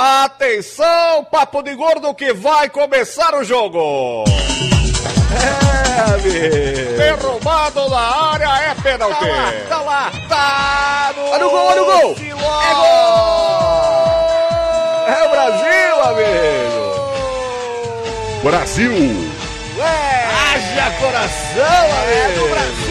Atenção, papo de gordo que vai começar o jogo. É, amigo. Derrubado na área é pênalti. Tá lá, Tá no, Olha o gol, olha o gol. É gol. É o Brasil, amigo. Brasil! É. Haja coração, É amigo. do Brasil.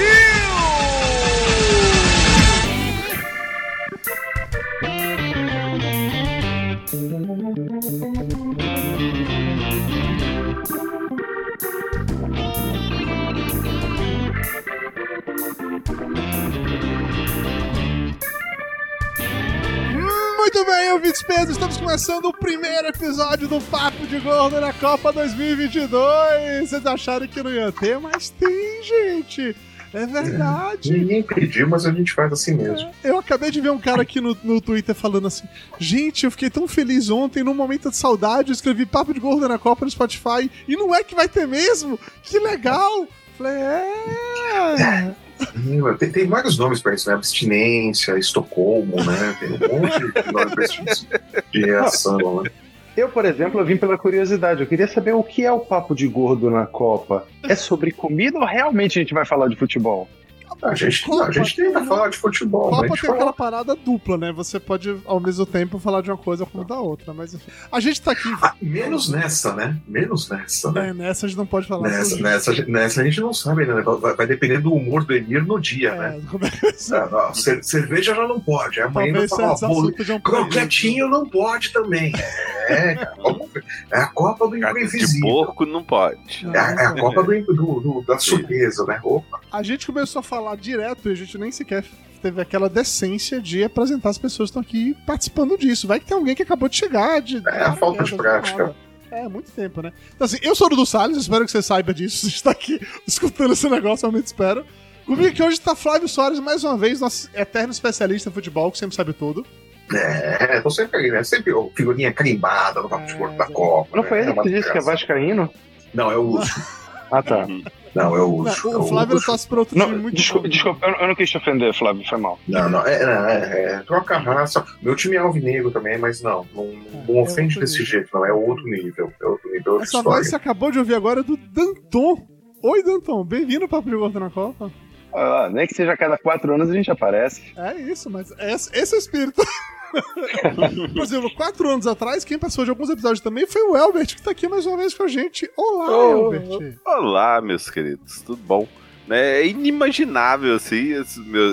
Ouvintes Pedro, estamos começando o primeiro episódio do Papo de Gordo na Copa 2022. Vocês acharam que não ia ter, mas tem, gente. É verdade. Ninguém pediu, mas a gente faz assim mesmo. Eu acabei de ver um cara aqui no, no Twitter falando assim: Gente, eu fiquei tão feliz ontem, num momento de saudade, eu escrevi Papo de Gordo na Copa no Spotify. E não é que vai ter mesmo? Que legal! Falei, é. Tem, tem vários nomes pra isso, né? Abstinência, Estocolmo, né? Tem um monte de nome pra esse tipo de reação, né? Eu, por exemplo, eu vim pela curiosidade. Eu queria saber o que é o papo de gordo na Copa. É sobre comida ou realmente a gente vai falar de futebol? A gente, a gente tenta falar de futebol, né? A Copa gente tem fala aquela parada dupla, né? Você pode ao mesmo tempo falar de uma coisa como da outra, mas enfim. A gente tá aqui. Ah, menos nessa, né? Menos nessa, né? É, nessa a gente não pode falar Nessa, nessa, nessa a gente não sabe ainda, né? Vai, vai depender do humor do Emir no dia, É, né? é Ah, não, cer- cerveja já não pode. Amanhã vai Talvez bolo- assuntos de um croquetinho não pode também. É, cara, é a Copa do Carne de Invisível. porco não pode. É a, é a Copa do, do- do- da surpresa, né? Opa, A gente começou a falar direto e a gente nem sequer teve aquela decência de apresentar as pessoas que estão aqui participando disso. Vai que tem alguém que acabou de chegar. De, É, a falta de prática. É, muito tempo, né? Então, assim, eu sou o Dudu Salles, espero que você saiba disso. Você está aqui escutando esse negócio, realmente espero. Comigo aqui hoje está Flávio Soares, mais uma vez, nosso eterno especialista em futebol, que sempre sabe tudo. É, tô sempre ali, né? Sempre figurinha carimbada no papo de É, corpo da. Copa. Não né? foi ele que disse que é vascaíno? Não, é o Lúcio. Ah, tá. Não, é o Não, é o Flávio ele Lúcio. torce para outro time Não, muito desculpa, desculpa eu, eu não quis te ofender, Flávio, foi mal. Não, não, é, é, é, troca a raça. Meu time é alvinegro também, mas não, não, não é ofende outro desse nível. jeito, não. É outro nível. É outro nível, outra Essa história. voz que você acabou de ouvir agora é do Danton. Oi, Danton, bem-vindo de Gordo na Copa. Ah, nem que seja a cada quatro anos a gente aparece. É isso, mas esse, esse é o espírito. Por exemplo, quatro anos atrás, quem passou de alguns episódios também foi o Elbert, que tá aqui mais uma vez com a gente. Olá, Oh. Elbert. Olá, meus queridos, tudo bom? É inimaginável, assim,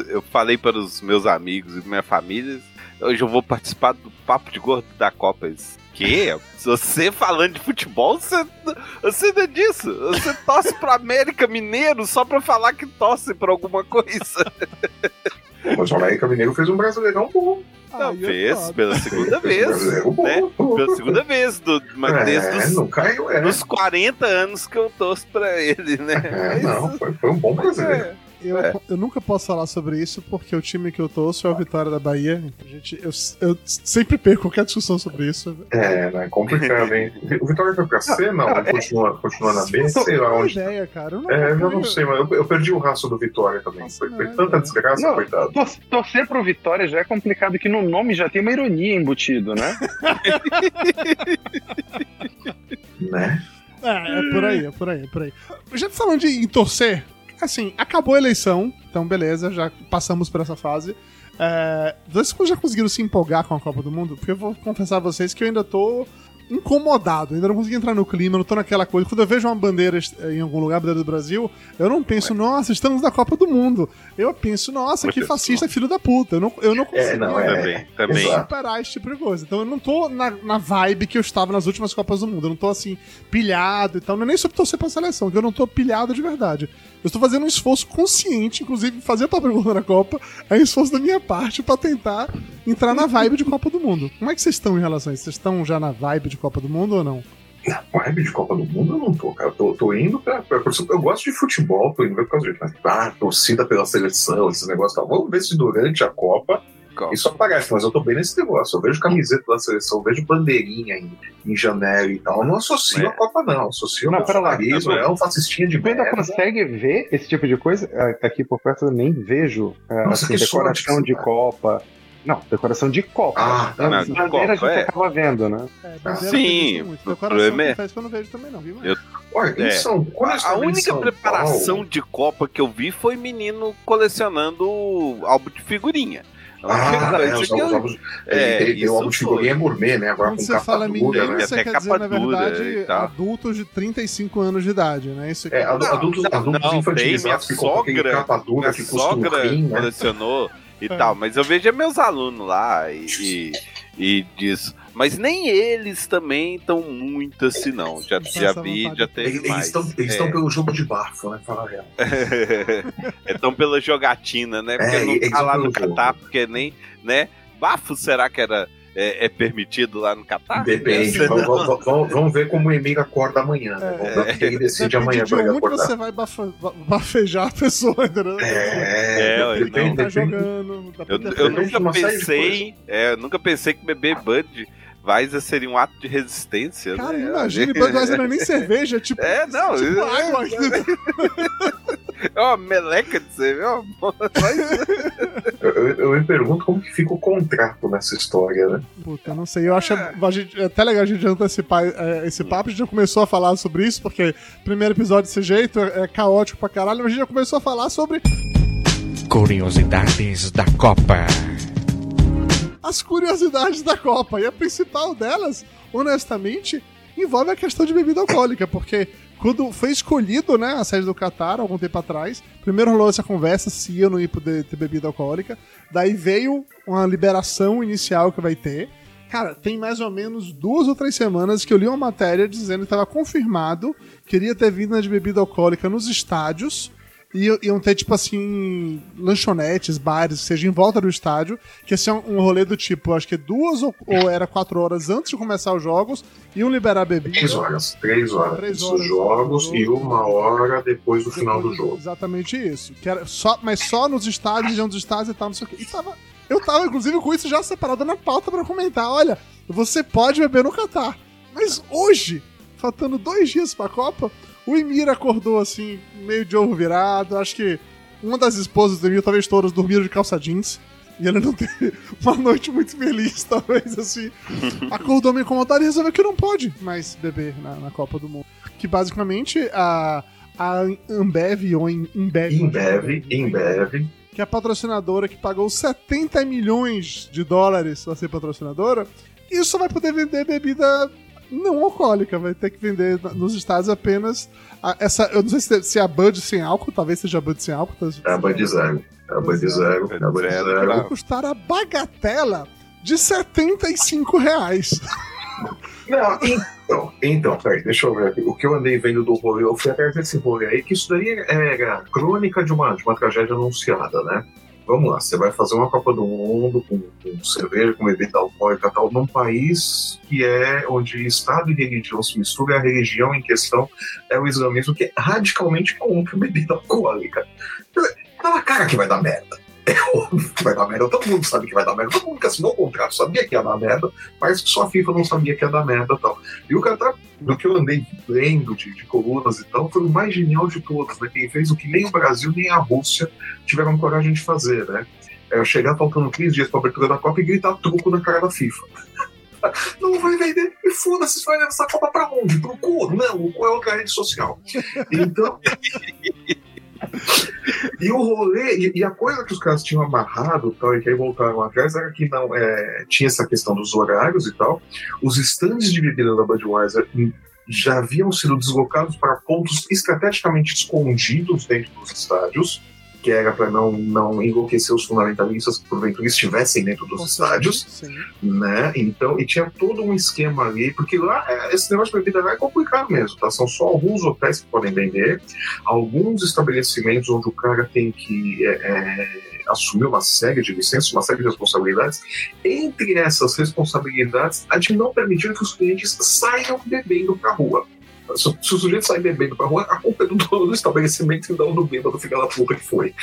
eu falei para os meus amigos e minha família, hoje eu vou participar do Papo de Gordo da Copa. Eles, que? Você falando de futebol, você, você não é disso. Você torce pro América Mineiro só pra falar que torce pra alguma coisa. Mas o América Mineiro fez um brasileirão bom. Não, Aí é fez, pela segunda Fez vez. né? Pela segunda vez, do, mas desde É, os, não caiu, é. dos 40 anos que eu torço pra ele, né? É, não, foi, foi um bom brasileiro. Eu, É. eu nunca posso falar sobre isso porque o time que eu torço é o Vitória da Bahia. A gente, eu, eu sempre perco qualquer discussão sobre isso. É, né? Complicado, hein? O Vitória foi pra C? Não, ele continua, continua na B? Sei lá Não onde. ideia, cara. Eu não, É, eu não sei, mas eu, eu perdi o raço do Vitória também. Nossa, Foi, foi não, tanta é. desgraça, Não, coitado. tor- torcer pro Vitória já é complicado, que no nome já tem uma ironia embutido, né? Né? É, é por aí, é por aí, é por aí. Já falando de em torcer, assim, acabou a eleição, então beleza, já passamos por essa fase. É, vocês já conseguiram se empolgar com a Copa do Mundo? Porque eu vou confessar a vocês que eu ainda tô incomodado, ainda não consegui entrar no clima, não tô naquela coisa. Quando eu vejo uma bandeira em algum lugar, bandeira do Brasil, eu não penso, nossa, estamos na Copa do Mundo. Eu penso, nossa, que fascista filho da puta. Eu não, eu não consigo É, não, é. Também, também. Superar esse tipo de coisa. Então eu não tô na, na vibe que eu estava nas últimas Copas do Mundo. Eu não tô assim, pilhado e tal. Não é nem sobre torcer pra seleção, que eu não tô pilhado de verdade. Eu estou fazendo um esforço consciente, inclusive fazer a pergunta na Copa é um esforço da minha parte pra tentar entrar na vibe de Copa do Mundo. Como é que vocês estão em relação a isso? Vocês estão já na vibe de Copa do Mundo ou não? Na vibe de Copa do Mundo eu não tô, cara. Eu tô, tô indo pra, pra- Eu gosto de futebol, tô indo por causa disso. Mas, ah, torcida pela seleção, esse negócio tal. Vamos ver se durante a Copa isso aparece, mas eu tô bem nesse negócio. Eu vejo camiseta da seleção, eu vejo bandeirinha em, em janeiro e tal. Eu não associo É. a Copa, não. Associo Não, lá. bolsonarismo, é um fascistinha de Tu ainda merda. consegue ver esse tipo de coisa? Ah, Aqui por perto eu nem vejo ah, Nossa, assim, que sorte decoração que de você tá. Copa. Não, decoração de copa. Ah, tá. As de copa, a gente é. acaba vendo, né? É, Ah, sim, o Decoração problema é- confesso que eu não vejo também não, viu? Eu- Olha, em É. São, A única preparação Paulo- de Copa que eu vi foi menino colecionando álbum de figurinha. Única Ah, é, os que. É, ele o álbum de figurinha gourmet, né? Agora Quando com você capa fala dura, menino, né? você Até quer dizer, na verdade, e adultos de 35 anos de idade, né? Isso aqui. É, Não, adultos, não, adultos não, infantilizados tem que compram aquele sogra- capa dura que custa um sogra rim, né? colecionou e É. tal, mas eu vejo é meus alunos lá e, e, e disso. Mas nem eles também estão muito assim, não. Já, já vi, já teve Eles mais. estão eles É. estão pelo jogo de bafo, né? Fala a real. é tão pela jogatina, né? Porque É, não tá lá no. Catar, porque nem, né? Bafo será que era é, é permitido lá no Catar? Depende. Vamos, vamos- ver como o Emílio acorda amanhã. Né? Vamos ver o que ele decide Depende amanhã de pra ele onde acordar. você vai bafa- ba- bafejar a pessoa, entendeu? É, É, Depende de quem não. tá jogando. Eu, eu nunca pensei, é, eu nunca pensei que beber Bud Weiser seria um ato de resistência, Cara, né? imagina, Budweiser não é nem cerveja, é tipo, É, não, tipo é- água. É uma meleca de cerveja. Eu, eu- eu me pergunto como que fica o contrato nessa história, né? Puta, eu não sei. Eu acho a gente, é até legal a gente antecipar é, esse papo. A gente já começou a falar sobre isso, porque o primeiro episódio desse jeito é, é caótico pra caralho, mas a gente já começou a falar sobre Curiosidades da Copa. As curiosidades da Copa. E a principal delas, honestamente, envolve a questão de bebida alcoólica, porque quando foi escolhido né, a sede do Qatar, algum tempo atrás, primeiro rolou essa conversa se eu não ia poder ter bebida alcoólica, daí veio uma liberação inicial que vai ter. Cara, tem mais ou menos duas ou três semanas que eu li uma matéria dizendo que estava confirmado que iria ter vinda de bebida alcoólica nos estádios e iam ter, tipo assim, lanchonetes, bares, seja em volta do estádio, que ia ser um, um rolê do tipo, acho que duas ou, ou era quatro horas antes de começar os jogos, iam liberar bebida. Três horas. Três horas. Três Os horas. jogos e uma hora depois do Depois final do jogo. Exatamente isso. Que era só, mas só nos estádios, região dos estádios e tal, não sei o quê. E tava, eu tava, inclusive, com isso já separado na pauta pra comentar. Olha, você pode beber no Catar. Mas hoje, faltando dois dias pra Copa, o Emir acordou assim, meio de ovo virado. Acho que uma das esposas do Emir, talvez todas, dormiram de calça jeans. E ele não teve uma noite muito feliz, talvez, assim. Acordou meio incomodado e resolveu que não pode mais beber na, na Copa do Mundo. Que basicamente a, a Ambev ou Em- Embev. Embev, Embev. Que é a patrocinadora que pagou 70 milhões de dólares pra ser patrocinadora, e só vai poder vender bebida não alcoólica, vai ter que vender nos estados apenas a- essa. Eu não sei se, se é a Bud sem álcool, talvez seja a Bud sem álcool. tá- É a Band Zero. É a Band Zero. É a Band Zero. Vai custar a bagatela de 75 reais. Não, então, então, peraí, deixa eu ver aqui. O que eu andei vendo do rolê, eu fui atrás desse rolê aí, que isso daí era crônica de uma, de uma tragédia anunciada, né? Vamos lá, você vai fazer uma Copa do Mundo com, com cerveja, com bebida alcoólica tal, num país que é onde Estado e religião se misturam, a religião em questão é o islamismo, que é radicalmente contra a bebida alcoólica. Tá na cara que vai dar merda. É óbvio que vai dar merda, todo mundo sabe que vai dar merda, todo mundo que assinou o contrato sabia que ia dar merda, mas só a FIFA não sabia que ia dar merda e tal. E o Qatar, do que eu andei lendo de, de colunas e tal, foi o mais genial de todos, né? Quem fez o que nem o Brasil nem a Rússia tiveram coragem de fazer, né? É chegar faltando 15 dias para a abertura da Copa e gritar truco na cara da FIFA. Não vai vender, e foda-se, vai levar essa Copa pra onde? Pro cu? Não, o cu é outra rede social. Então. E o rolê, e, e a coisa que os caras tinham amarrado tal, e que aí voltaram atrás era que não é, tinha essa questão dos horários e tal. Os estandes de bebida da Budweiser já haviam sido deslocados para pontos estrategicamente escondidos dentro dos estádios, que era para não, não enlouquecer os fundamentalistas que porventura estivessem dentro dos estádios Sim. né? Então, e tinha todo um esquema ali, porque lá é, esse negócio de bebida lá é complicado mesmo, tá? São só alguns hotéis que podem vender, alguns estabelecimentos onde o cara tem que é, é, assumir uma série de licenças, uma série de responsabilidades. Entre essas responsabilidades, a de não permitir que os clientes saiam bebendo pra rua. Se, se o sujeito sair bebendo pra rua, a culpa é do dono do estabelecimento e não do bêbado filho da puta que foi.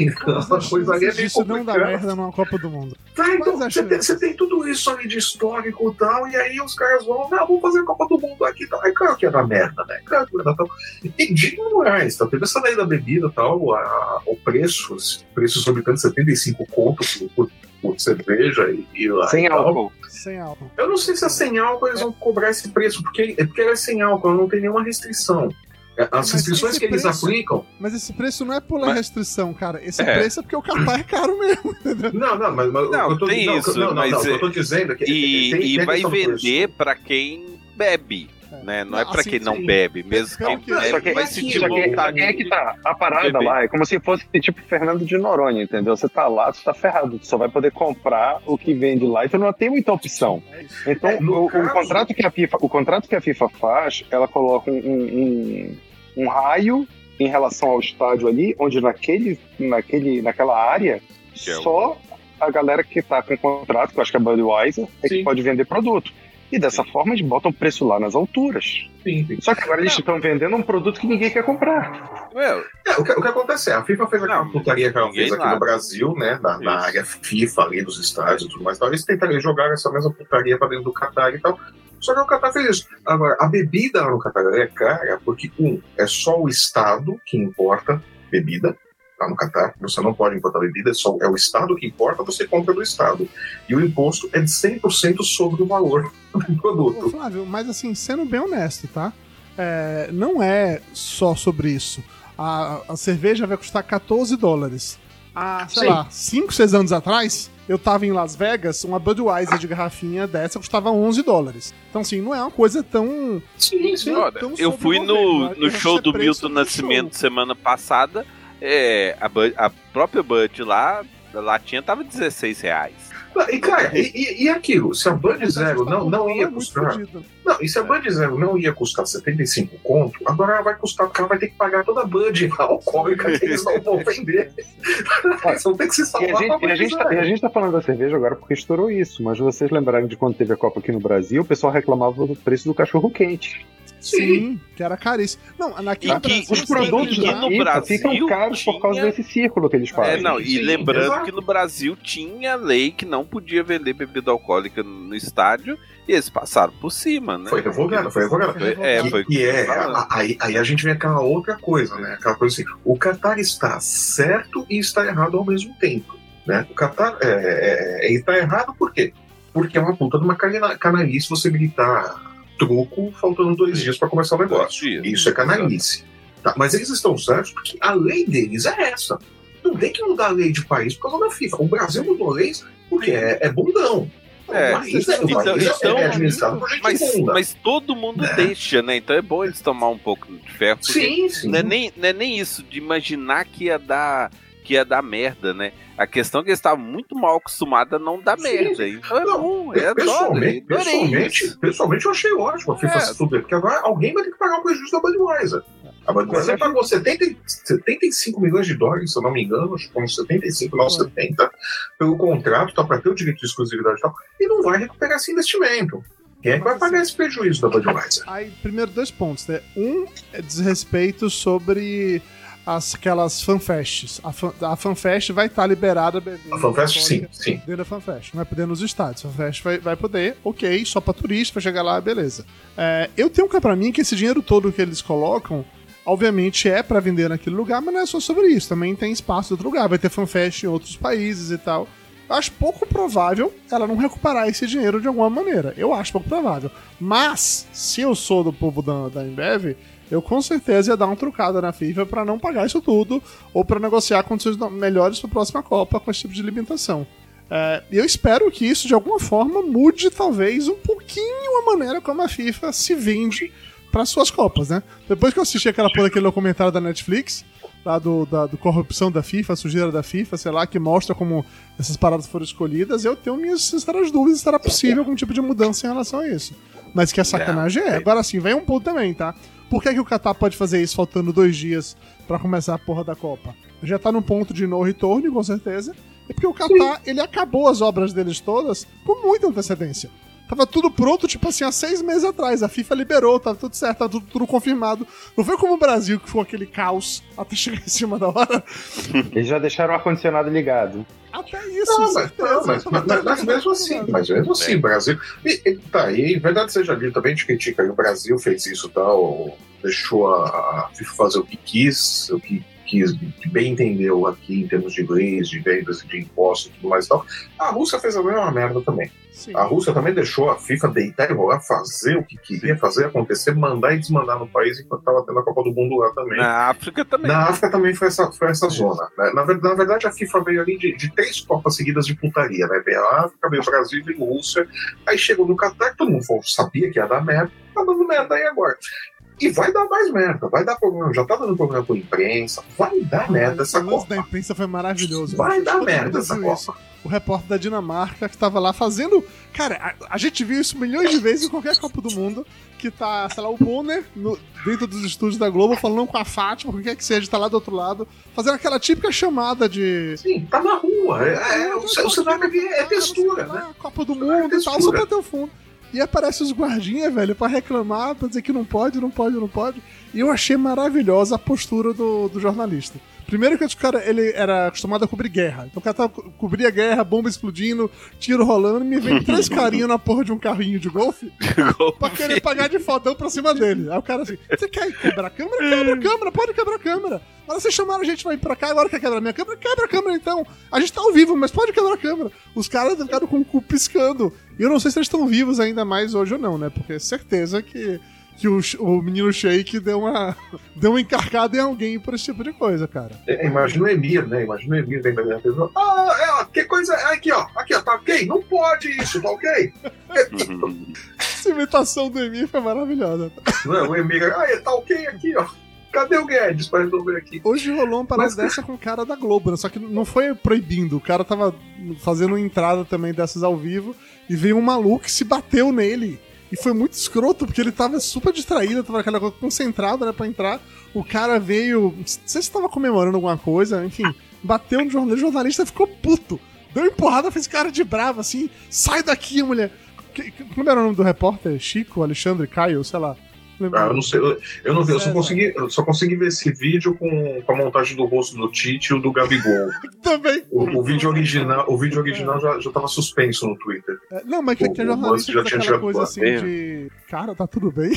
Então, a coisa ali é meio Isso não dá merda numa Copa do Mundo. Tá, então você tem, você tem tudo isso ali de histórico e tal, e aí os caras vão, não, vamos fazer a Copa do Mundo aqui tal. É claro que ia dar merda, né? Claro que ia dar tal. E digo Moraes, tá? Teve essa lei da bebida e tal, a- o preço, preço exorbitante de 75 conto por, por, tipo cerveja e, e lá. Sem e tal. álcool. Sem álcool. Eu não sei se é sem álcool eles vão cobrar esse preço, porque, é porque ela é sem álcool, ela não tem nenhuma restrição. É, As Mas restrições que eles preço- aplicam. Mas esse preço não é pela Mas- restrição, cara. Esse É. preço é porque o Catar é caro mesmo. Não, não, mas, mas Não, eu tô, tem não, isso, não, não, mas não, o que é- eu tô dizendo é que E, tem- e tem vai vender pra quem bebe, né? Não é pra assim, quem não bebe, mesmo quem que- bebe Só que, vai sentir só que, vontade. só que é que tá. A parada beber. lá é como se fosse tipo Fernando de Noronha, entendeu? Você tá lá, você tá ferrado. Tu só vai poder comprar o que vende lá e tu não tem muita opção. É. Então, É, o, o caso- contrato que a FIFA, o contrato que a FIFA faz, ela coloca um, um, um raio em relação ao estádio ali, onde naquele, naquele, naquela área Que é o- só a galera que tá com contrato, que eu acho que é Budweiser, é que Sim. pode vender produto. E dessa forma eles botam o preço lá nas alturas. Sim, sim. Só que agora eles estão vendendo um produto que ninguém quer comprar. Meu, É, o, que, o que acontece é, a FIFA fez aquela Não, putaria que ela fez aqui nada. no Brasil, né? Na, na área FIFA ali dos estádios e tudo mais. Tal. Eles tentariam jogar essa mesma putaria pra dentro do Qatar e tal. Só que o Qatar fez isso. Agora, a bebida lá no Qatar é cara porque, um, é só o Estado que importa bebida. Lá no Qatar, você não pode importar bebida, é, só, é o Estado que importa, você compra do Estado. E o imposto é de 100% sobre o valor do Ô, produto. Flávio, mas assim, sendo bem honesto, tá? É, não é só sobre isso. A, a cerveja vai custar 14 dólares. Há, sei Sim. lá, 5, 6 anos atrás, eu tava em Las Vegas, uma Budweiser de garrafinha dessa custava 11 dólares. Então, assim, não é uma coisa tão. Sim, sim. olha, Então, eu fui no, governo, no show achei do Milton do Nascimento show. semana passada. É, a, a própria Bud lá, a latinha tava 16 reais. E, cara, e, e- e aquilo? Se a Mas Zero tá não, não ia muito custar. Não, e se a Bud Zero não ia custar 75 conto, agora ela vai custar, porque ela vai ter que pagar toda a Bud alcoólica que eles não vão vender. Eles vão ter que se E salvar a, gente, com e, a gente tá, e a gente tá falando da cerveja agora porque estourou isso, mas vocês lembrarem de quando teve a Copa aqui no Brasil, o pessoal reclamava do preço do cachorro quente. Sim, que era caríssimo. Não, naquele E que- Os produtos da no Brasil ficam caros por causa tinha- desse círculo que eles É, fazem. não, e sim, lembrando exato. que no Brasil tinha lei que não podia vender bebida alcoólica no estádio e eles passaram por cima, né? Foi revogado, foi revogado. É, foi. que é, aí, aí a gente vê aquela outra coisa, né? Aquela coisa assim, o Qatar está certo e está errado ao mesmo tempo, né? O Qatar é, é, é- está errado por quê? Porque é uma puta de uma cana- canalice você gritar truco faltando dois dias para começar o negócio. Dias. Isso é canalice. Tá? Mas eles estão certos porque a lei deles é essa. Não tem que mudar a lei de país por causa da FIFA. O Brasil mudou leis porque é, é bundão. É, é, então- é- então- é administrado por gente Mas, bunda. mas todo mundo É. deixa, né? Então é bom eles tomar um pouco de ferro. Sim, sim. Não é, nem, não é nem isso de imaginar que ia dar que ia dar merda, né? A questão é que eles estavam muito mal acostumados a não dar Sim, merda. Então é Não, bom, é pessoalmente, adoro, pessoalmente, pessoalmente, eu achei ótimo a FIFA É. se fuder, porque agora alguém vai ter que pagar o prejuízo da Budweiser. A Budweiser pagou 70, e- 75 milhões de dólares, se eu não me engano, acho que foram 75, não 70, pelo contrato, tá para ter o direito de exclusividade e tal, e não vai recuperar esse investimento. Quem é que vai pagar esse prejuízo da Budweiser? Aí, primeiro, dois pontos, né? Um é desrespeito sobre as, aquelas fanfests. A, fan, a fanfest vai estar liberada bebendo A FanFest, sim, sim. Dentro da fanfest. Não vai poder nos estádios. A fanfest vai, vai poder, ok, só pra turista, vai chegar lá, beleza. É, eu tenho que pra mim que esse dinheiro todo que eles colocam, obviamente é pra vender naquele lugar, mas não é só sobre isso. Também tem espaço em outro lugar. Vai ter fanfest em outros países e tal. Eu acho pouco provável ela não recuperar esse dinheiro de alguma maneira. Eu acho pouco provável. Mas, se eu sou do povo da, da Embev, eu com certeza ia dar uma trucada na FIFA pra não pagar isso tudo ou pra negociar condições melhores pra próxima Copa com esse tipo de limitação. É, eu espero que isso, de alguma forma, mude talvez um pouquinho a maneira como a FIFA se vende para suas Copas, né? Depois que eu assisti aquela porra, aquele documentário da Netflix, lá do, da do corrupção da FIFA, sujeira da FIFA, sei lá, que mostra como essas paradas foram escolhidas, eu tenho minhas sinceras dúvidas se será possível algum tipo de mudança em relação a isso. Mas que a sacanagem é. Agora sim, vem um ponto também, tá? Por que, que o Qatar pode fazer isso faltando dois dias pra começar a porra da Copa? Já tá num ponto de no retorno, com certeza. E porque o Qatar, ele acabou as obras deles todas com muita antecedência. Tava tudo pronto, tipo assim, há seis meses atrás. A FIFA liberou, tava tudo certo, tava tudo, tudo confirmado. Não foi como o Brasil, que foi aquele caos até chegar em cima da hora. Eles já deixaram o ar-condicionado ligado. Até isso, Não, mas, não, mas, mas- mas- mas mesmo assim, mas mesmo assim, Brasil. E, e, tá, e verdade seja dito, também a gente critica que o Brasil fez isso e tal, deixou a, a FIFA fazer o que quis, o que quis bem entendeu aqui em termos de leis, de vendas, de impostos e tudo mais e tal. A Rússia fez a mesma merda também. Sim. A Rússia também deixou a FIFA deitar e rolar, fazer o que queria, fazer acontecer, mandar e desmandar no país enquanto estava tendo a Copa do Mundo lá também. Na África também. Na África também foi essa, foi essa zona. né? Na, na verdade, a FIFA veio ali de, de três Copas seguidas de putaria, né? Veio a África, veio o Brasil, veio a Rússia. Aí chegou no Catar, todo mundo sabia que ia dar merda, tá dando merda aí agora. E vai dar mais merda, vai dar problema. Já tá dando problema com a imprensa, vai dar merda essa o lance da Copa. imprensa foi maravilhoso. Vai dar merda essa isso. Copa. O repórter da Dinamarca que tava lá fazendo. Cara, a, a gente viu isso milhões de vezes em qualquer Copa do Mundo. Que tá, sei lá, o Bonner no- dentro dos estúdios da Globo falando com a Fátima, com quem que seja, tá lá do outro lado, fazendo aquela típica chamada de. Sim, tá na rua. É, é, o, o cenário aqui é textura, né? Ah, Copa do Mundo e tal, só pra ter o fundo. E aparece os guardinhas, velho, pra reclamar, pra dizer que não pode, não pode, não pode. E eu achei maravilhosa a postura do, do jornalista. Primeiro que esse cara, ele era acostumado a cobrir guerra. Então o cara tava, co- cobria guerra, bomba explodindo, tiro rolando, e me vem três carinhos na porra de um carrinho de golfe pra querer pagar de fodão pra cima dele. Aí o cara assim, você quer quebrar a câmera? Quebra a câmera, pode quebrar a câmera. Agora vocês chamaram a gente pra ir pra cá, agora quer quebrar a minha câmera? Quebra a câmera então. A gente tá ao vivo, mas pode quebrar a câmera. Os caras ficaram com o cu piscando. E eu não sei se eles estão vivos ainda mais hoje ou não, né? Porque certeza que, que o, o menino Shake deu uma, deu uma encarcada em alguém por esse tipo de coisa, cara. É, Imagina o Emir, né? Imagina o Emir minha televisão. Ah, é, ó, que coisa. Aqui, ó. Aqui, ó. Tá ok? Não pode isso, tá ok? Essa imitação do Emir foi maravilhosa. Não, o Emir. Ah, tá ok aqui, ó. Cadê o Guedes pra resolver aqui? Hoje rolou uma parada Mas- dessa com o cara da Globo, né? Só que não foi proibindo. O cara tava fazendo entrada também dessas ao vivo e veio um maluco que se bateu nele. E foi muito escroto, porque ele tava super distraído, tava aquela coisa concentrada, né, pra entrar. O cara veio. Não sei se tava comemorando alguma coisa, enfim. Bateu no jornalista, o jornalista ficou puto. Deu empurrada, fez cara de bravo, assim. Sai daqui, mulher. Como era o nome do repórter? Chico, Alexandre, Caio, sei lá. Ah, eu não sei. Eu, eu não vi, eu só consegui, eu só consegui ver esse vídeo com, com a montagem do rosto do Tite e o do Gabigol. Também. O, o vídeo original, o vídeo original já, já tava suspenso no Twitter. É, Não, mas que, o jornalista já tinha tirado coisa assim de. Cara, tá tudo bem?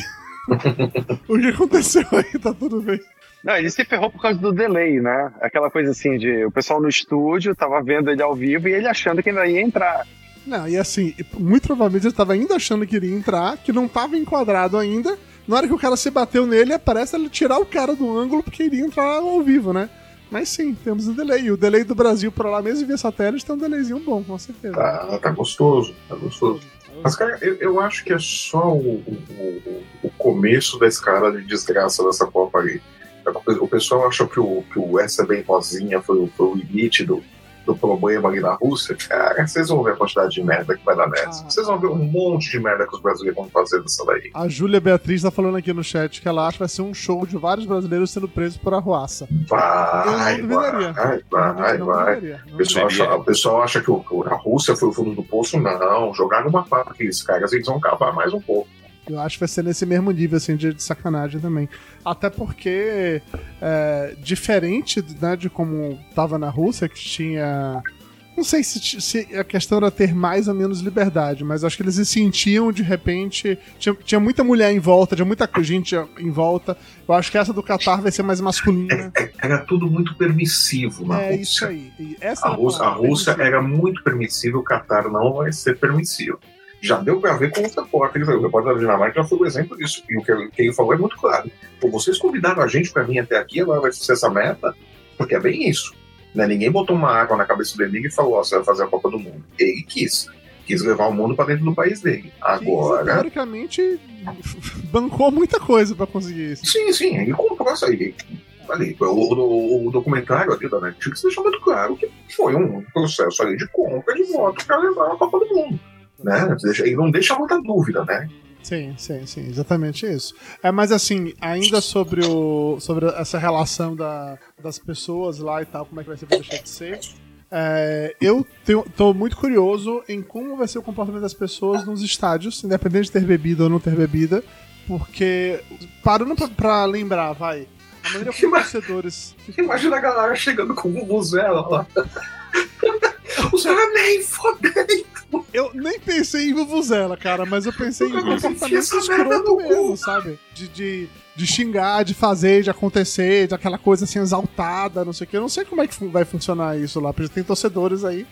o que aconteceu aí? Tá tudo bem. Não, ele se ferrou por causa do delay, né? Aquela coisa assim de o pessoal no estúdio tava vendo ele ao vivo e ele achando que ainda ia entrar. Não, e assim, muito provavelmente ele tava ainda achando que iria entrar, que não tava enquadrado ainda. Na hora que o cara se bateu nele, aparece ele tirar o cara do ângulo porque iria entrar ao vivo, né? Mas sim, temos o delay. E o delay do Brasil pra lá mesmo via satélite tem um delayzinho bom, com certeza. Tá, tá gostoso, tá gostoso. Mas, cara, eu, eu acho que é só o, o, o- começo da escala de desgraça dessa Copa aí. O pessoal acha que o, que o essa bem rosinha foi, foi o limite do, do problema ali na Rússia. Cara, vocês vão ver a quantidade de merda que vai dar nessa. Ah. Vocês vão ver um monte de merda que os brasileiros vão fazer dessa daí. A Júlia Beatriz tá falando aqui no chat que ela acha que vai ser um show de vários brasileiros sendo presos por arruaça. Vai, Eu não duvidaria. vai, vai, não vai. duvidaria. Não O pessoal, acha, o pessoal acha que a Rússia foi o fundo do poço. Não, jogaram uma pá aqueles caras, eles vão cavar mais um pouco. Eu acho que vai ser nesse mesmo nível assim, de, de sacanagem também. Até porque, é, diferente né, de como tava na Rússia, que tinha. Não sei se, se a questão era ter mais ou menos liberdade, mas acho que eles se sentiam de repente. Tinha, tinha muita mulher em volta, tinha muita gente em volta. Eu acho que essa do Qatar vai ser mais masculina. Era tudo muito permissivo na É Rússia. isso aí. Essa A Rússia, a Rússia era muito permissiva, o Catar não vai ser permissivo. Já deu pra ver com o repórter, o repórter da Dinamarca já foi o exemplo disso. E o que, ele- falou é muito claro. Pô, vocês convidaram a gente pra vir até aqui, agora vai ser essa meta? Porque é bem isso. Né? Ninguém botou uma água na cabeça do Emílio e falou: Ó, você vai fazer a Copa do Mundo. Ele quis. Quis levar o mundo pra dentro do país dele. Agora. teoricamente, bancou muita coisa pra conseguir isso. Sim, sim, ele comprou isso aí. Ali, o, o- o documentário ali da Netflix deixou muito claro que foi um processo ali de compra de voto para levar a Copa do Mundo. Né? Ele não deixa muita dúvida, né? Sim, sim, sim, exatamente isso. É, mas assim, ainda sobre, o, sobre essa relação da, das pessoas lá e tal, como é que vai ser pra deixar de ser. é, eu tô muito curioso em como vai ser o comportamento das pessoas nos estádios, independente de ter bebida ou não ter bebida, porque, parando pra, pra lembrar, vai, a maneira como os torcedores. Imagina a galera chegando com o Vuvuzela lá. Os caras nem fodem. Eu nem pensei em Vuvuzela, cara, mas eu pensei em Eu não comportamento escroto mesmo, cu. sabe? De, de, de xingar, de fazer, de acontecer, de aquela coisa assim exaltada, não sei o que. Eu não sei como é que vai funcionar isso lá, porque tem torcedores aí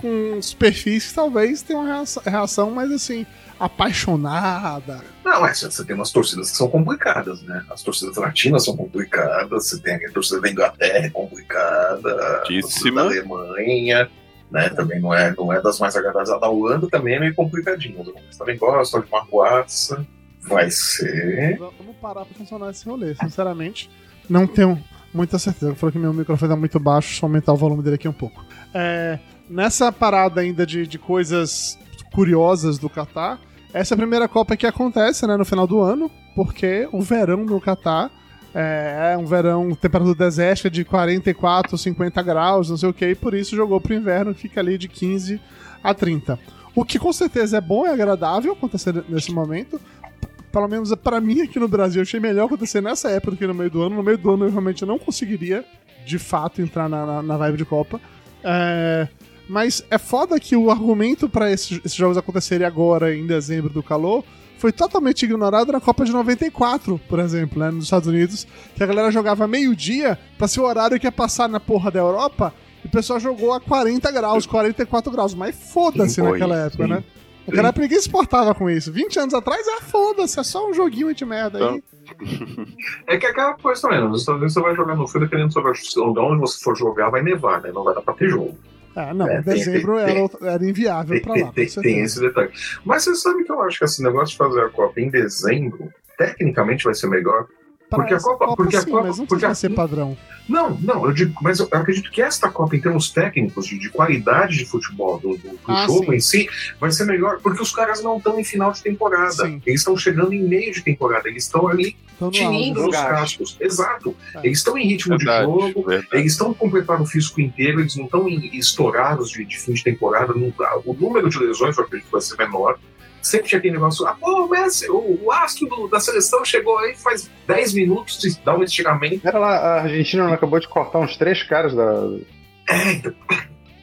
com os perfis que talvez tenham uma reação, reação mais assim, apaixonada. Não, é, você tem umas torcidas que são complicadas, né? As torcidas latinas são complicadas, você tem a torcida da Inglaterra é complicada, a torcida Muitíssima. da Alemanha, né? Também não é, não é das mais agradáveis. A da Holanda também é meio complicadinha. Os também gostam de uma coaça. Vai ser. Vamos parar pra funcionar esse rolê, sinceramente. Não tenho muita certeza. Eu falei que meu microfone tá muito baixo, deixa eu aumentar o volume dele aqui um pouco. É, nessa parada ainda de, de coisas curiosas do Catar, essa é a primeira Copa que acontece né, no final do ano, porque o verão no Catar é um verão, temperatura desértica de 44, 50 graus, não sei o que, e por isso jogou pro inverno, que fica ali de 15 a 30. O que com certeza é bom e agradável acontecer nesse momento, pelo menos pra mim aqui no Brasil, eu achei melhor acontecer nessa época do que no meio do ano. No meio do ano eu realmente não conseguiria, de fato, entrar na, na, na vibe de Copa. É, mas é foda que o argumento pra esses, esses jogos acontecerem agora, em dezembro do calor, foi totalmente ignorado na Copa de 94, por exemplo, né, nos Estados Unidos, que a galera jogava meio-dia pra ser o horário que ia passar na porra da Europa, e o pessoal jogou a 40 graus, 44 graus. Mas foda-se naquela época, sim. né? Naquela época ninguém se importava com isso. 20 anos atrás, ah, foda-se, é só um joguinho de merda aí. É que é aquela coisa também, nos Estados Unidos você vai jogar no frio, dependendo do seu- de onde você for jogar, vai nevar, né? Não vai dar pra ter jogo. Ah, não, É, dezembro tem- era, tem- era inviável tem- lá. tem- tem esse detalhe. Mas você sabe que eu acho que esse negócio de fazer a Copa em dezembro, tecnicamente vai ser melhor. Porque a essa Copa- porque a sim, Copa- mas não porque a- ser padrão. Não, não, eu digo, mas eu acredito que esta Copa, em termos técnicos, de, de qualidade de futebol, do, do- do Ah, jogo sim. em si, vai ser melhor, porque os caras não estão em final de temporada. Sim. Eles estão chegando em meio de temporada, eles estão ali tinindo nos Gás. cascos. Exato. É. Eles estão em ritmo Verdade, de jogo, verdade. eles estão com o físico inteiro, eles não estão em- estourados de, de fim de temporada. não- o número de lesões eu acredito que vai ser menor. Sempre tinha aquele negócio, ah, pô, o Messi, o, o astro do- da seleção chegou aí faz 10 minutos e dá um estiramento. Era lá, a Argentina não acabou de cortar uns três caras da. É, então.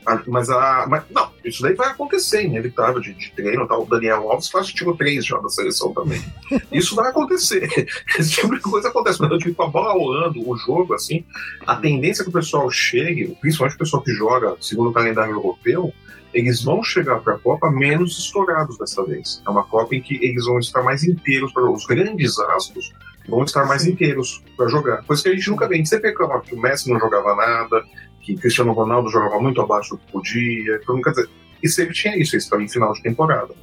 Ah, Mas, a, mas não, isso daí vai acontecer, inevitável, de, de treino tal. O Daniel Alves quase tirou três já da seleção também. Isso vai acontecer. Esse tipo de coisa acontece. Mas eu digo, com a bola rolando, o jogo, assim, a tendência que o pessoal chegue, principalmente o pessoal que joga segundo o calendário europeu, eles vão chegar para a Copa menos estourados dessa vez. É uma Copa em que eles vão estar mais inteiros, para os grandes astros vão estar mais inteiros para jogar. Coisa que a gente nunca vê. A gente sempre reclama que o Messi não jogava nada, que Cristiano Ronaldo jogava muito abaixo do que podia. Então, nunca e sempre tinha isso, eles estão em final de temporada.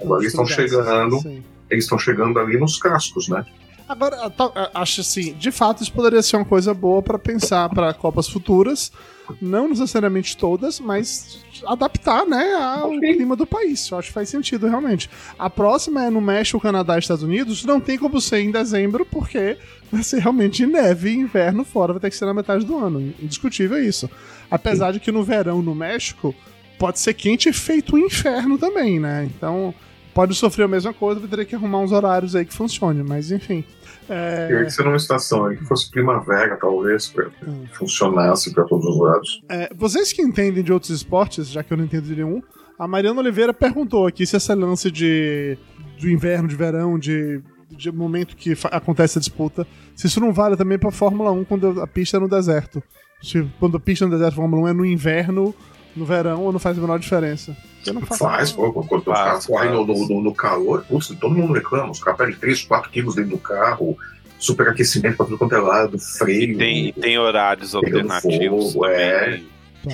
Agora eles estão chegando. Sim. Eles estão chegando ali nos cascos, né? Agora, a- acho assim, de fato, isso poderia ser uma coisa boa pra pensar pra Copas futuras. Não necessariamente todas, mas adaptar, né, ao Sim. clima do país. Eu acho que faz sentido, realmente. A próxima é no México, Canadá e Estados Unidos. Não tem como ser em dezembro, porque vai ser realmente neve e inverno fora. Vai ter que ser na metade do ano. Indiscutível isso. Apesar de que no verão, no México, pode ser quente e feito um inferno também, né? Então, pode sofrer a mesma coisa, vai ter que arrumar uns horários aí que funcione. Mas, enfim. É... Teria que ser numa estação aí que fosse primavera, talvez, para Hum. funcionasse para todos os lados. É, vocês que entendem de outros esportes, já que eu não entendo de nenhum, a Mariana Oliveira perguntou aqui se essa lance de do inverno, de verão, de, de momento que acontece a disputa, se isso não vale também pra Fórmula 1 quando a pista é no deserto. Se, quando a pista no deserto Fórmula 1 é no inverno, no verão, ou não faz a menor diferença. Eu não faço Faz, nada. pô, quando os Faz, caras correm no, faz. no, no- no calor, putz, todo mundo reclama. Os caras perdem 3, 4 quilos dentro do carro, superaquecimento pra tudo quanto é lado, freio. Tem, tem horários alternativos fogo, também.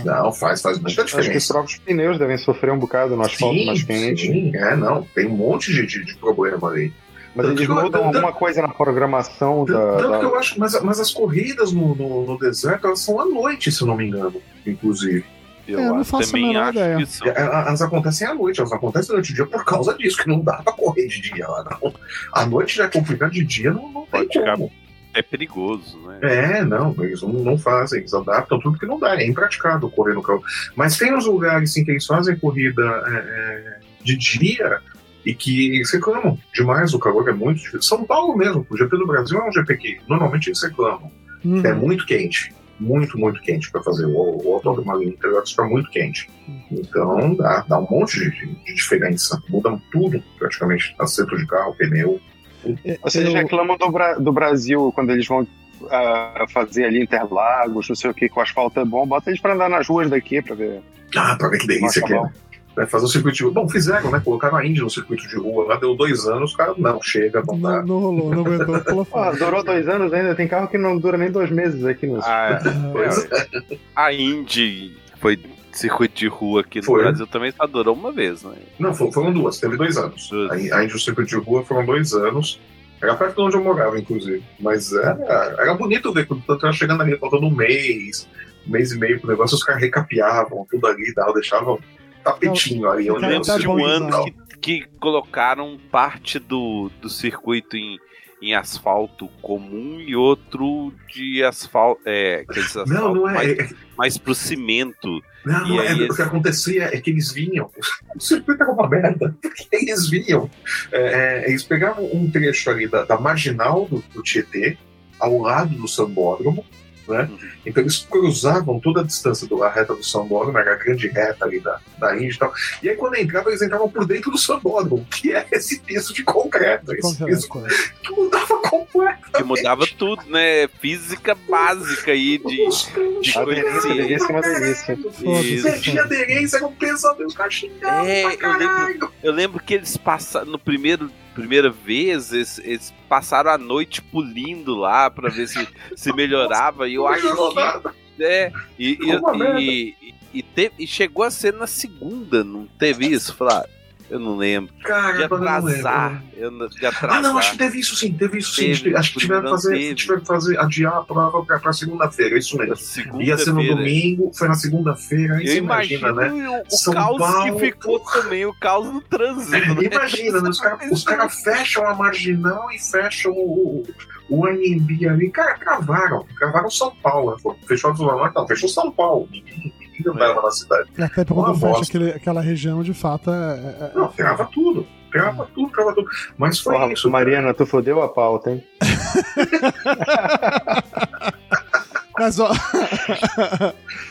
Não, faz, faz muita Acho que os diferença. próprios pneus devem sofrer um bocado no asfalto mais quente. sim, é, não. Tem um monte de, de, de problema ali. Mas eles Tanto eu- mudam tanto- alguma coisa na programação da. Tanto da- que eu acho, mas, mas as corridas no, no, no deserto, elas são à noite, se eu não me engano, inclusive. Eu É, eu não acho- faço a também menor acho ideia. que são. É, Elas acontecem à noite, elas acontecem durante o dia por causa disso, que não dá pra correr de dia lá, não. À noite já é complicado, de dia não, não tem Pode como. É perigoso, né? É, não, eles não, não fazem, eles adaptam tudo que não dá, é impraticável correr no calor. Mas tem uns lugares assim, que eles fazem corrida é, é, de dia e que eles reclamam demais, o calor é muito difícil. São Paulo mesmo, o GP do Brasil é um GP que normalmente eles reclamam, Uhum. é muito quente. Muito, muito quente para fazer. O, o autódromo ali no interior fica muito quente. Então dá, dá um monte de, de diferença. Muda tudo, praticamente. Acerto de carro, pneu. Vocês Eu- reclamam do, Bra- do Brasil quando eles vão ah, fazer ali Interlagos, não sei o que, com asfalto é bom. Bota eles pra andar nas ruas daqui pra ver. Ah, pra ver que delícia que é. Vai fazer o circuito de rua. Bom, fizeram, né? Colocaram a Indy no circuito de rua. Lá deu dois anos, os caras, não, chega, não Não, dá. não rolou, não aguentou, Ah, fora. durou dois anos ainda, tem carro que não dura nem dois meses aqui no A, Pois a Indy foi circuito de rua aqui no Foi. Brasil também só durou uma vez, né? Não, fo- foram duas, teve dois anos. Duas. A Indy no circuito de rua foram dois anos. Era perto de onde eu morava, inclusive. Mas era, era bonito ver quando eu tava chegando ali, faltando um mês, um mês e meio pro negócio, os caras recapeavam tudo ali, dava, deixavam tapetinho ali. Eu lembro de um ano que, que colocaram parte do, do circuito em, em asfalto comum e outro de asfalto. É, asfalto Não, não é. mais, é- mais pro cimento. Não, E não é. aí O que acontecia é que eles vinham. O circuito era uma merda. Eles vinham. é, é, eles pegavam um trecho ali da, da marginal do, do Tietê, ao lado do Sambódromo. Né? Uhum. Então eles cruzavam toda a distância da reta do Sambódromo, era a grande reta ali da, da Índia e tal. E aí quando entravam, eles entravam por dentro do Sambódromo, que é esse piso de concreto. Esse piso Concreto. que mudava completamente. Que mudava tudo, né? Física básica aí de, de Aderência, aderência é uma delícia. Perdia aderência, era um pesadelo, os caras xingavam É, eu lembro-. Eu lembro que eles passaram no primeiro primeira vez, eles, eles passaram a noite pulindo lá pra ver se, se melhorava. E eu acho que é, e, e, e, e, te- e chegou a ser na segunda, não teve isso? Falar, eu não lembro. Cara, De eu não atrasar. lembro. Eu, de atrasar. Ah, não, acho que teve isso sim, teve isso sim. Teve, acho que tiveram que fazer, teve. tiveram que fazer, adiar a prova pra, pra segunda-feira, isso Na mesmo. Ia ser no domingo, foi na segunda-feira, você imagino imagina, né? o, São caos Paulo, que ficou também, o caos no trânsito. né? Imagina, né? os caras cara fecham a marginal e fecham o, o AMB ali. Cara, cravaram, cravaram São Paulo. né? Fechou a Zona Norte, não, fechou São Paulo. Ninguém, ninguém andava na cidade. Até quando Uma fecha aquele, aquela região, de fato, é. é- Não, crava tudo. Crava tudo, crava tudo. Mas foi Porra, isso. Mariana, tu fodeu a pauta, hein? Mas, ó,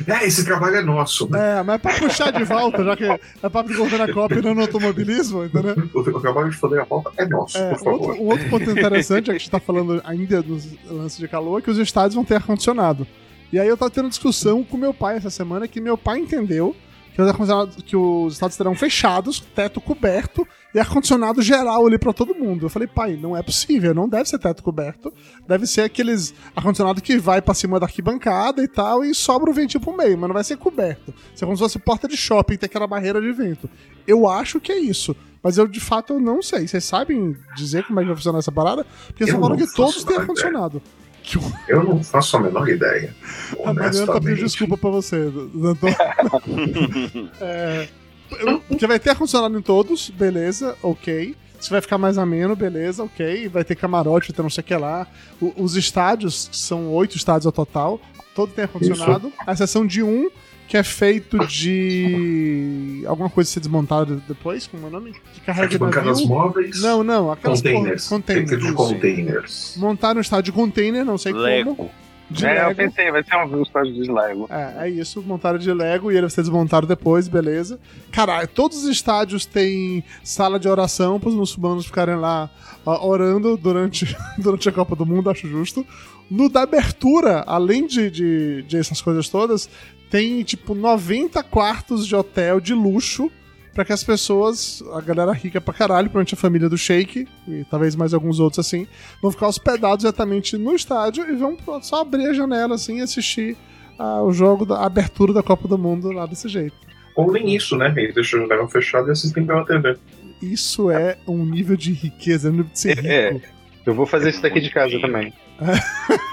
É, esse trabalho é nosso. Né? é, mas pra puxar de volta, já que é papo de governo na Copa e não no automobilismo, entendeu? O, o trabalho de fazer a pauta é nosso, É, por um, outro, favor. um outro ponto interessante, já que a gente tá falando ainda dos lances de calor, é que os estádios vão ter ar-condicionado. E aí eu tava tendo discussão com meu pai essa semana, que meu pai entendeu que os, ar-condicionado- que os estádios serão fechados, teto coberto e ar-condicionado geral ali pra todo mundo. Eu falei, pai, não é possível, não deve ser teto coberto, deve ser aqueles ar-condicionado que vai pra cima da arquibancada e tal, e sobra o ventinho pro meio, mas não vai ser coberto. Isso é como se fosse porta de shopping, tem aquela barreira de vento. Eu acho que é isso. Mas eu, de fato, eu não sei. Vocês sabem dizer como é que vai funcionar essa parada? Porque vocês Eu falaram não que todos têm ar-condicionado. O- Eu não faço a menor ideia. A Mariana tá pedindo desculpa pra você, Danton. é, porque vai ter ar-condicionado em todos, beleza, ok. Se vai ficar mais ameno, beleza, ok. Vai ter camarote, vai ter não sei o que lá. O- os estádios, que são oito estádios ao total, todo tem ar-condicionado. A exceção de um, que é feito de. alguma coisa ser desmontada depois, como é o nome? Que carrega navio. móveis, Não, não, aquelas containers. que ter de containers. Montaram um estádio de container, não sei como. Leco. De é, eu Lego. pensei, vai ser um estágio de Lego. É, é isso, montaram de Lego e ele vai ser desmontado depois, beleza. Caralho, todos os estádios têm sala de oração para os muçulmanos ficarem lá ó, orando durante, durante a Copa do Mundo, acho justo. No da abertura, além de, de, de essas coisas todas, tem tipo 90 quartos de hotel de luxo para que as pessoas, a galera rica pra caralho, provavelmente a família do Sheik e talvez mais alguns outros assim, vão ficar hospedados exatamente no estádio e vão só abrir a janela assim e assistir ah, o jogo da a abertura da Copa do Mundo lá desse jeito. Ou nem isso, né? Eles deixam a janela fechada e assistem pela TV. Isso é um nível de riqueza, um nível de ser É. rico. Eu vou fazer isso daqui de casa também.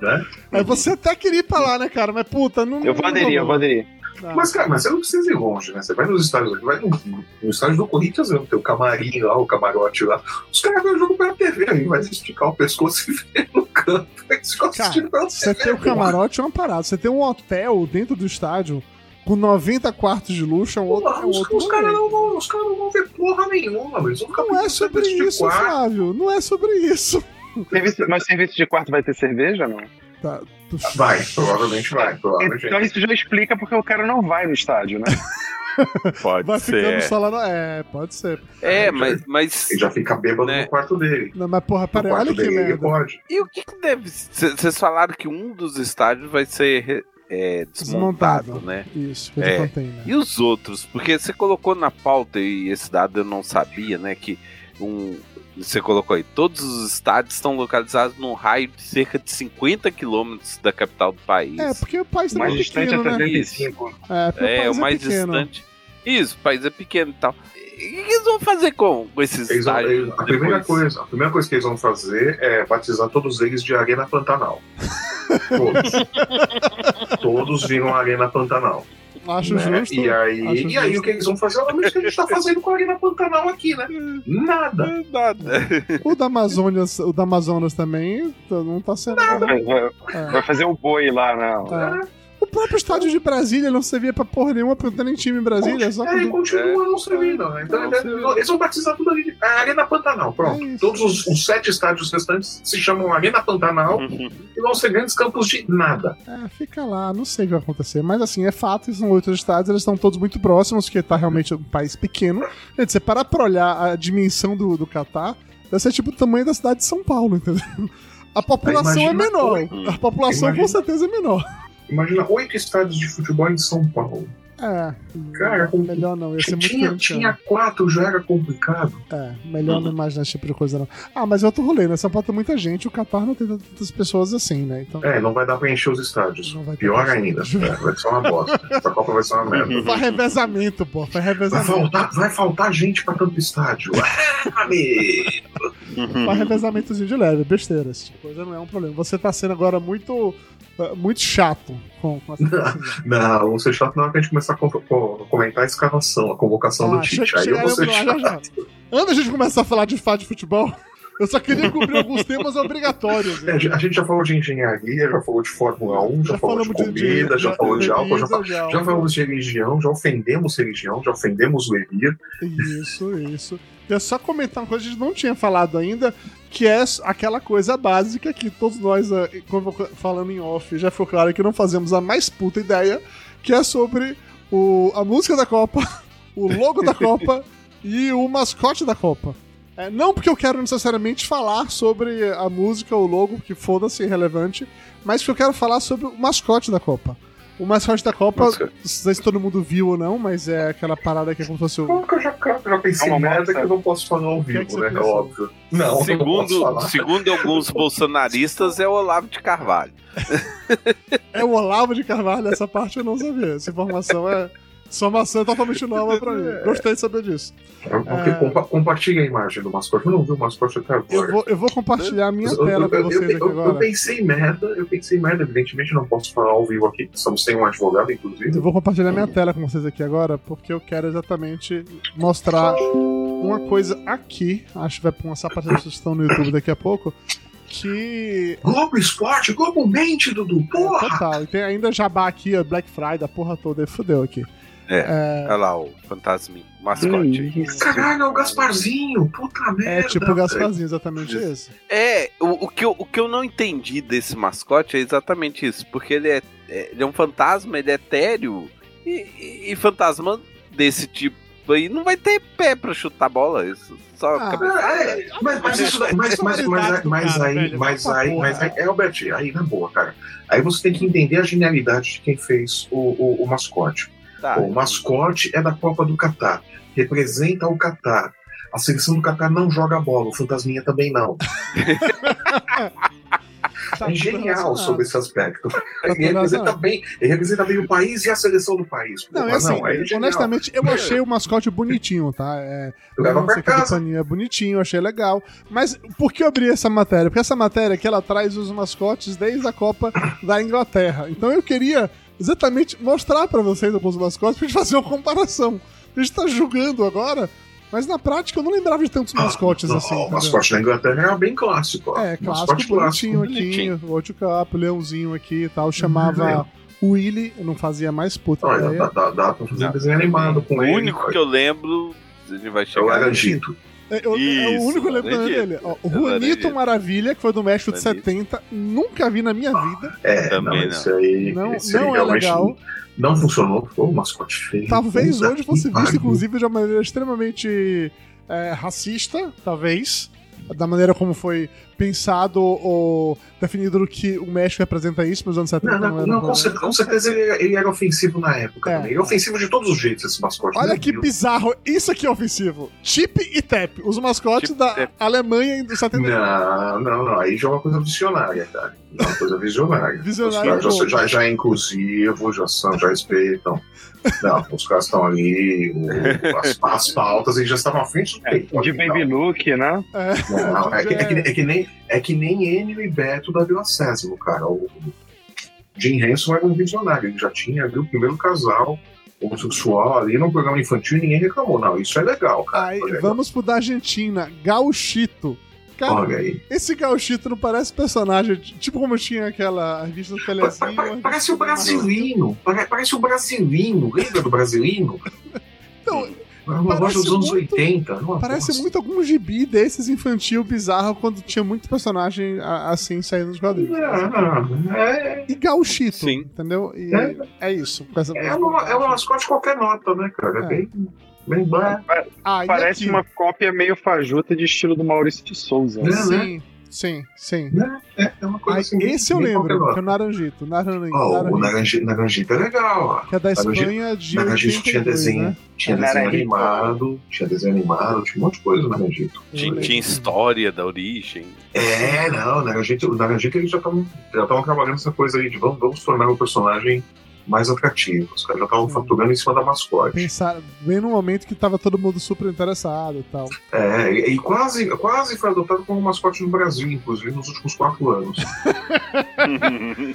Né? Aí você até queria ir pra lá, né, cara? Mas puta, não. Eu vou aderir, eu vou aderir. Ah, Mas, cara, mas você não precisa ir longe, né? Você vai nos estádios aqui, vai no, no estádio do Corinthians mesmo, tem o camarim lá, o camarote lá. Os caras vão jogo pela TV aí, vai esticar o pescoço e ver no canto. Cara, você tem o camarote é uma parada. Você tem um hotel dentro do estádio com 90 quartos de luxo, é um outro. Porra, É um os, outro os caras não, vão- os caras não vão ver porra nenhuma, eles vão ficar Não é sobre isso. Flávio. Não é sobre isso. Serviço- mas serviço de quarto vai ter cerveja, não? Tá, tu- Vai, provavelmente vai. Provavelmente Então isso já explica porque o cara não vai no estádio, né? Pode Vai ficando ser. só lá no. É, pode ser. É, mas, mas. Ele já fica bêbado Né? no quarto dele. Não, mas porra, No peraí, olha quarto que merda. pode. E o que, que deve. Vocês falaram que um dos estádios vai ser é, desmontado, Desmontado. né? Isso, que eu É. né? E os outros? Porque você colocou na pauta, e esse dado eu não sabia, né? Que um. Você colocou aí, todos os estádios estão localizados num raio de cerca de 50 quilômetros da capital do país. É, porque o país O mais também é distante pequeno, é né? 75. É, porque É, país o mais pequeno. distante. Isso, o país é pequeno e tal. E o que eles vão fazer com, com esses Eles vão- estádios? eles- a, primeira coisa, a primeira coisa que eles vão fazer é batizar todos eles de Arena Pantanal. Todos. todos viram Arena Pantanal. Acho né? justo. E aí, acho e aí justo. o que eles vão fazer? É o mesmo que a gente tá fazendo com a Arena Pantanal aqui, né? Nada. É Nada. O da Amazonas, o da Amazonas também tá- não tá sendo. Vai, vai- É. vai fazer o boi lá, né? É. O próprio estádio de Brasília não servia pra porra nenhuma, porque não tem nem time em Brasília. Só É, e continua não servindo. né? Então, Não servindo. eles vão batizar tudo ali. A Arena Pantanal, pronto. É. Todos os, os sete estádios restantes se chamam Arena Pantanal e vão ser grandes campos de nada. É, fica lá, não sei o que vai acontecer. Mas assim, é fato, são oito estádios, eles estão todos muito próximos, porque tá realmente um país pequeno. Gente, você parar pra olhar a dimensão do, do Catar, deve ser tipo o tamanho da cidade de São Paulo, entendeu? A população é menor. A população Imagina- com certeza é menor. Imagina oito estádios de futebol em São Paulo. É. Cara, com- melhor não, ia ser muito Tinha, tinha quatro, já era complicado. É, melhor não imaginar esse tipo de coisa, não. Ah, mas é outro rolê, né? São Paulo tem muita gente, o Catar não tem tantas pessoas assim, né? Então. É, não vai dar pra encher os estádios. Vai Pior ainda. É, vai ser uma bosta. Essa Copa vai ser uma merda. Vai revezamento, pô. Vai Vai revezamento. faltar, vai faltar gente pra tanto estádio. Ah, amigo. Vai revezamentozinho de leve, besteira. Esse tipo coisa não é um problema. Você tá sendo agora muito. eh, Muito chato com, com essa. Não, vou ser chato na hora que a gente começar a co- co- comentar a escalação, a convocação Ah, do Tite. Aí eu vou ser chato. já, já. Antes da gente começar a falar de fato de futebol, eu só queria cobrir alguns temas obrigatórios. É, a gente já falou de engenharia, já falou de Fórmula 1, já, Já falou de comida, de- já de- falou de álcool, já, já falamos de religião, já ofendemos religião, já ofendemos o Emir. Isso, isso. Eu só comentar uma coisa que a gente não tinha falado ainda, que é aquela coisa básica que todos nós, eh, falando em off, já ficou claro que não fazemos a mais puta ideia, que é sobre o, a música da Copa, o logo da Copa e o mascote da Copa. É, não porque eu quero necessariamente falar sobre a música, o logo, que foda-se, irrelevante, mas porque eu quero falar sobre o mascote da Copa. O mascote da Copa, Nossa. não sei se todo mundo viu ou não, mas é aquela parada que é como se fosse o. Como que eu já, já pensei É uma merda que eu não posso falar ao que é que vivo, você né? É óbvio. Não, não Segundo, falar. segundo alguns bolsonaristas, é o Olavo de Carvalho. É o Olavo de Carvalho, essa parte eu não sabia. Essa informação é. Essa informação é totalmente nova pra mim. Gostei de saber disso. Porque compa compartilha a imagem do mascote. Eu não vi o mascote até agora. Eu vou, eu vou compartilhar a minha Eu- tela com vocês eu- aqui eu- Eu agora. pensei merda, eu pensei merda, evidentemente não posso falar ao vivo aqui, estamos sem um advogado, inclusive. Eu vou compartilhar minha tela com vocês aqui agora, porque eu quero exatamente mostrar uma coisa aqui. Acho que vai começar a partir da estão no YouTube daqui a pouco. Que. Globo Esporte, Globo Mente, Dudu, porra! Total. E tem ainda jabá aqui, ó, Black Friday, a porra toda. Fudeu aqui. É, olha lá o fantasminha, o mascote. Caralho, é o Gasparzinho, puta merda. É tipo o Gasparzinho, exatamente isso. É, o, o que eu, o que eu não entendi desse mascote é exatamente isso, porque ele é, é- ele é um fantasma, ele é etéreo, e, e- e fantasma desse tipo aí não vai ter pé pra chutar bola, isso só Ah, cabeça. É, mas, mas isso daí, mas, mas, mas, mas aí, mas aí, mas aí, é, Albert, aí na boa, cara. Aí você tem que entender a genialidade de quem fez o, o, o mascote. Tá, o mascote é da Copa do Catar, representa o Catar. A seleção do Catar não joga bola, o Fantasminha também não. Tá é genial sobre esse aspecto. tudo Ele representa bem, ele representa bem o país e a seleção do país. Não, é assim, aí é genial. honestamente, eu achei o mascote bonitinho, tá? É, leva não pra o que do casa. é bonitinho, achei legal. Mas por que eu abri essa matéria? Porque essa matéria aqui, ela traz os mascotes desde a Copa da Inglaterra. Então eu queria exatamente mostrar pra vocês alguns mascotes pra gente fazer uma comparação. A gente tá julgando agora, mas na prática eu não lembrava de tantos mascotes Não, assim. O entendeu? mascote da Inglaterra era bem clássico. ó. É, Mascote clássico, bonitinho aqui, bonitinho. o outro capo, o leãozinho aqui e tal. Chamava Willy, eu não fazia mais puta Olha, ideia. dá, dá, dá pra fazer Não. um desenho animado com o ele. único que eu lembro, ele vai É o chegar. Laranjito. É, eu- é o Isso, único que eu lembro Laranjito. dele. Ó, o É Juanito. Maravilha, que foi do México de Juanito. 70, nunca vi na minha vida. É, Também não, não. Isso aí, Não, isso aí não é legal. Não funcionou. Foi um mascote feio. Talvez Puta hoje fosse visto, inclusive, de uma maneira extremamente é, racista, talvez. Da maneira como foi pensado ou definido o que o México representa isso nos anos 70. Não, não, não um com, problema. cer- com certeza ele, era- ele era ofensivo na época É. também. Ele é ofensivo de todos os jeitos, esse mascote. Olha Meu que Deus. bizarro. Isso aqui é ofensivo. Chip e Tap, os mascotes Chip da e. Alemanha dos 70. Não, não, não. Aí já é uma coisa visionária, cara. É uma coisa visionária. Visionária Os caras já, já, já é inclusivo, já, são, já respeitam. Não, os caras estão ali, o- as, as pautas, eles já estavam à frente do tempo. De Baby Look, né? Não, é, que, é, que, é, que nem, é que nem Enio e Beto da Vila Sésamo, cara. O Jim Henson era um visionário, ele já tinha ali o primeiro casal homossexual ali num programa infantil e ninguém reclamou. Não, isso é legal, cara. Aí, aí. vamos pro da Argentina. Gauchito. Cara, Olha aí. esse gauchito não parece personagem, tipo como tinha aquela revista do Pa- Telezinho. pa- a revista Parece o Brasilino. Pare- Parece o Brasilino. Lembra do Brasilino? Então, Uma Parece loja dos anos muito- 80. Uma Parece muito algum gibi desses infantil bizarro quando tinha muito personagem assim saindo dos quadrinhos. É, é, E gauchito, Sim. entendeu? E É. é, isso. com essa- é, uma, é uma mascote qualquer nota, né, cara? É É. bem. bem. Ah, Parece aqui? uma cópia meio fajuta de estilo do Maurício de Souza. É, né? Sim, sim, sim. É, é uma coisa assim. esse eu lembro, que é o nota. Naranjito. Naran... Ó, o Naranjito, Naranjito, Naranjito é legal, ó. que é da Naranjito- Espanha de Naranjito tinha 82, desenho, né? tinha desenho Naranjito. animado, tinha desenho animado, tinha um monte de coisa no Naranjito. Tinha, tinha história da origem. É, não, o Naranjito, o Naranjito eles já estavam já estavam trabalhando essa coisa aí de vamos, vamos tornar o personagem mais atrativo. Os caras já estavam faturando em cima da mascote. Pensar bem no momento que tava todo mundo super interessado e tal. É, e, e quase, quase foi adotado como mascote no Brasil, inclusive nos últimos quatro anos.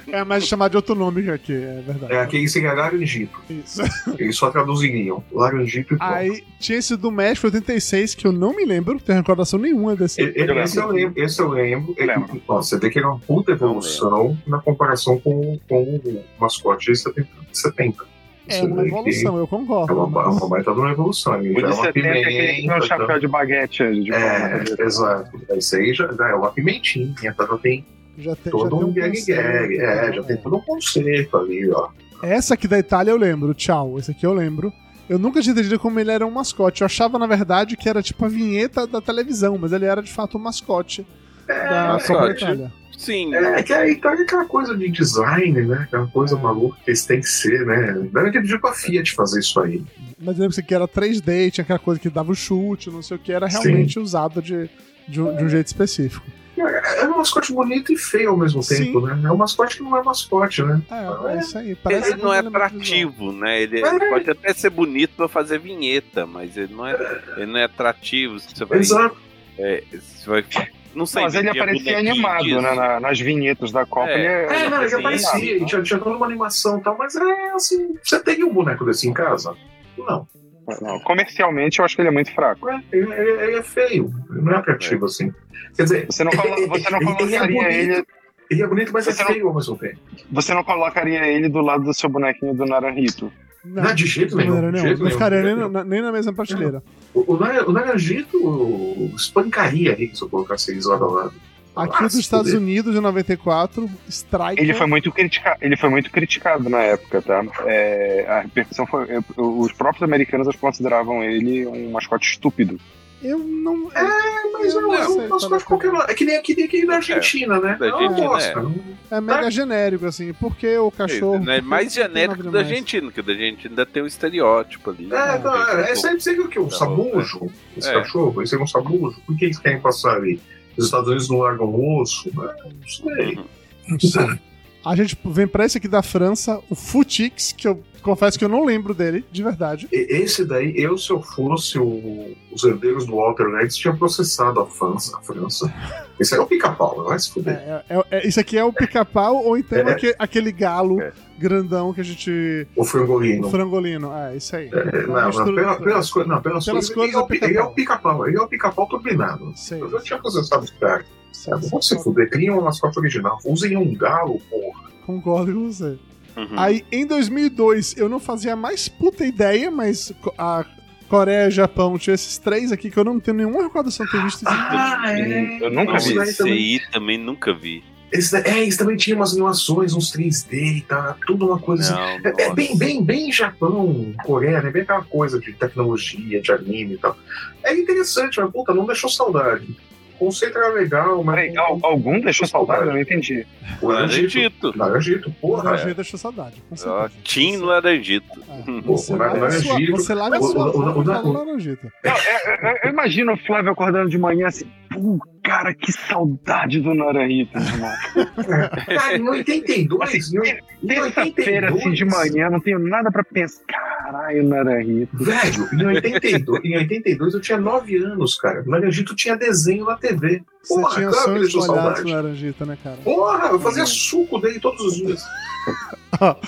É, mas chamar de outro nome aqui, é verdade. É, aquele seria Laranjito. Isso. Eles só traduziriam. Laranjito e pronto. Aí tinha esse do México 86, que eu não me lembro, não tenho recordação nenhuma desse. E- e- Esse eu lembro, esse eu lembro. Ele- Lembro. ó, você vê que ele é uma puta evolução na comparação com, com o mascote de 70. De 70. É uma evolução, eu É concordo. uma, ba- mas- uma baita de uma evolução. Ele O já é de uma 70 é aquele que tem um pimenta. chapéu de baguete de É, exato. Esse aí já, já é uma pimentinha, tá? já tem Já tem, todo já um gag conceito, gag. É, né? já tem todo um conceito ali, ó. Essa aqui da Itália eu lembro, tchau. Esse aqui eu lembro. Eu nunca tinha entendido como ele era um mascote. Eu achava, na verdade, que era tipo a vinheta da televisão, mas ele era de fato um mascote da mascote. Copa da Itália. Sim. É, que aí tá aquela coisa de design, né? Aquela coisa maluca que eles têm que ser, né? Deve ter pedido pra Fiat fazer isso aí. Mas eu lembro que era 3D, tinha aquela coisa que dava o chute, não sei o que, era realmente usado de, de, um, de um jeito específico. É um mascote bonito e feio ao mesmo Sim. tempo, né? É um mascote que não é mascote, né? É, é isso aí. Parece Ele não é um atrativo, né? Ele É. pode até ser bonito pra fazer vinheta, mas ele não é, ele não é atrativo. Você vai, Exato. é, você vai não sei. Mas ele aparecia bonequinho animado, disso. né? na- nas vinhetas da Copa. É. Ele É, não, ele aparecia, e tinha, tinha toda uma animação e tal, mas é assim, você teria um boneco desse em casa? Não. Não, comercialmente eu acho que ele é muito fraco. É, Ele, ele- ele é feio, ele não é atrativo assim. Quer dizer, Você não, colo- você não ele- ele é colocaria ele, ele é bonito, mas é Você não- feio mesmo tempo. você não colocaria ele do lado do seu bonequinho do Naranjito. Não, Não, de jeito nenhum. não, não, não nenhum, ficaria nem, nem na mesma prateleira. O, o, o Naranjito espancaria aí se eu colocasse eles lado a lado. Aqui dos Estados fuder. Unidos, de 94, Strike. Ele foi muito, critica ele foi muito criticado na época, tá? É, a repercussão foi. é, Os próprios americanos consideravam ele um mascote estúpido. Eu não. É, mas eu não, é sei, um mascote parece- qualquer. É que nem, que nem aquele da Argentina, né? da É uma Argentina, bosta. é. não- É mega genérico, assim. Porque o cachorro. Né? Mais que não tem genérico nada da? Argentina, que da Argentina ainda tem um estereótipo ali. É, né? tá, é, Tem- sempre o quê? Um Tá sabujo? Esse É. cachorro? Esse é um sabujo? Por que eles querem passar ali? Os Estados Unidos não largam o osso? É, Não sei. Uhum. Não sei. A gente vem pra esse aqui da França, o Futix, que eu confesso que eu não lembro dele, de verdade. Esse daí, eu, se eu fosse o- os herdeiros do Walter Legs, tinha processado a França. A França. Esse aí é o pica-pau, vai se É, fuder. é- é- é- isso aqui é o pica-pau ou então É. aque- aquele galo É. grandão que a gente. O frangolino. O frangolino. É, isso aí. É, não, mistura pela- pelas, co- não, pelas, Pelas coisas, ele é, é ele é o pica-pau. Ele é o pica-pau turbinado. Sei, Eu já tinha processado os caras. É, Vamos se fuder, cria uma mascote original. Usem um galo, porra. Concordo com você. Uhum. Aí, em 2002, eu não fazia a mais puta ideia, mas a Coreia, Japão, tinha esses três aqui que eu não tenho nenhuma recordação de ter visto. Ah, é. Eu nunca Nossa, vi. Esse também. aí também nunca vi. Esse, é, esse também tinha umas animações, uns 3D e tal, tudo uma coisa assim. Não, É, é nossa. bem, bem, bem Japão, Coreia, né? Bem aquela coisa de tecnologia, de anime e tal. É interessante, mas puta, não deixou saudade. O conceito era legal, mas. Peraí, al- algum deixou saudade? Eu não entendi. O Laranjito. Laranjito. Laranjito, O porra. Laranjito deixou saudade. certeza. Tim Laranjito. Ah, Pô, Você o você lava a o- o- o- o- o- Laranjito. Não, é- é- eu imagino o Flávio acordando de manhã assim, pô, cara, que saudade do Naranjito, irmão. Cara, em 82, em oit- em Terça-feira, assim, de 82, manhã, não tenho nada pra pensar. Caralho, Naranjito. Velho, em 82, em 82 eu tinha 9 anos, cara. O Laranjito tinha desenho na TV. Você Porra, tinha claro que sonhos deixou molhados no Laranjita, né, cara? Porra, eu fazia suco dele todos os dias.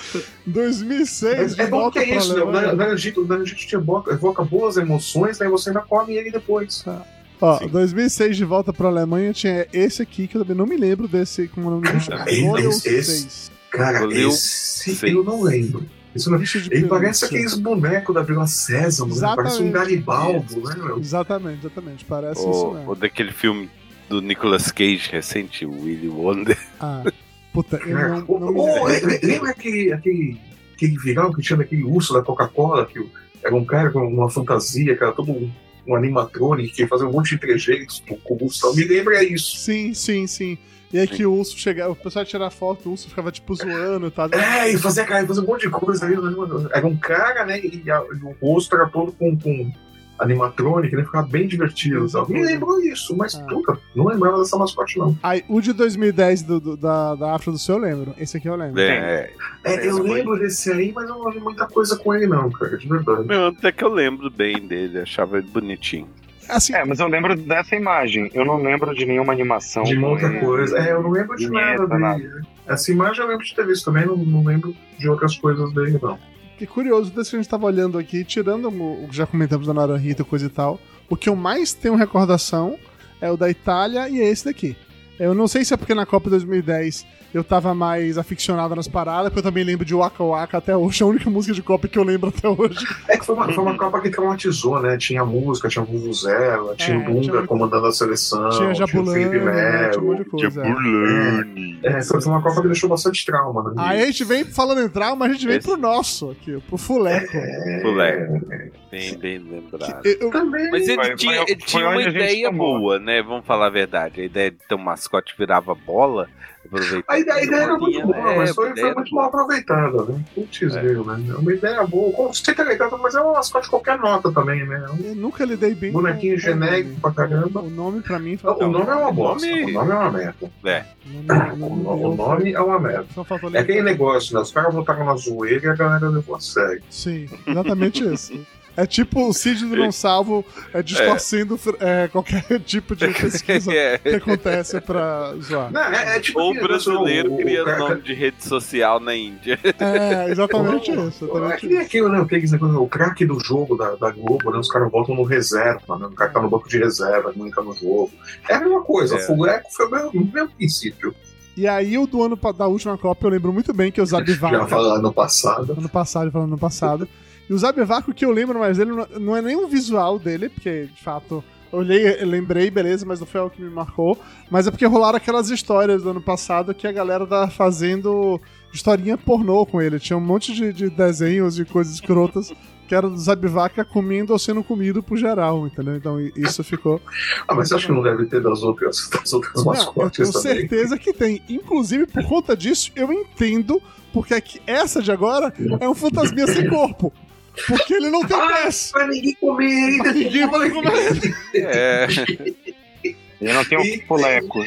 2006, É, é bom que é isso, né? O Alemanha. Laranjito, o Laranjito te evoca, evoca boas emoções, daí você ainda come ele depois. Ó, Sim. 2006 de volta pra Alemanha tinha esse aqui, que eu também não me lembro desse, como é o nome do bicho. Esse- esse- 6. Cara, esse Sei. eu não lembro. Isso não... Bicho de Ele parece aqueles bonecos da Vila Sésamo, né? Parece um. Garibaldo, né, meu? Exatamente, exatamente. Parece isso Ou, mesmo. ou daquele filme do Nicolas Cage recente, o Willy Wonder. Ah, puta, eu Cara, não, ô, não me ô, lembro. le- lembra aquele, aquele, aquele viral que tinha daquele urso da Coca-Cola, que o- era um cara com uma fantasia, que era todo um, animatrônico, que fazia um monte de trejeitos com com o urso. tal. Me lembra isso. Sim, sim, sim. E aí que o urso chegava, o pessoal ia tirar foto, o urso ficava tipo zoando e tal. É, e fazia, cara, fazia um monte de coisa ali. Era um cara, né? E, a- e o rosto era todo com, com animatrônico, ele ficava bem divertido. e tal. Me lembrou isso, mas Ah. puta, não lembrava dessa mascote, não. Aí, o de 2010 do, do- da, da Afro do Seu eu lembro. Esse aqui eu lembro. É, É, eu Esse foi- lembro desse aí, mas eu não vi muita coisa com ele, não, cara, de verdade. meu, até que eu lembro bem dele, achava ele bonitinho. Assim, É, mas eu lembro dessa imagem. Eu não lembro de nenhuma animação. De outra ele. coisa. É, eu não lembro de nada dele. Essa imagem eu lembro de ter visto também, não, não lembro de outras coisas dele, não. Que curioso, desse que a gente tava olhando aqui, tirando o que já comentamos da Naranjita coisa e tal, o que eu mais tenho recordação é o da Itália e é esse daqui. Eu não sei se é porque na Copa 2010 eu tava mais aficionado nas paradas, porque eu também lembro de Waka Waka até hoje, a única música de Copa que eu lembro até hoje. É que foi uma, foi uma Copa que traumatizou, né? Tinha música, tinha Vuvuzela, tinha o É, Dunga tinha comandando a seleção, tinha tinha, Jabulani, Felipe tinha um monte Melo. de coisa. é. Jabulani. É, foi uma Copa que deixou bastante trauma, né? Aí a gente vem falando em trauma, a gente vem Esse- pro nosso aqui, pro Fuleco. É, Moleque. Bem, bem lembrado. Eu- eu- Também. Mas ele Foi- tinha, foi- ele foi tinha uma ideia boa, né? Vamos falar a verdade. A ideia de ter um mascote virava bola. A ideia, a ideia era muito boa, é, mas foi, foi muito boa. mal aproveitada, né? Putz, É. né? É uma ideia boa. O conceito é legal, mas é uma mascote de qualquer nota também, né? Um- eu nunca lidei bem Bonequinho com- genérico pra caramba. O nome pra mim foi O nome é uma bosta, nome- o nome é uma merda. É. O nome, O, no- o nome é uma merda. É aquele negócio, né? Os caras voltaram na zoeira e a galera levou a sério. Sim, exatamente isso. É tipo o Cid do Não Salvo é, distorcendo é, qualquer tipo de pesquisa É. que acontece pra zoar. Não, é, é tipo Ou o brasileiro o- o criando nome de rede social na Índia. É, exatamente isso. É Exatamente que nem isso. aquilo, né? Aqueles negócios, o craque do jogo da, da Globo, né? Os caras voltam no reserva, né? O cara tá no banco de reserva, não entra no jogo. É a mesma coisa. É. O Fuleco foi o mesmo, o mesmo princípio. E aí, o do ano da última Copa, eu lembro muito bem que o Já Zabivaca. falando no passado. ano passado, falando no passado. E o Zabivaca, o que eu lembro mais dele não- é nem o visual dele, porque de fato. Eu olhei, eu lembrei, beleza, mas não foi algo que me marcou. Mas é porque rolaram aquelas histórias do ano passado que a galera tá fazendo historinha pornô com ele. Tinha um monte de, de desenhos e coisas escrotas que era do Zabivaca comendo ou sendo comido por geral, entendeu? Então isso ficou. Ah, mas acho que não deve ter das outras, das outras Não, eu mascotes tenho também. certeza que tem. Inclusive, por conta disso, eu entendo porque é que essa de agora é um fantasminha sem corpo. Porque ele não tem pés. Pra ninguém comer ainda. Ninguém vai comer. É. E não tem um fuleco.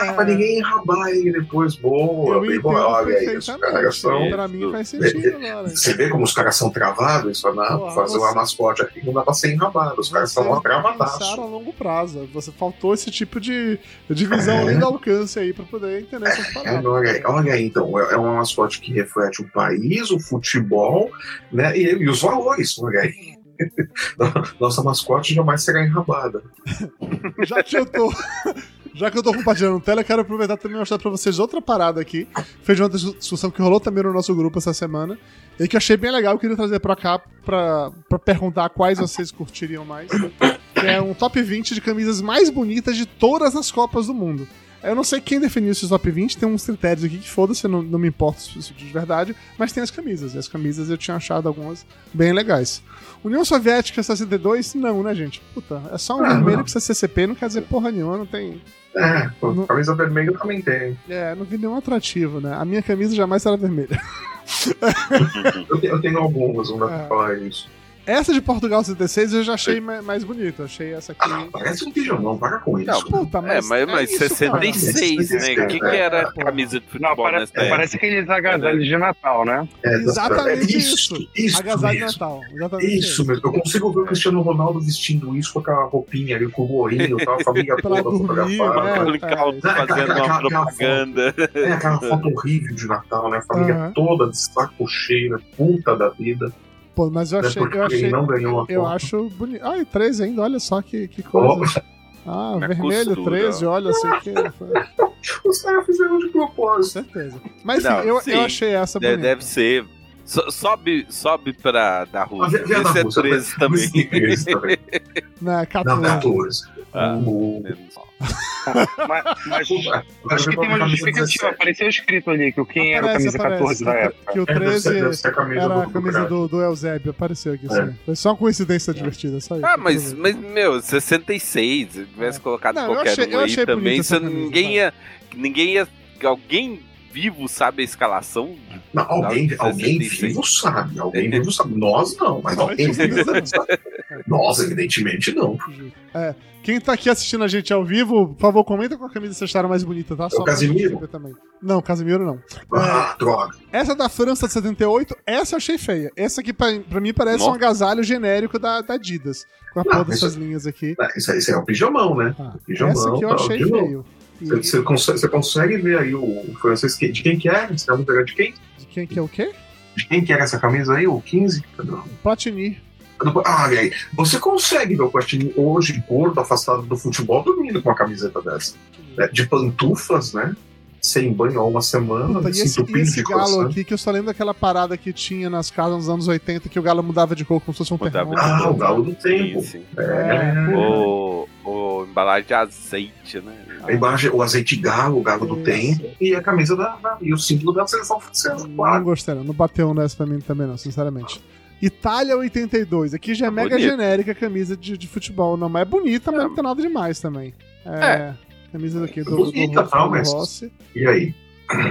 Ah, pra ninguém enrabar ele depois. Boa, Eu bem bom. Olha aí, os caras são. Pra mim faz sentido agora. Você vê como os caras são travados? Isso não, Porra, fazer você- uma mascote aqui não dá pra ser enrabado. Os caras são não pensaram travadaços. a longo prazo. Você faltou esse tipo de, de visão além do alcance aí pra poder entender essas É, paradas. olha, aí, olha aí, então, é é uma mascote que reflete o país, o futebol, né, e, e os valores, olha aí. Nossa mascote jamais será enrabada. Já que eu tô. Já que eu tô compartilhando tela, eu quero aproveitar também mostrar pra vocês outra parada aqui. Fez uma discussão que rolou também no nosso grupo essa semana. E que eu achei bem legal, eu queria trazer pra cá pra, pra perguntar quais vocês curtiriam mais. Que é um top 20 de camisas mais bonitas de todas as Copas do Mundo. Eu não sei quem definiu esses top 20, tem uns critérios aqui que foda-se, não, não me importa se de verdade, mas tem as camisas. E as camisas eu tinha achado algumas bem legais. União Soviética 62, não, né, gente? Puta, é só um Ah, vermelho não. que você CCP, não quer dizer porra nenhuma, não tem. É, pô, Não- camisa vermelha eu também tenho. É, não vi nenhum atrativo, né? A minha camisa jamais será vermelha. Eu tenho, eu tenho algumas, não dá É. pra falar isso. Essa de Portugal 76 eu já achei ma- mais bonita. Achei essa aqui. Ah, parece um pijamão, para com isso. Não, Puta, É, mas. mas, mas isso, cara. 66, né? O que, que era É, pô. camisa de Não, futebol parece, nessa época? parece aqueles agasalhos de Natal, né? É, Exatamente é isso. Isso Agasalho de. Natal. Exatamente Isso mesmo. Eu consigo ver o Cristiano Ronaldo vestindo isso com aquela roupinha ali, com o gorrinho, tá? a família toda fotografada. é. Colin Cowles É, fazendo aquela- uma aquela propaganda. É aquela foto horrível de Natal, né? A família Aham. toda de saco cheio, né? puta da vida. Pô, mas eu achei. Eu achei. não ganhou Eu acho bonito. Ah, e 13 ainda, olha só que, que coisa. Ah, Na vermelho, costura, 13, olha, sei o que. Os caras fizeram de propósito. Certeza. Mas Não, eu, sim. eu achei essa bonita. Deve ser. So- sobe, sobe pra da Rússia. a da Esse é Rússia, 13 vê- também. 13 também. Né, Não, 14. 14. Ah, O- Mas, mas acho que tem uma justificativa. 17. Apareceu escrito ali que o quem era o Aparece, camisa aparece, 14 da época. Que o É, deve 13 ser- deve ser a camisa era do- a do camisa do, do Eusébio, apareceu aqui, É. assim. Foi só uma coincidência divertida, só. Ah, mas, mas, meu, 66, se tivesse colocado Não, qualquer achei- um aí também, camisa, ninguém vai. ia. Ninguém ia. Alguém vivo sabe a escalação? Não, alguém, alguém 66. vivo sabe. Alguém vivo sabe. Nós não, mas alguém não. vivo sabe. Nós, evidentemente, não. É. Quem tá aqui assistindo a gente ao vivo, por favor, comenta qual camisa vocês acharam mais bonita, tá? Só pra Casimiro? Também. Não, Casimiro não. Ah, droga. Essa da França de 78, essa eu achei feia. Essa aqui, pra, pra mim, parece Nossa. um agasalho genérico da, da Adidas. Com a Não, porra dessas linhas aqui. Ah, Isso, aí- isso é um pijamão, né? Ah, Pijamão, essa aqui eu tal, achei feio. E- Você, você consegue, você consegue ver aí o, o francês que- de quem que é? Você vai pegar de quem? De quem que é o quê? De quem que era essa camisa aí? O 15? Platini. Ah, olha aí. Você consegue ver o Platini hoje, gordo, afastado do futebol, dormindo com uma camiseta dessa. né? De pantufas, né? Sem banho há uma semana, Puta, e se esse, e esse de galo croissant. aqui, que eu só lembro daquela parada que tinha nas casas nos anos 80, que o galo mudava de cor como se fosse um termômetro. Ah, o galo do tempo. Sim, sim. É, O, o embalagem de azeite, né? A imagem, o azeite galo, o galo do tempo, e a camisa da, da- e o símbolo da seleção francesa, Não claro. gostei, não. Não bateu nessa pra mim também, não, sinceramente. Itália 82. Aqui já é mega bonito. genérica a camisa de, de futebol. Não, mas é bonita, mas É. não tem nada demais também. É. Camisa daqui do, do, Bonita, do, do mas- Rossi. E aí?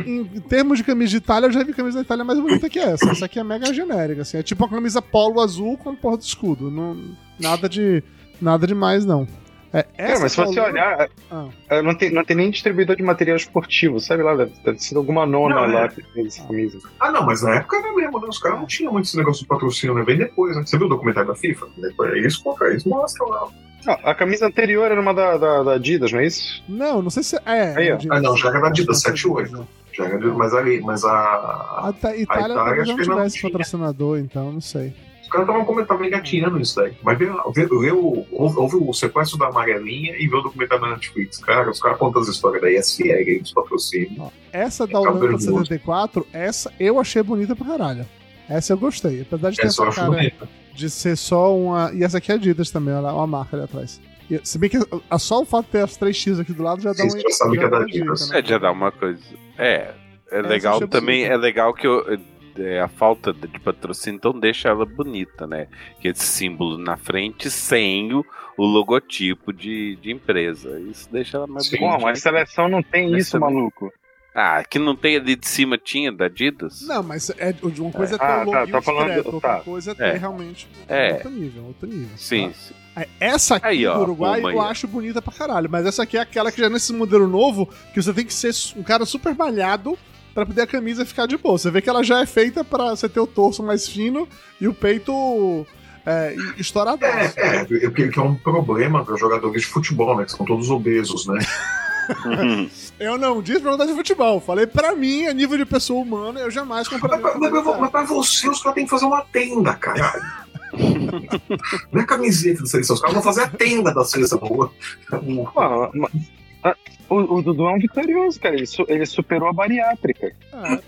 Em, em termos de camisa de Itália, eu já vi camisa da Itália mais bonita que essa. Essa aqui é mega genérica, assim. É tipo uma camisa polo azul com porra do escudo. Não, nada de. Nada demais, não. É, É, mas se você coluna- olhar, Ah. é, não tem, não tem nem distribuidor de material esportivo, sabe lá? Deve, deve ser alguma nona Não, lá é. que fez essa camisa. Ah, não, mas na época era mesmo, né? Os caras não tinham muito esse negócio de patrocínio, né? Bem depois, né? Você viu o documentário da FIFA? Depois, eles, pô, eles mostram lá. Ah, a camisa anterior era uma da, da, da Adidas, não é isso? Não, não sei se. É. Aí. Adidas. Ah, não, já era da Adidas, Não sei 7-8. se- Já era mas, ali, mas a, A Itália Itália, talvez acho não que não tivesse tinha. patrocinador, então, não sei. Os caras estavam comentando, engatinhando isso daí. Mas vê, vê, vê o, houve, houve o sequestro da amarelinha e vê o documentário da Netflix. Cara, os caras contam as histórias da ISL, dos patrocínios. Essa da Fica Holanda vergonhoso. 74, essa eu achei bonita pra caralho. Essa eu gostei. Apesar de ter Essa essa cara bonita. de ser só uma. E essa aqui é Adidas também, olha lá, uma marca ali atrás. E, se bem que a- só o fato de ter as três X aqui do lado já dá Sim, um. você já sabe que é da uma dica, Adidas. né? É, já dá uma coisa. É, é Essa legal também, bonita. é legal que eu- é, a falta de de patrocínio então deixa ela bonita, né? Que esse símbolo na frente sem o, o logotipo de, de empresa. Isso deixa ela mais Sim. bonita. Pô, mas seleção não tem isso, também. maluco. Ah, que não tem ali de cima tinha da Adidas? Não, mas é, uma coisa é ter Ah, o tá, tá falando- discreto, outra tá. coisa é ter É. realmente É. outro nível, outro nível. Sim, tá? sim. Aí, Essa aqui Aí, ó, do Uruguai eu acho bonita pra caralho, mas essa aqui é aquela que já nesse modelo novo, que você tem que ser um cara super malhado pra poder a camisa ficar de boa. Você vê que ela já é feita pra você ter o torso mais fino e o peito é, estouradaço. É, é, que é um problema para jogadores de futebol, né? Que são todos obesos, né? Eu não disse pra vontade de futebol. Falei pra mim, a nível de pessoa humana, eu jamais Mas, compraria. pra- mas, mas, mas pra você, os caras têm que fazer uma tenda, caralho. Não é camiseta da seleção, os caras vão fazer a tenda da seleção. Pô, ma- O, o Dudu é um vitorioso, cara. Ele, su- ele superou a bariátrica. É,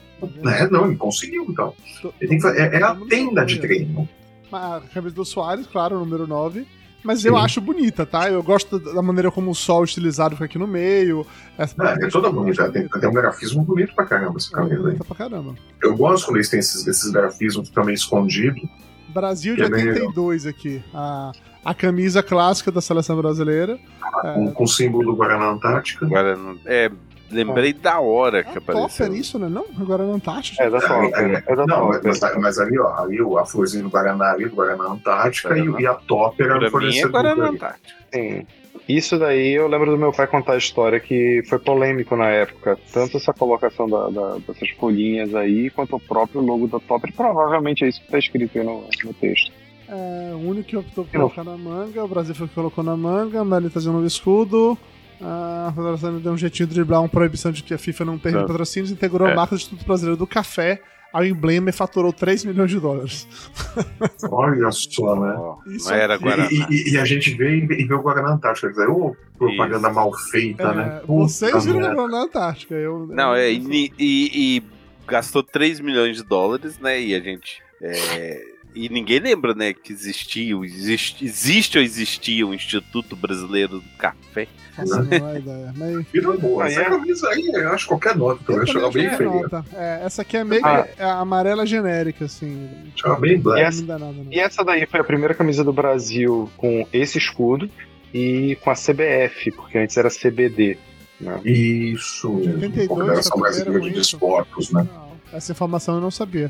É, não, ele conseguiu, então. Ele tem que fa- é, é a tenda de treino. A camisa do Soares, claro, número 9. Mas eu Sim. acho bonita, tá? Eu gosto da maneira como o sol estilizado fica aqui no meio. Essa É, é toda bonita. Tem, tem um grafismo bonito pra caramba essa É, camisa aí. bonita pra caramba. Eu gosto quando eles têm esses, esses grafismos também escondidos. Brasil de é bem 82 aqui. A, a camisa clássica da seleção brasileira. É, com, com o símbolo do Guaraná Antártica. Agora, não- é, lembrei da hora que é apareceu. topper isso, né? Não? Agora na Antártica. É da top. É da Não, top. mas, mas ali, ó, ali o- a florzinha do Guaraná ali, do Guaraná Antártica, e, e a Topper era Pra mim é fornecedora Guaraná. Antártica. Sim. Isso daí eu lembro do meu pai contar a história que foi polêmico na época. Tanto essa colocação da- da- dessas folhinhas aí, quanto o próprio logo da Top. Provavelmente é isso que tá escrito aí no, no texto. É, o único que optou por colocar na manga, o Brasil foi o que colocou na manga, a Meli tá no escudo. A Federação deu um jeitinho de driblar uma proibição de que a FIFA não perde É. patrocínios, integrou a É. marca do Instituto Brasileiro do Café ao emblema e faturou 3 milhões de dólares. Olha só, né? Isso não era Guaraná. E, e- e a gente vê e vê, o Guaraná Antártica. Quer dizer, ô, propaganda Isso. mal feita, É, né? vocês Puta viram merda. na Antártica. Eu, Não, eu- é, e, e- e gastou 3 milhões de dólares, né? E a gente. é, e ninguém lembra, né, que existia, existe, existe ou existia o Instituto Brasileiro do Café. Faço a menor ideia. Mas Vida boa. Essa é- camisa aí, eu acho qualquer nota, eu eu também acho bem achei feia. É, essa aqui é meio Ah. é amarela genérica, assim. Acho bem black. Essa- nada, não. E essa daí foi a primeira camisa do Brasil com esse escudo e com a CBF, porque antes era CBD. Né? Isso. 82 Confederação Brasileira de. Desportos, né? Não, essa informação eu não sabia.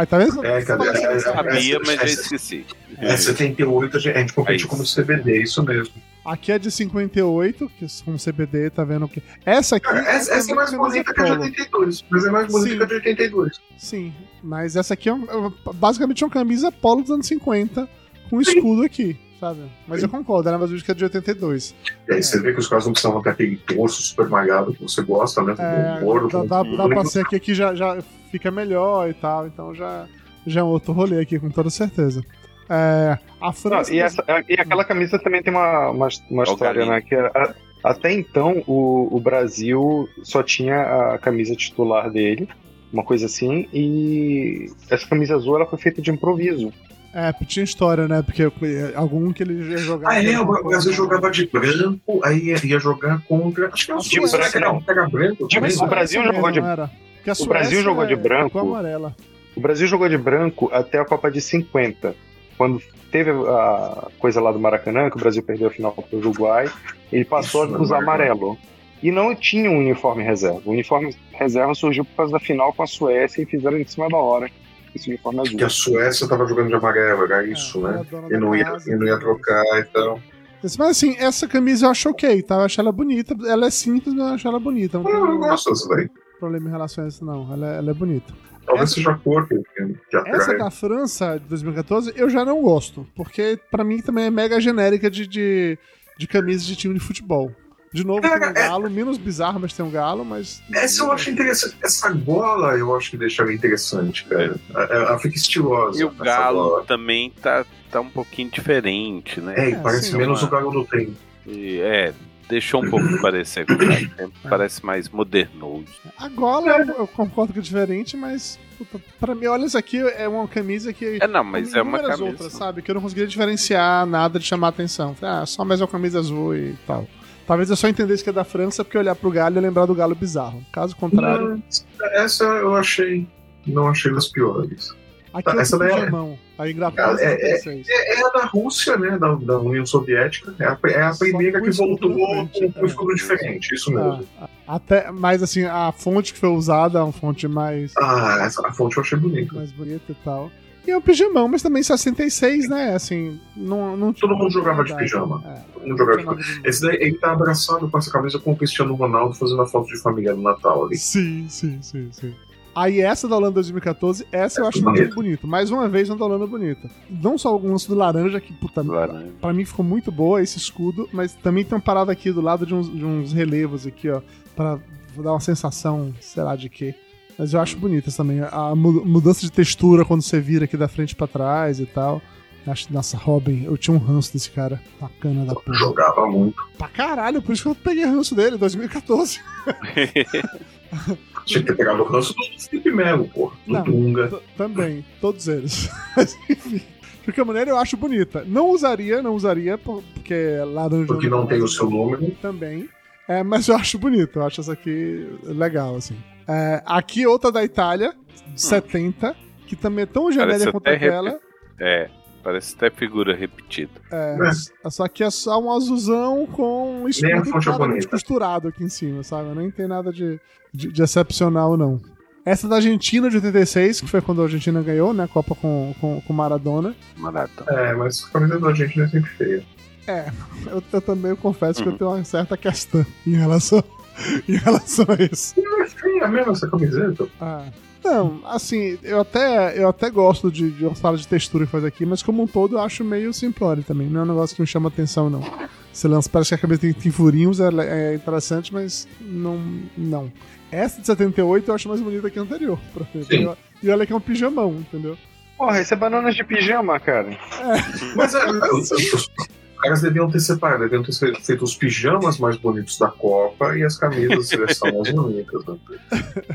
Ah, tá vendo? É, cadê? Essa eu É, é, sabia. Sabia, mas já essa- esqueci. É, 78 a gente, a competiu É como. CBD, isso mesmo. Aqui é de 58, que com CBD, tá vendo que. Essa aqui. Cara, essa, essa é mais bonita que a de polo. 82, mas é mais bonita Sim. que a de 82. Sim, mas essa aqui é um- é basicamente uma camisa polo dos anos 50, com escudo aqui, sabe? Mas eu concordo, ela é mais que é de 82. E aí você vê que os caras não precisavam ter aquele torso super malhado que você gosta, né? É, Do ouro, dá, com- dá, dá pra ser que aqui já, já fica melhor e tal, então já, já é um outro rolê aqui, com toda certeza. É, a Não, França. e, essa- e aquela camisa também tem uma, uma, uma história, galinho. né? Que era- a- até então o, o Brasil só tinha a camisa titular dele, uma coisa assim, e essa camisa azul ela foi feita de improviso. É, tinha história, né? Porque é, algum que ele ia jogar. Ah, é, o Brasil jogava de branco, aí ia, ia jogar contra. Acho que é o De Suécia, branco, que era não. branco. De branco, o? Brasil jogou de- Porque a o Brasil Suécia jogou de é branco. Com amarela. O Brasil jogou de branco até a Copa de 50, quando teve a coisa lá do Maracanã, que o Brasil perdeu a final para o Uruguai, ele passou Isso, a usar amarelo. E não tinha um uniforme reserva. O uniforme reserva surgiu por causa da final com a Suécia e fizeram em cima da hora esse uniforme azul. Que a Suécia tava jogando de amarelo, era isso, É, né? E da não, ia, casa, e não ia né? trocar e tal. Mas assim, essa camisa eu acho ok, tá? Eu acho ela bonita. Ela é simples, mas eu acho ela bonita. Não Eu, eu gosto dessa daí. Problema em relação a isso, não. Ela, é- ela é bonita. Talvez Essa- seja a cor que, que atrai. Essa da França de 2014 eu já não gosto, porque pra mim também é mega genérica de, de, de camisas de time de futebol. De novo, tem um É, é. galo, menos bizarro, mas tem um galo, mas. Essa eu acho interessante. Essa gola eu acho que deixa ela interessante, cara. Ela, ela fica estilosa. E o Galo gola. também tá, tá um pouquinho diferente, né? É, É, parece sim, menos uma- o Galo do tempo. E, é, deixou um pouco de parecer com o parece mais modernoso. A gola eu, eu concordo que é diferente, mas. Puta, pra mim, olha, isso aqui é uma camisa que. É, não, mas é uma camisa. outras, sabe? Que eu não conseguiria diferenciar nada de chamar atenção. Ah, só mais uma camisa azul e tal. Talvez eu só entendesse que é da França porque olhar pro galho e lembrar do galo bizarro. Caso contrário, Não, essa eu achei. Não achei das piores. aqui é essa o daí é-. A Inglaterra É, é, 76. É a da Rússia, né? Da, da União Soviética. É a, é a primeira que voltou com, um escudo diferente, isso mesmo. Ah, até, mas assim, a fonte que foi usada é uma fonte mais, Ah, essa, a fonte eu achei bonita. mais bonita e tal. E é um pijamão, mas também 66, né? Assim, não, não Todo mundo jogava de pijama. É, Todo mundo jogava de de- Esse daí, ele tá abraçado com essa camisa com o Cristiano Ronaldo fazendo a foto de família no Natal ali. Sim, sim, sim, sim. Aí essa da Holanda 2014, essa eu acho é muito bonita. bonita. Mais uma vez, uma da Holanda bonita. Não só o lance do laranja, que puta, Laranja. pra mim ficou muito boa esse escudo, mas também tem uma parada aqui do lado de uns, de uns relevos aqui, ó, pra dar uma sensação, sei lá de quê. Mas eu acho bonitas também. A mu- mudança de textura quando você vira aqui da frente pra trás e tal. Acho, nossa, Robin, eu tinha um ranço desse cara. Bacana da porra. Jogava muito. Pra caralho, por isso que eu peguei ranço dele, 2014. Tinha que ter pegado o ranço do Felipe Melo, porra. Do Não. Dunga. Também, todos eles. Mas enfim. De qualquer maneira, eu acho bonita. Não usaria, não usaria, por- porque é laranja. Porque não tem o seu número. Também. É, mas eu acho bonito, eu acho essa aqui legal, assim. É, aqui outra da Itália, de 70, que também é tão genérica quanto aquela. É, parece até figura repetida. É, É. Só que é só um azulzão com um escudo é claramente costurado aqui em cima, sabe? Nem tem nada de, de, de excepcional, não. Essa da Argentina de 86, que foi quando a Argentina ganhou, né? A Copa com, com, com Maradona. Maratona. É, mas a camisa da gente é sempre feia. Eu, eu também confesso que Uhum. eu tenho uma certa questão em relação, em relação a isso. Não é feia mesmo essa camiseta. Ah. Não, assim, eu até, eu até gosto de, de uma fala de textura que faz aqui, mas como um todo eu acho meio simplório também. Não é um negócio que me chama atenção, não. Você lança, parece que a cabeça tem, tem furinhos, é, é interessante, mas não, não. Essa de 78 eu acho mais bonita que a anterior. pra ver. Sim. E olha que é um pijamão, entendeu? Porra, isso é bananas de pijama, cara. Mas é, os, os caras deviam ter separado, deviam ter fe- feito os pijamas mais bonitos da Copa e as camisas de seleção mais bonitas. Né?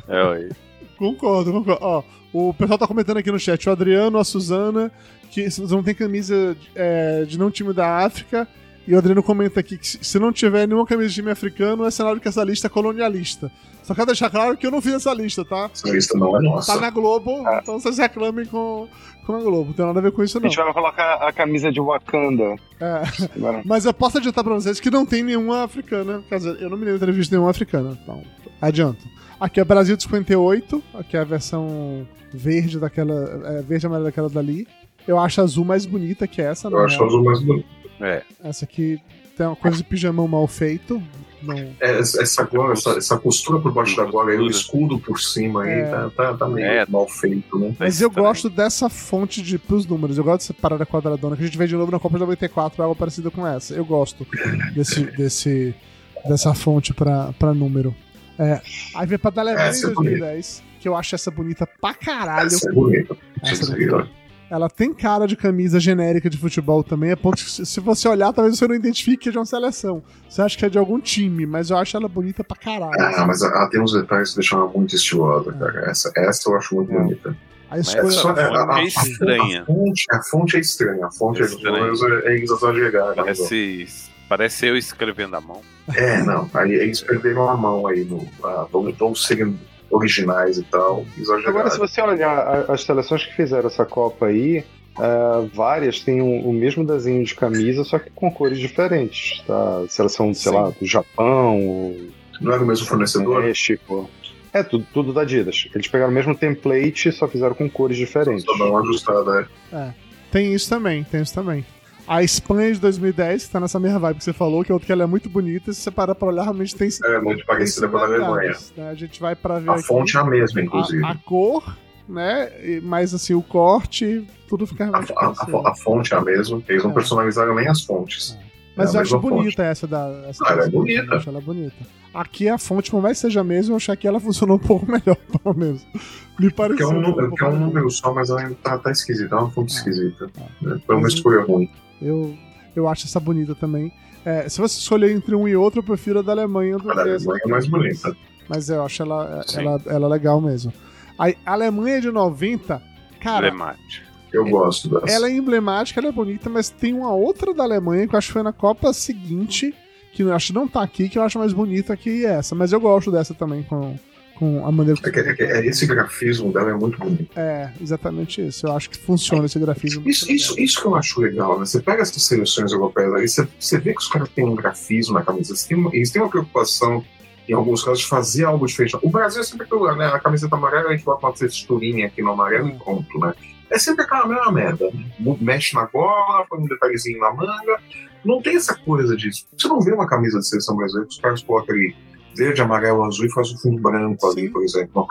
É, ué. Concordo, concordo. Ó, o pessoal tá comentando aqui no chat, o Adriano, a Suzana, que não tem camisa é, de nenhum time da África. E o Adriano comenta aqui que se não tiver nenhuma camisa de time africano, é sinal de que essa lista é colonialista. Só quero deixar claro que eu não fiz essa lista, tá? Essa lista não é Tá nossa. na Globo, então vocês reclamem com, com a Globo. Não tem nada a ver com isso, A não. gente vai colocar a camisa de Wakanda. É. Agora, Mas eu posso adiantar pra vocês que não tem nenhuma africana. Quer dizer, eu não me lembro de ter visto nenhuma africana. Então, adianto. Aqui é Brasil de 58, aqui é a versão verde daquela. É, verde amarela daquela dali. Eu acho a azul mais bonita que essa, Eu né? acho azul mais bonito. É. Essa aqui tem uma coisa de pijamão mal feito. Não. É, essa, gola, essa, essa costura por baixo da gola e o escudo por cima aí É. tá, tá, tá meio É. mal feito, né? Mas eu gosto dessa fonte de, pros números. Eu gosto dessa parada quadradona que a gente vê de novo na Copa de 94, algo parecido com essa. Eu gosto desse, desse, dessa fonte pra, pra número. É, aí vem pra da Alemanha em Essa é bonita. 2010, que eu acho essa bonita pra caralho. Essa é bonita. Essa Essa daqui. Ela tem cara de camisa genérica de futebol também, a ponto que se você olhar, talvez você não identifique que é de uma seleção. Você acha que é de algum time, mas eu acho ela bonita pra caralho. Ah, mas ela tem uns detalhes que deixam ela muito estilosa, cara. Essa, essa eu acho muito É. bonita. A escolha. só- é, a- é estranha. A fonte, a fonte é estranha. A fonte é, Estranha. é, é exagerada. né? Parece, parece eu escrevendo a mão. É, não. Aí eles perderam a mão aí no. Ah, vamos, vamos serem originais e tal. Agora, se você olhar as seleções que fizeram essa Copa aí, ah, várias têm o, o mesmo desenho de camisa, só que com cores diferentes. Tá? Seleção, sei Sim. lá, do Japão, Não era o mesmo fornecedor? México. É, tudo, tudo da Adidas. Eles pegaram o mesmo template, só fizeram com cores diferentes. Só dá uma ajustada, né? Tem isso também, tem isso também. A Espanha de 2010, que tá nessa mesma vibe que você falou, que é outra que ela é muito bonita, se você parar pra olhar, realmente tem. É muito parecida com a da Alemanha. né? A gente vai pra ver A aqui fonte é a mesma, inclusive. a, a cor, né? Mas assim, o corte, tudo fica A, realmente a- a- a fonte é a mesma, eles não É. personalizaram nem as fontes. Mas é a eu acho bonita essa da. Essa Ah, ela é bonita. Acho ela bonita. Aqui a fonte, por mais que seja a mesma, eu achei que ela funcionou um pouco melhor, pelo menos. Me pareceu. é um, um é um número só, mas ela ainda tá, tá esquisita, é uma fonte Ah. esquisita. Ah. né? Foi uma escolha ruim. Eu, eu acho essa bonita também. É, se você escolher entre um e outro, eu prefiro a da Alemanha do A da Alemanha é mais bonita. Mas eu acho ela, Sim. ela, ela legal mesmo. A Alemanha de 90, cara, Emblemático. Eu gosto dessa. ela é emblemática, ela é bonita, mas tem uma outra da Alemanha que eu acho que foi na Copa seguinte, que eu acho que não tá aqui, que eu acho mais bonita que essa. Mas eu gosto dessa também, com, com a maneira É que- é que- é- esse grafismo dela é muito bonito. É, exatamente isso. Eu acho que funciona esse grafismo. Isso, isso, isso que eu acho legal, né? Você pega essas seleções europeias aí, você, você vê que os caras têm um grafismo na camisa, eles têm, uma- eles têm uma preocupação, em alguns casos, de fazer algo diferente. O Brasil é sempre aquilo, né? A camiseta amarela, a gente bota uma texturinha aqui no amarelo e pronto, né? É sempre aquela mesma merda. né? Mexe na gola, põe um detalhezinho na manga. Não tem essa coisa disso. Você não vê uma camisa de seleção brasileira que os caras colocam ali verde, amarelo, azul e faz um fundo branco ali, Sim. por exemplo.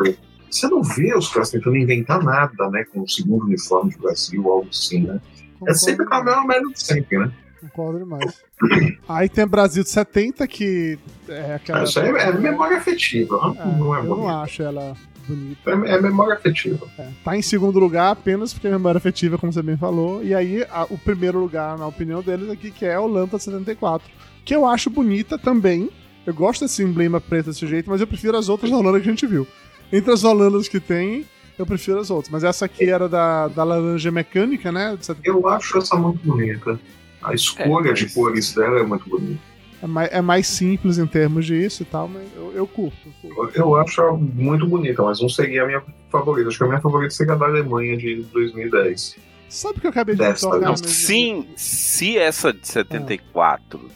Você não vê os caras tentando inventar nada, né? Com o segundo uniforme do Brasil, algo assim, né? É Concordo sempre aquela demais. mesma merda de sempre, né? Concordo demais. Aí tem o Brasil de 70, que é aquela. Aí é memória afetiva, não, É, não é eu não bonito. acho ela bonita. É, é memória afetiva. É, tá em segundo lugar apenas porque é memória afetiva, como você bem falou. E aí, a- o primeiro lugar, na opinião deles, aqui, que é a Olanta 74. Que eu acho bonita também. Eu gosto desse emblema preto desse jeito, mas eu prefiro as outras Holanda que a gente viu. Entre as Holandas que tem, eu prefiro as outras. Mas essa aqui era da, da laranja mecânica, né? de 74. Eu acho essa muito bonita. A escolha É, de mas- cores dela é muito bonita. É mais, é mais simples em termos disso e tal, mas eu, eu curto. eu curto. Eu acho ela muito bonita, mas não seria a minha favorita. Acho que a minha favorita seria a da Alemanha de 2010. Sabe o que eu acabei de Dessa, não, no- Sim, se essa de 74, do,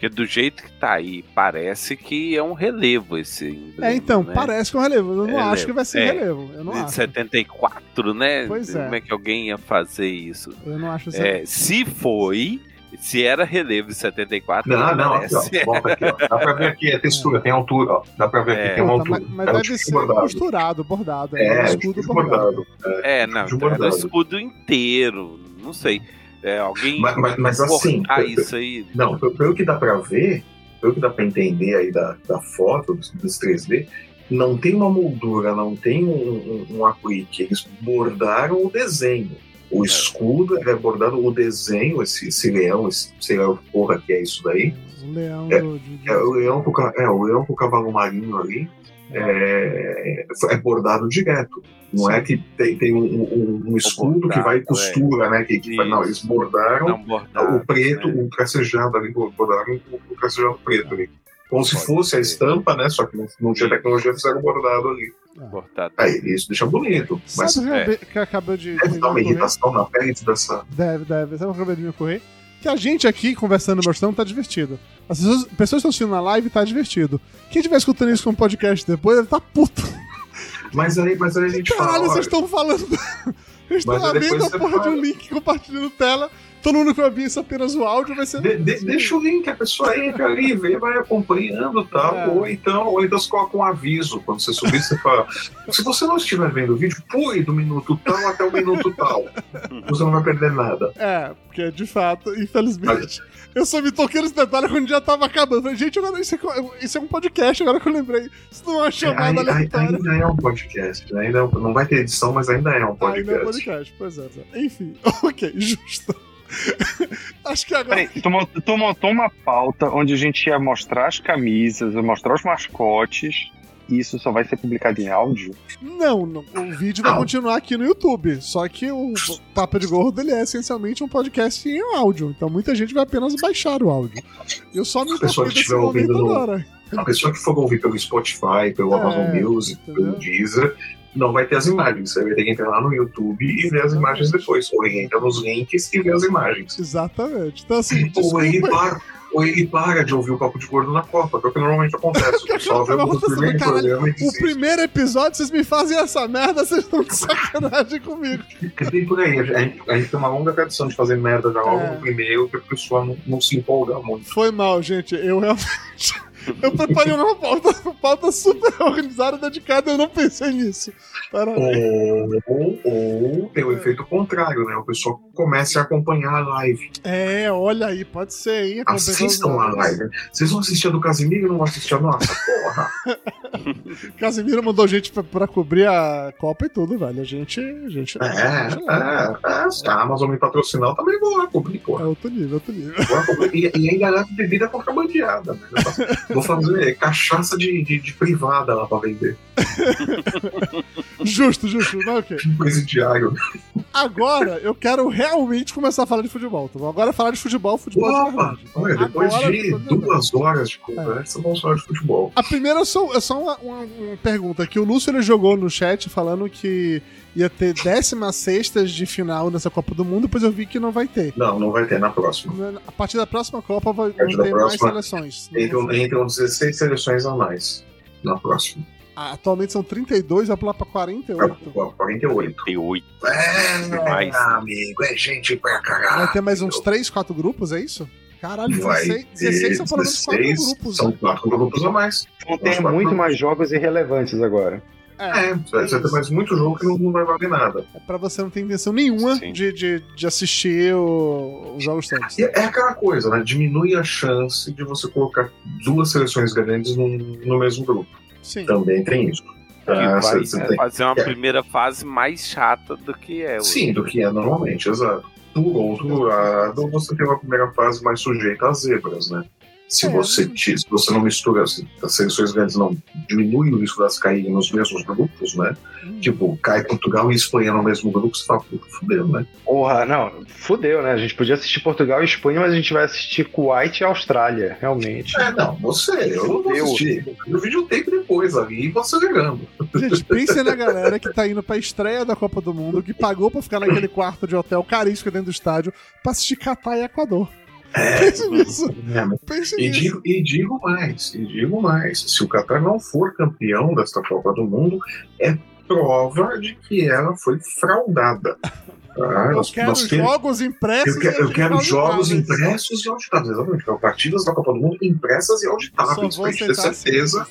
porque do jeito que tá aí, parece que é um relevo esse emblema, É, então, né? parece que é um relevo. Eu não Relevo, acho que vai ser é. relevo. Eu não de acho. 74, né? Pois é. Como é que alguém ia fazer isso? Eu não acho isso. É, se foi, se era relevo de 74, Não, não, aqui, parece. ó. Aqui, ó. Dá pra ver aqui, é textura, tem altura, ó. Dá pra ver aqui, É. tem uma altura. mas, mas é deve ser bordado. costurado, bordado. É, É, um tipo escudo bordado. bordado. É, não, De então era bordado. escudo inteiro. Não sei. É, alguém Mas, mas, mas assim, pe- isso aí. não, pelo, pelo que dá pra ver, pelo que dá pra entender aí da, da foto, dos, dos 3D, não tem uma moldura, não tem um, um, um aplique. Eles bordaram o desenho. O escudo é bordado, o desenho, esse, esse leão, esse, sei lá o que porra que é isso daí. O leão É, do. de- É o leão com, é, o leão com o cavalo marinho ali. É, é bordado direto. Não é que tem, tem um, um- um escudo que vai e bordado, costura, né? Que, que não, eles bordaram Não bordado, o preto, né? o tracejado ali, bordaram o, o tracejado preto ali. Como se fosse a ser. estampa, né? Só que não, não tinha tecnologia, fizeram bordado ali. Bordado. Aí isso deixa bonito. Mas Sabe é. que acabou de. deve de dar uma irritação na pele dessa. Deve, deve. Sabe o que acabou de me ocorrer? Que a gente aqui, conversando bastante, tá divertido. As pessoas, pessoas que estão assistindo na live tá divertido. Quem estiver escutando isso com um podcast depois, deve tá puto. Mas aí, mas aí a gente Caralho, fala. vocês olha, estão falando. Eles estão abrindo a porra de um fala. link compartilhando tela. Todo mundo que vai ouvir isso apenas o áudio vai ser. de- de- deixa o link, a pessoa entra ali, vê, vai acompanhando e tal. É. Ou então, ou então você coloca um aviso. Quando você subir, você fala. Se você não estiver vendo o vídeo, pule do minuto tal até o minuto tal. Você não vai perder nada. É, porque de fato, infelizmente, eu só me toquei nesse detalhe quando já tava acabando. Falei, gente, agora isso é, isso é um podcast, agora que eu lembrei. Isso não é uma É, chamada ai- ai- aleatória. ainda é um podcast. Ainda é um- não vai ter edição, mas ainda é um Ainda é um podcast. podcast, pois é. Enfim, ok, justo. Acho que agora. Peraí, tu, mo- tu montou uma pauta onde a gente ia mostrar as camisas, ia mostrar os mascotes, e isso só vai ser publicado em áudio? Não, não, o vídeo vai continuar aqui no YouTube. Só que o Papo de Gordo ele é essencialmente um podcast em áudio. Então muita gente vai apenas baixar o áudio. Eu só me toquei que desse estiver momento ouvindo no- agora. A pessoa que for ouvir pelo Spotify, pelo É, Amazon Music, entendeu? pelo Deezer, não vai ter as imagens. Você vai ter que entrar lá no YouTube e ver as imagens depois. Ou ele entra nos links e vê as imagens. Exatamente. Então, assim, Ou ele, para, ou ele para de ouvir o Papo de Gordo na Copa, que é o que normalmente acontece. O pessoal vê o primeiro programa e O primeiro episódio, vocês me fazem essa merda, vocês estão de sacanagem comigo. Bem por aí. A gente, a gente tem uma longa tradição de fazer merda já logo É. no primeiro, que a pessoa não, não se empolga muito. Foi mal, gente. Eu realmente. Eu preparei uma pauta, uma pauta super organizada, dedicada, eu não pensei nisso. Parabéns. Ou, ou tem o efeito contrário, né? O pessoal começa a acompanhar a live. É, olha aí, pode ser aí. Assistam a live. Vocês vão assistir a do Casimiro e não vão assistir a nossa? Porra! Casimiro mandou gente pra, pra cobrir a Copa e tudo, velho. A gente. A gente É, é, é. Se a Amazon me patrocinar, eu também vou lá cobrir, É porra. outro nível, outro nível. E, e ainda leva bebida contrabandeada. Né? Vou fazer cachaça de, de, de privada lá pra vender. Justo, justo, mas ok. Presidiário. Agora eu quero realmente começar a falar de futebol. Tá bom? Agora falar de futebol, futebol de Opa! verdade. Olha, depois Agora, de de duas horas de conversa, vamos falar de futebol. A primeira é só, é só uma, uma- uma pergunta que o Lúcio ele jogou no chat falando que ia ter 16 de final nessa Copa do Mundo, depois eu vi que não vai ter. Não, não vai ter na próxima. A partir da próxima Copa vai, ter mais próxima, seleções. Entram, entram 16 seleções a mais na próxima. Ah, Atualmente são 32, vai pular pra 48. Pra 48. Tem oito. É, Demais. amigo, é gente pra caralho. Vai ter mais uns 3, 4 grupos, é isso? Caralho, Vai 16, ter 16 são pelo menos 4 16, grupos. São né? quatro grupos a mais. Vão ter muito mais jogos irrelevantes agora. É, vai ter mais muito jogo que não, não vai valer nada. É pra você não ter intenção nenhuma de, de, de assistir o- os jogos todos. E é aquela coisa, né? Diminui a chance de você colocar duas seleções grandes no, no mesmo grupo. Sim. Também tem isso. Ah, vai você- você tem- fazer uma é. primeira fase mais chata do que é. hoje. Sim, do que é normalmente, exato. Por outro lado, você tem uma primeira fase mais sujeita às zebras, né? Se É. você, te- se você não mistura, se as seleções grandes não diminuem o risco delas caírem nos mesmos grupos, né? Tipo, cai Portugal e Espanha no mesmo grupo, você fala, puta, fudeu, né? Porra, não, fudeu, né? A gente podia assistir Portugal e Espanha, mas a gente vai assistir Kuwait e Austrália, realmente. É, não, você, eu não vou Fudeu. assistir. No videotape depois ali e você ligando. Gente, pensem na galera que tá indo pra estreia da Copa do Mundo, que pagou pra ficar naquele quarto de hotel caríssimo dentro do estádio pra assistir Catar e Equador. Pense nisso. É, E digo, e digo mais, e digo mais, se o Qatar não for campeão desta Copa do Mundo, é prova de que ela foi fraudada. Tá? Eu Nós- quero nós jogos impressos. eu quero, e eu quero jogos impressos e auditados, exatamente. Quero partidas da Copa do Mundo impressas e auditáveis, vou pra gente ter certeza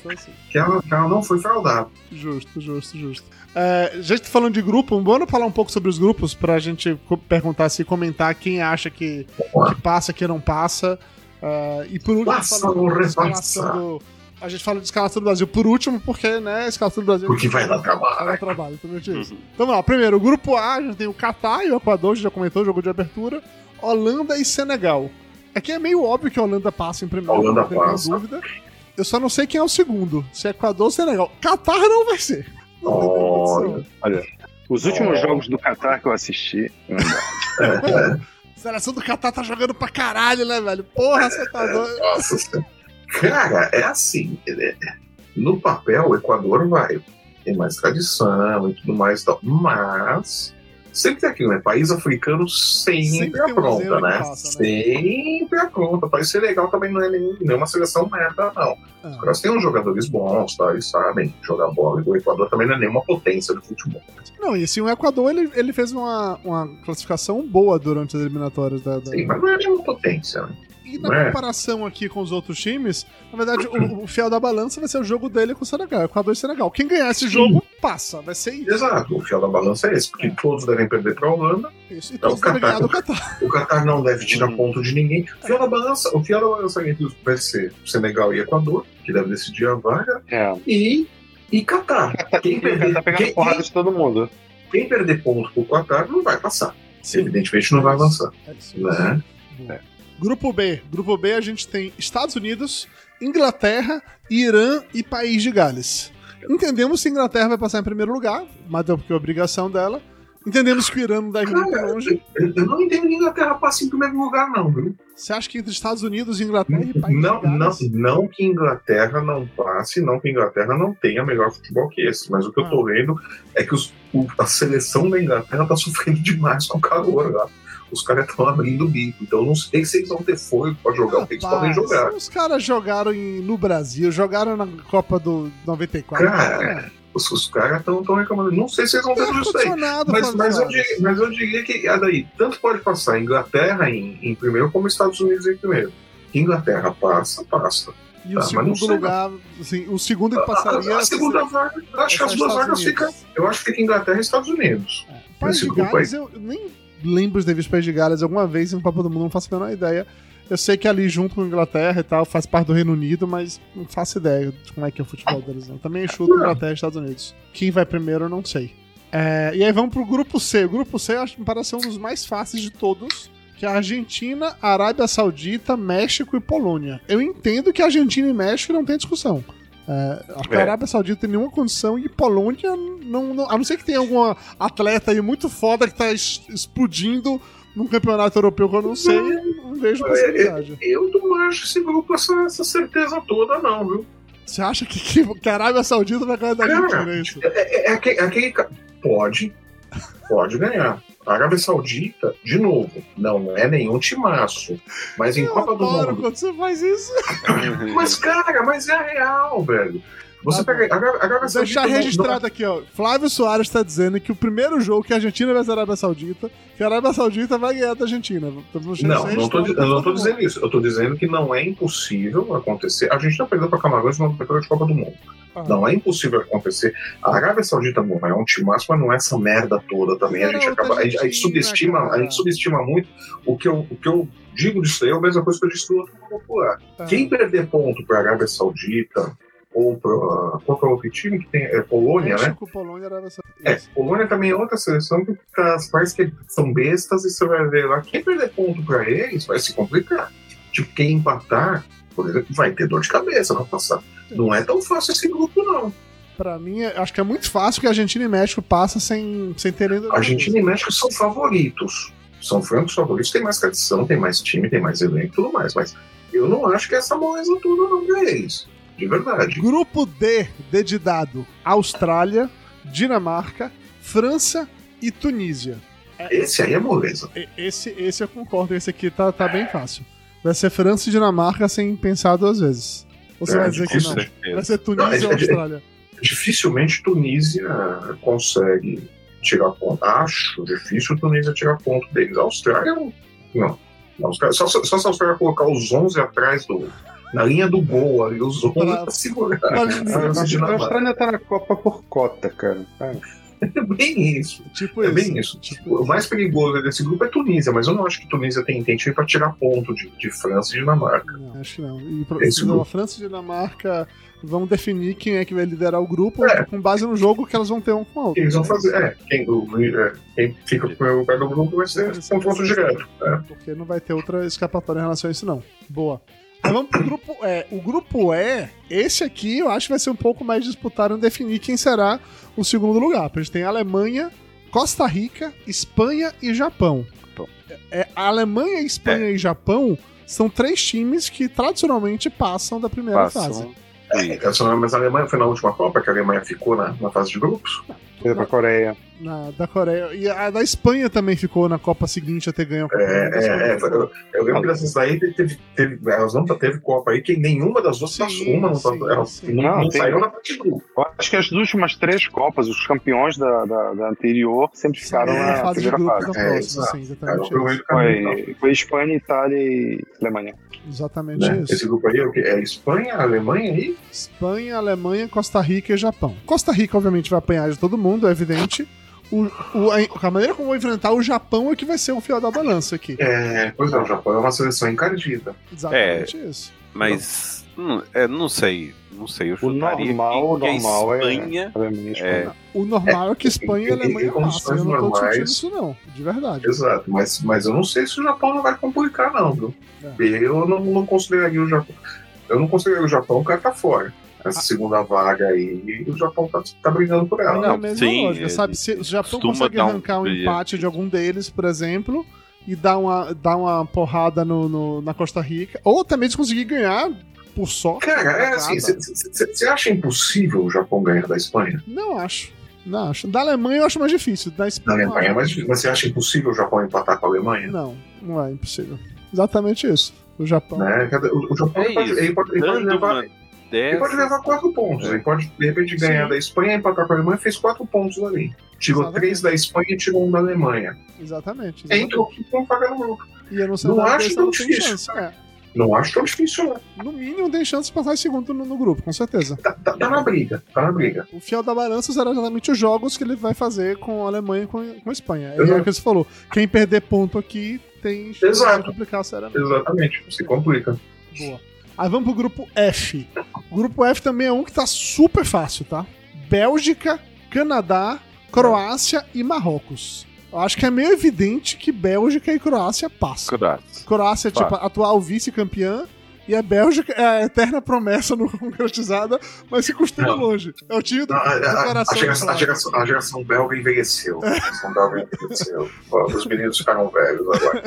que ela, que ela não foi fraudada. Justo, justo, justo. É, já que tá falando de grupo, vamos falar um pouco sobre os grupos pra gente co- perguntar se comentar quem acha que, que passa, quem não passa. É, e por último, Passa ou repassa? do- a gente fala de escalação do Brasil por último, porque, né, a escalação do Brasil. Porque vai dar trabalho. Vai dar trabalho, exatamente isso. Então vamos lá, primeiro, o grupo A, a gente tem o Catar e o Equador, a gente já comentou, jogo de abertura. Holanda e Senegal. Aqui é meio óbvio que a Holanda passa em primeiro, Holanda não tem passa. dúvida. Eu só não sei quem é o segundo, se é Equador ou Senegal. Catar não vai ser. Condição. Olha, Os últimos Oh. jogos do Qatar que eu assisti. Seleção do Catar tá jogando pra caralho, né, velho? Porra, você tá doido. Nossa Senhora. Cara, é assim. é- No papel, o Equador vai. Tem mais tradição e tudo mais e tal. Mas. Sempre tem aquilo, né? País africano sempre, Sempre um apronta, que né? passa, né? Sempre apronta. País Senegal também não é nem, nenhuma seleção merda, não. Os Ah, caras têm uns jogadores bons, tá? Eles sabem jogar bola. E o Equador também não é nenhuma potência do futebol. Não, e assim, o Equador, ele, ele fez uma, uma classificação boa durante as eliminatórias da... da- Sim, mas não é nenhuma potência, né? E na É. comparação aqui com os outros times, na verdade, o, o fiel da balança vai ser o jogo dele com o Senegal, Equador e Senegal. Quem ganhar esse jogo, passa. Vai ser isso. Exato, o fiel da balança é esse, porque É. todos devem perder pra Holanda. isso. E É o todos devem Catar. ganhar do Catar. O Qatar não deve tirar Hum. ponto de ninguém. O fiel da balança, o fiel da balança vai ser Senegal e Equador, que deve decidir a vaga, É. e, e Qatar. Quem Ele perder, tá pegando quem, porrada quem- de todo mundo. quem perder ponto pro Qatar não vai passar. Evidentemente não vai avançar. É isso. Né? Grupo B. Grupo B a gente tem Estados Unidos, Inglaterra, Irã e País de Gales. Entendemos que a Inglaterra vai passar em primeiro lugar, mas é porque é obrigação dela. Entendemos que o Irã não deve ir muito longe. eu não entendo que a Inglaterra passe em primeiro lugar, não, viu? Você acha que entre Estados Unidos, Inglaterra e País Não, de não, Gales... não que Inglaterra não passe, não que a Inglaterra não tenha melhor futebol que esse, mas o que eu tô vendo é que os- o- a seleção da Inglaterra tá sofrendo demais com o calor lá. Os caras estão abrindo o bico, então não sei se eles vão ter fôlego pra jogar o que eles podem Rapaz, jogar. Os caras jogaram em- no Brasil, jogaram na Copa do 94. Cara, Os, os caras estão reclamando. Não sei se eles vão ter tudo isso aí. Mas, mas, eu diria, mas eu diria que ah, daí, tanto pode passar a Inglaterra em, em primeiro como Estados Unidos em primeiro. Inglaterra passa, passa. E o Ah, mas não segundo lugar, assim, o segundo que A, passaria. a segunda vaga, acho que as duas vagas ficam. Eu acho que fica Inglaterra e Estados Unidos. País esse de Gales, eu nem lembro de ter visto País de Gales alguma vez em Copa do Mundo, não faço a menor ideia. Eu sei que ali junto com a Inglaterra e tal, faz parte do Reino Unido, mas não faço ideia de como é que é o futebol deles. Não. Também chuto Inglaterra e Estados Unidos. Quem vai primeiro, eu não sei. É, e aí vamos pro grupo C. O grupo C acho que me parece ser um dos mais fáceis de todos. Que é a Argentina, Arábia Saudita, México e Polônia. Eu entendo que a Argentina e México não tem discussão. É, a É. Arábia Saudita tem nenhuma condição e Polônia não, não- A não ser que tenha alguma atleta aí muito foda que tá es- explodindo num campeonato europeu que eu não sei, não vejo possibilidade. Eu não acho esse grupo essa, essa certeza toda, não, viu? Você acha que, que, que a Arábia Saudita vai ganhar da Cara, Argentina, é? É, é, é aquele, é Pode. Pode ganhar. A Arábia Saudita, de novo, não é nenhum timaço. Mas em Eu Copa do Mundo. quando você faz isso. Mas, cara, mas é real, velho. Você Tá pega. A Arábia, a Arábia Vou Saudita. deixar não- registrado aqui, ó. Flávio Soares tá dizendo que o primeiro jogo que a Argentina vai ser a Arábia Saudita, que a Arábia Saudita vai ganhar da Argentina. Vamos Não, não, tô, eu não tô dizendo isso. Eu tô dizendo que não é impossível acontecer. A gente não perdeu para Camarões numa abertura de Copa do Mundo. Não é impossível acontecer. A Arábia Saudita não é um timaço, mas não é essa merda toda também. A gente, acaba, a gente, a gente subestima, a gente subestima muito o que eu, o que eu digo disso aí é a mesma coisa que eu disse do outro popular. Ah. Quem perder ponto para a Arábia Saudita, ou pra. Qual que é o outro time que tem? É Polônia, né? Polônia, Arábia Saudita. É. Polônia também é outra seleção que tá, parece que são bestas e você vai ver lá. Quem perder ponto pra eles vai se complicar. Tipo, quem empatar, por exemplo, vai ter dor de cabeça pra passar. Não é tão fácil esse grupo, não. Pra mim, é- acho que é muito fácil que a Argentina e México passam sem, sem terem. Argentina e México são favoritos. São francos favoritos, tem mais tradição, tem mais time, tem mais elenco e tudo mais. Mas eu não acho que é essa moleza toda não pra eles. De verdade. Grupo D, D de dado: Austrália, Dinamarca, França e Tunísia. Esse aí é moleza. Esse, esse eu concordo, esse aqui tá, tá bem fácil. Vai ser França e Dinamarca sem pensar duas vezes. Ou você É, vai dizer que não? Vai ser Tunísia Não, ou é- Austrália? Dificilmente Tunísia consegue tirar ponto. Acho difícil Tunísia tirar ponto deles. A Austrália não. A Austrália- só, só, se a Austrália colocar os 11 atrás do. Na linha do gol ali, os 11 Pra- pra segurar. pra- a A. Austrália tá na Copa por cota, cara. É bem isso. Tipo É isso. bem isso. Tipo O mais perigoso desse grupo é Tunísia, mas eu não acho que Tunísia tem, time pra tirar ponto de, de França e Dinamarca. Não, acho que não. E pro, Esse não, a França e Dinamarca vão definir quem é que vai liderar o grupo É. com base no jogo que elas vão ter um com o O outro. eles vão fazer? É, quem, o- é, quem fica no primeiro lugar do grupo vai ser confronto direto. É. Porque não vai ter outra escapatória em relação a isso, não. Boa. Aí vamos pro grupo E. O grupo E, esse aqui eu acho que vai ser um pouco mais disputado em definir quem será o segundo lugar. Porque a gente tem Alemanha, Costa Rica, Espanha e Japão. É, a Alemanha, Espanha e Japão são três times que tradicionalmente passam da primeira fase. Passam. Essa- Mas a Alemanha foi na última Copa, que a Alemanha ficou na, na fase de grupos. Foi pra Coreia. Na, da Coreia. E a da Espanha também ficou na Copa seguinte a ter ganho a Copa. É, é, é, foi- eu, eu lembro que dessas daí teve, teve, elas não teve Copa aí, que nenhuma das duas Sim, passou. Uma não, sim, passou, elas sim. não, Não, não tem- saiu na parte. Eu acho que as últimas três Copas, os campeões da, da, da anterior, sempre ficaram É, na fase primeira fase. da É, próxima, exato. sim, Cara, exatamente do caminho. então. Foi, foi Espanha, Itália e Alemanha. Exatamente Né? isso. Esse grupo aí é o quê? É Espanha, Alemanha e. Espanha, Alemanha, Costa Rica e Japão. Costa Rica, obviamente, vai apanhar de todo mundo, é evidente. O, o- a, a maneira como vou enfrentar o Japão é que vai ser um fiel da balança aqui. É, pois é, o Japão é uma seleção encardida. Exatamente isso. Mas não, é, não sei. Não sei. Eu O chutaria normal, que, que a normal é- Espanha. E É, Espanha. O normal é, que Espanha e em Alemanha passam. Eu não tô normais- discutindo isso, não. De verdade. Exato, mas, mas eu não sei se o Japão não vai complicar, não, viu? É. Eu não, não consideraria o Japão. Eu não consideraria o Japão, o cara tá fora. Essa segunda vaga aí, o Japão tá, tá brigando por ela. É a não, mesma sim, lógica, ele sabe? Se o Japão consegue um arrancar um, brilho. empate de algum deles, por exemplo, e dar uma, dar uma porrada no, no- na Costa Rica, ou até mesmo conseguir ganhar por sorte. Cara, é assim, você acha impossível o Japão ganhar da Espanha? Não acho. Não acho. Da Alemanha eu acho mais difícil. Da Da Espanha. eu Alemanha é mais difícil, mas você acha impossível o Japão empatar com a Alemanha? Não, não é impossível. Exatamente isso. O Japão. Né? O, o Japão É pode, isso. ele pode, ele pode levar, uma ele pode dessas. levar quatro pontos. É. Ele pode, de repente, ganhar Sim. da Espanha, empatar com a Alemanha, fez quatro pontos ali. Tirou Exatamente. três da Espanha e tirou um da Alemanha. Exatamente. exatamente. Entrou aqui com vaga no grupo. E não Não acho tão não difícil. chance. É. Não acho tão difícil, não. No mínimo tem chance de passar em segundo no, no grupo, com certeza. Tá, tá- tá na briga, tá na briga. O fiel da balança será exatamente os jogos que ele vai fazer com a Alemanha e com, com a Espanha. É o que você falou. Quem perder ponto aqui tem chance Exato. de complicar seriamente. Exatamente, se complica. Boa. Aí vamos pro grupo F. O grupo F também é um que tá super fácil, tá? Bélgica, Canadá, Croácia e Marrocos. Eu acho que é meio evidente que Bélgica e Croácia passam. Croácia. Croácia é tipo a atual vice-campeã e a Bélgica é a eterna promessa não concretizada, mas se costuma Não. longe. É o time do, A, a- do a- a coração. geração, a, geração, a geração belga envelheceu. A geração belga envelheceu. Os meninos ficaram velhos agora.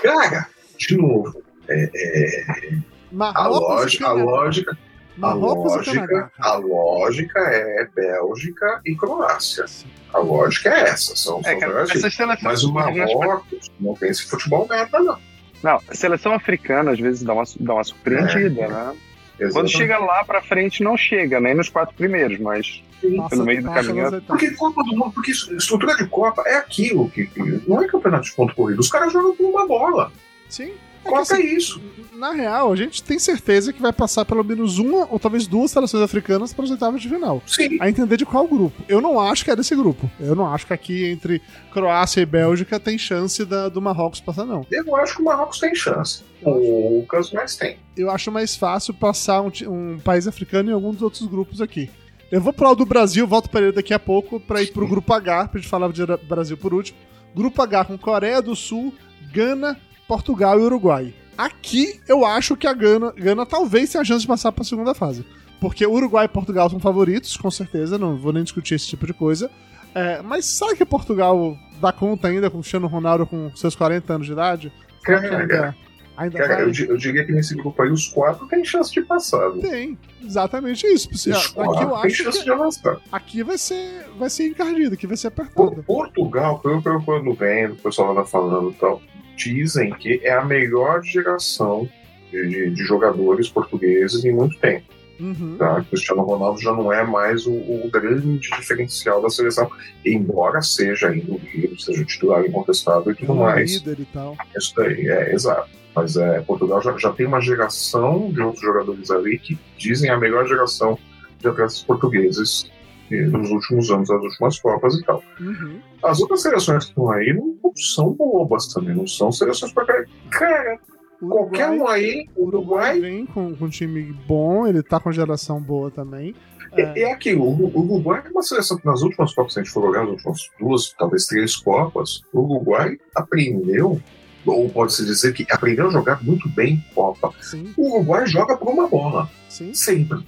Cara, de novo, é, é, a, Marrocos e lógica, a Canadá. lógica, a Marrocos e Canadá. lógica, a cara. lógica é Bélgica e Croácia. A lógica é essa, são, É, são cara, essas seleções. Mas o Marrocos não tem esse futebol merda, não. Não, a seleção africana às vezes dá uma, dá uma surpreendida, É. né? Quando Exatamente. chega lá pra frente, não chega, nem nos quatro primeiros, mas Passa- pelo meio do caminho. etapas. Porque Copa do Mundo, porque estrutura de Copa é aquilo que, que não é campeonato de ponto corrido. Os caras jogam com uma bola. Sim. Copa é isso. Na real, a gente tem certeza que vai passar pelo menos uma ou talvez duas seleções africanas para as oitavas de final. Sim. A entender de qual grupo. Eu não acho que é desse grupo. Eu não acho que aqui entre Croácia e Bélgica tem chance da, do Marrocos passar, não. Eu acho que o Marrocos tem chance. Poucas, mas tem. Eu acho mais fácil passar um, um país africano em algum dos outros grupos aqui. Eu vou pro lado do Brasil, volto para ele daqui a pouco para ir pro grupo H, pra gente falar de Brasil por último. Grupo H com Coreia do Sul, Gana, Portugal e Uruguai. Aqui eu acho que a Gana, Gana talvez tenha a chance de passar para a segunda fase. Porque Uruguai e Portugal são favoritos, com certeza, não vou nem discutir esse tipo de coisa. É, mas será que Portugal dá conta ainda com o Cristiano Ronaldo com seus 40 anos de idade? Ainda, Cara, vai? eu, eu diria que nesse grupo aí os quatro têm chance de passar. Tem, exatamente isso. Os Aqui eu quatro chance de avançar. aqui vai ser, vai ser encardido, aqui vai ser Por- apertado. Portugal, pelo que eu ando vendo, o pessoal anda falando e tal, dizem que é a melhor geração de, de- de jogadores portugueses em muito tempo. Uhum. Tá? Cristiano Ronaldo já não é mais o, o grande diferencial da seleção, embora seja ainda o líder, seja titular incontestável e tudo Um mais. líder e tal. Isso daí, é, exato. Mas é, Portugal já, já tem uma geração de outros jogadores ali que dizem a melhor geração de atletas portugueses nos últimos anos, das últimas Copas e tal. Uhum. As outras seleções que estão aí não, não são bobas também, não são seleções pra caralho. Cara, qualquer um aí, o Uruguai Uruguai, vem com, com um time bom, ele tá com geração boa também. é, é aquilo. O Uruguai é uma seleção que nas últimas Copas, se a gente for olhar as últimas duas, talvez três Copas, o Uruguai aprendeu, ou pode-se dizer que aprendeu a jogar muito bem Copa. Sim, O Uruguai joga por uma bola, sim. sempre.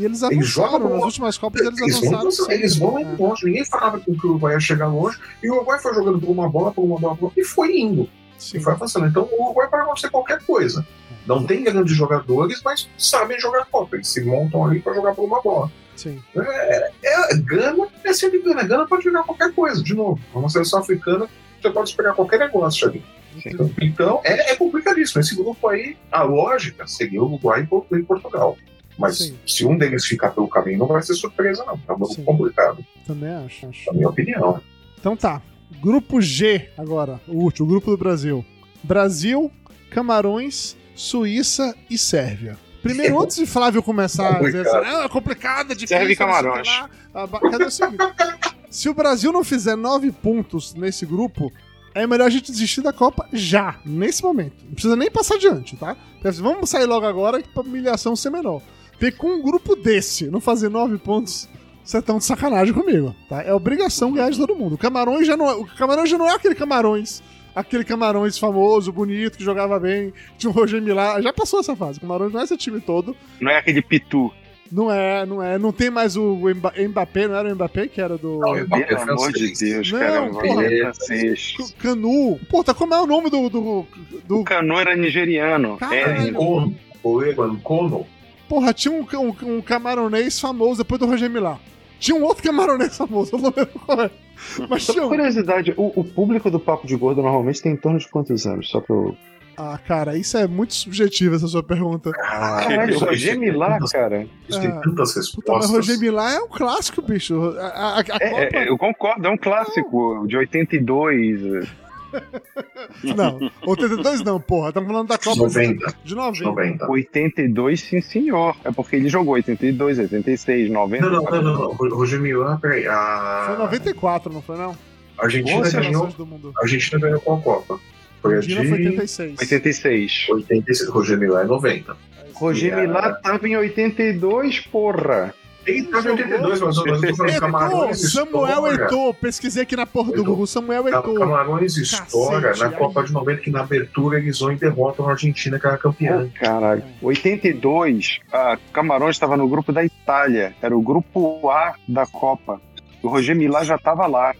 E eles Eles jogam avançaram. Nas bola. últimas Copas eles Eles vão, avançaram. eles vão indo longe. Ninguém falava que o Uruguai ia chegar longe. E o Uruguai foi jogando por uma bola, por uma bola, por uma, e foi indo. É, sim. E foi avançando. Então o Uruguai pode acontecer qualquer coisa. Não tem grandes jogadores, mas sabem jogar Copa. Eles se montam ali para jogar por uma bola. sim. É, Gana é sempre Gana. Gana pode jogar qualquer coisa, de novo. É uma seleção africana, você pode esperar qualquer negócio ali. Então, então, é, é complicadíssimo. Esse grupo aí, a lógica seria o Uruguai e Portugal. Mas Sim. se um deles ficar pelo caminho, não vai ser surpresa, não. É um grupo Sim. complicado, Também acho, acho. na minha opinião. Então tá. Grupo G agora, o último, o grupo do Brasil. Brasil, Camarões, Suíça e Sérvia. Primeiro, antes de Flávio começar a dizer assim. "Ah, é complicado, é difícil. E Camarões. lá", a Cadê o seguinte? Se o Brasil não fizer nove pontos nesse grupo, é melhor a gente desistir da Copa já, nesse momento. Não precisa nem passar adiante, tá? Vamos sair logo agora pra humilhação ser menor. Porque com um grupo desse, não fazer nove pontos, você tá de sacanagem comigo, tá? É obrigação ganhar de todo mundo. O Camarões já não é, o Camarões já não é aquele Camarões, aquele Camarões famoso, bonito, que jogava bem, tinha o Roger Milá, já passou essa fase. O Camarões não é esse time todo. Não é aquele pitu. Não é, não é, não tem mais o Mba- Mbappé, não era o Mbappé que era do Não, Mbappé Pelo amor de. Deus, Não, cara. porra. Mbappé é francês. Canu. Puta, como é o nome do do, do O Canu era nigeriano. Caralho. É, Nkono, Oego Nkono, Porra, tinha um, um, um camaronês famoso depois do Roger Milá. Tinha um outro camaronês famoso, eu não lembro qual é. Mas Só tinha um. curiosidade, o, o público do Papo de Gordo normalmente tem em torno de quantos anos? Só pra eu... Ah, cara, isso é muito subjetivo, essa sua pergunta. Caralho, o isso- Roger Milá, cara. Isso tem Ah. tantas Puta, mas respostas. Roger Milá é um clássico, bicho. A, a, a- a É, Copa... é, eu concordo, é um clássico de 82. Não, 82 não, porra. Estamos falando da Copa 90. de 90. 90. 82, sim senhor. É porque ele jogou 82, 86, 90. Não, não, não, não, não. Roger Milá, peraí. A Foi 94, não foi não? a Argentina ganhou. Gerações do mundo. A Argentina ganhou qual Copa? Foi a Argentina foi de 86. 86. 86. Roger Milá é 90. Roger. Milá tava em 82, porra. Ele tava em 82, mas Camarões Samuel. Heitor. Pesquisei aqui na porra do. Google. Samuel Heitor. Camarões estoura na. Copa de 90, que na abertura eles vão e derrotam a Argentina, que era campeã. Oh, caralho. 82, a Camarões estava no grupo da Itália. Era o grupo A da Copa. O Roger Milá já tava lá.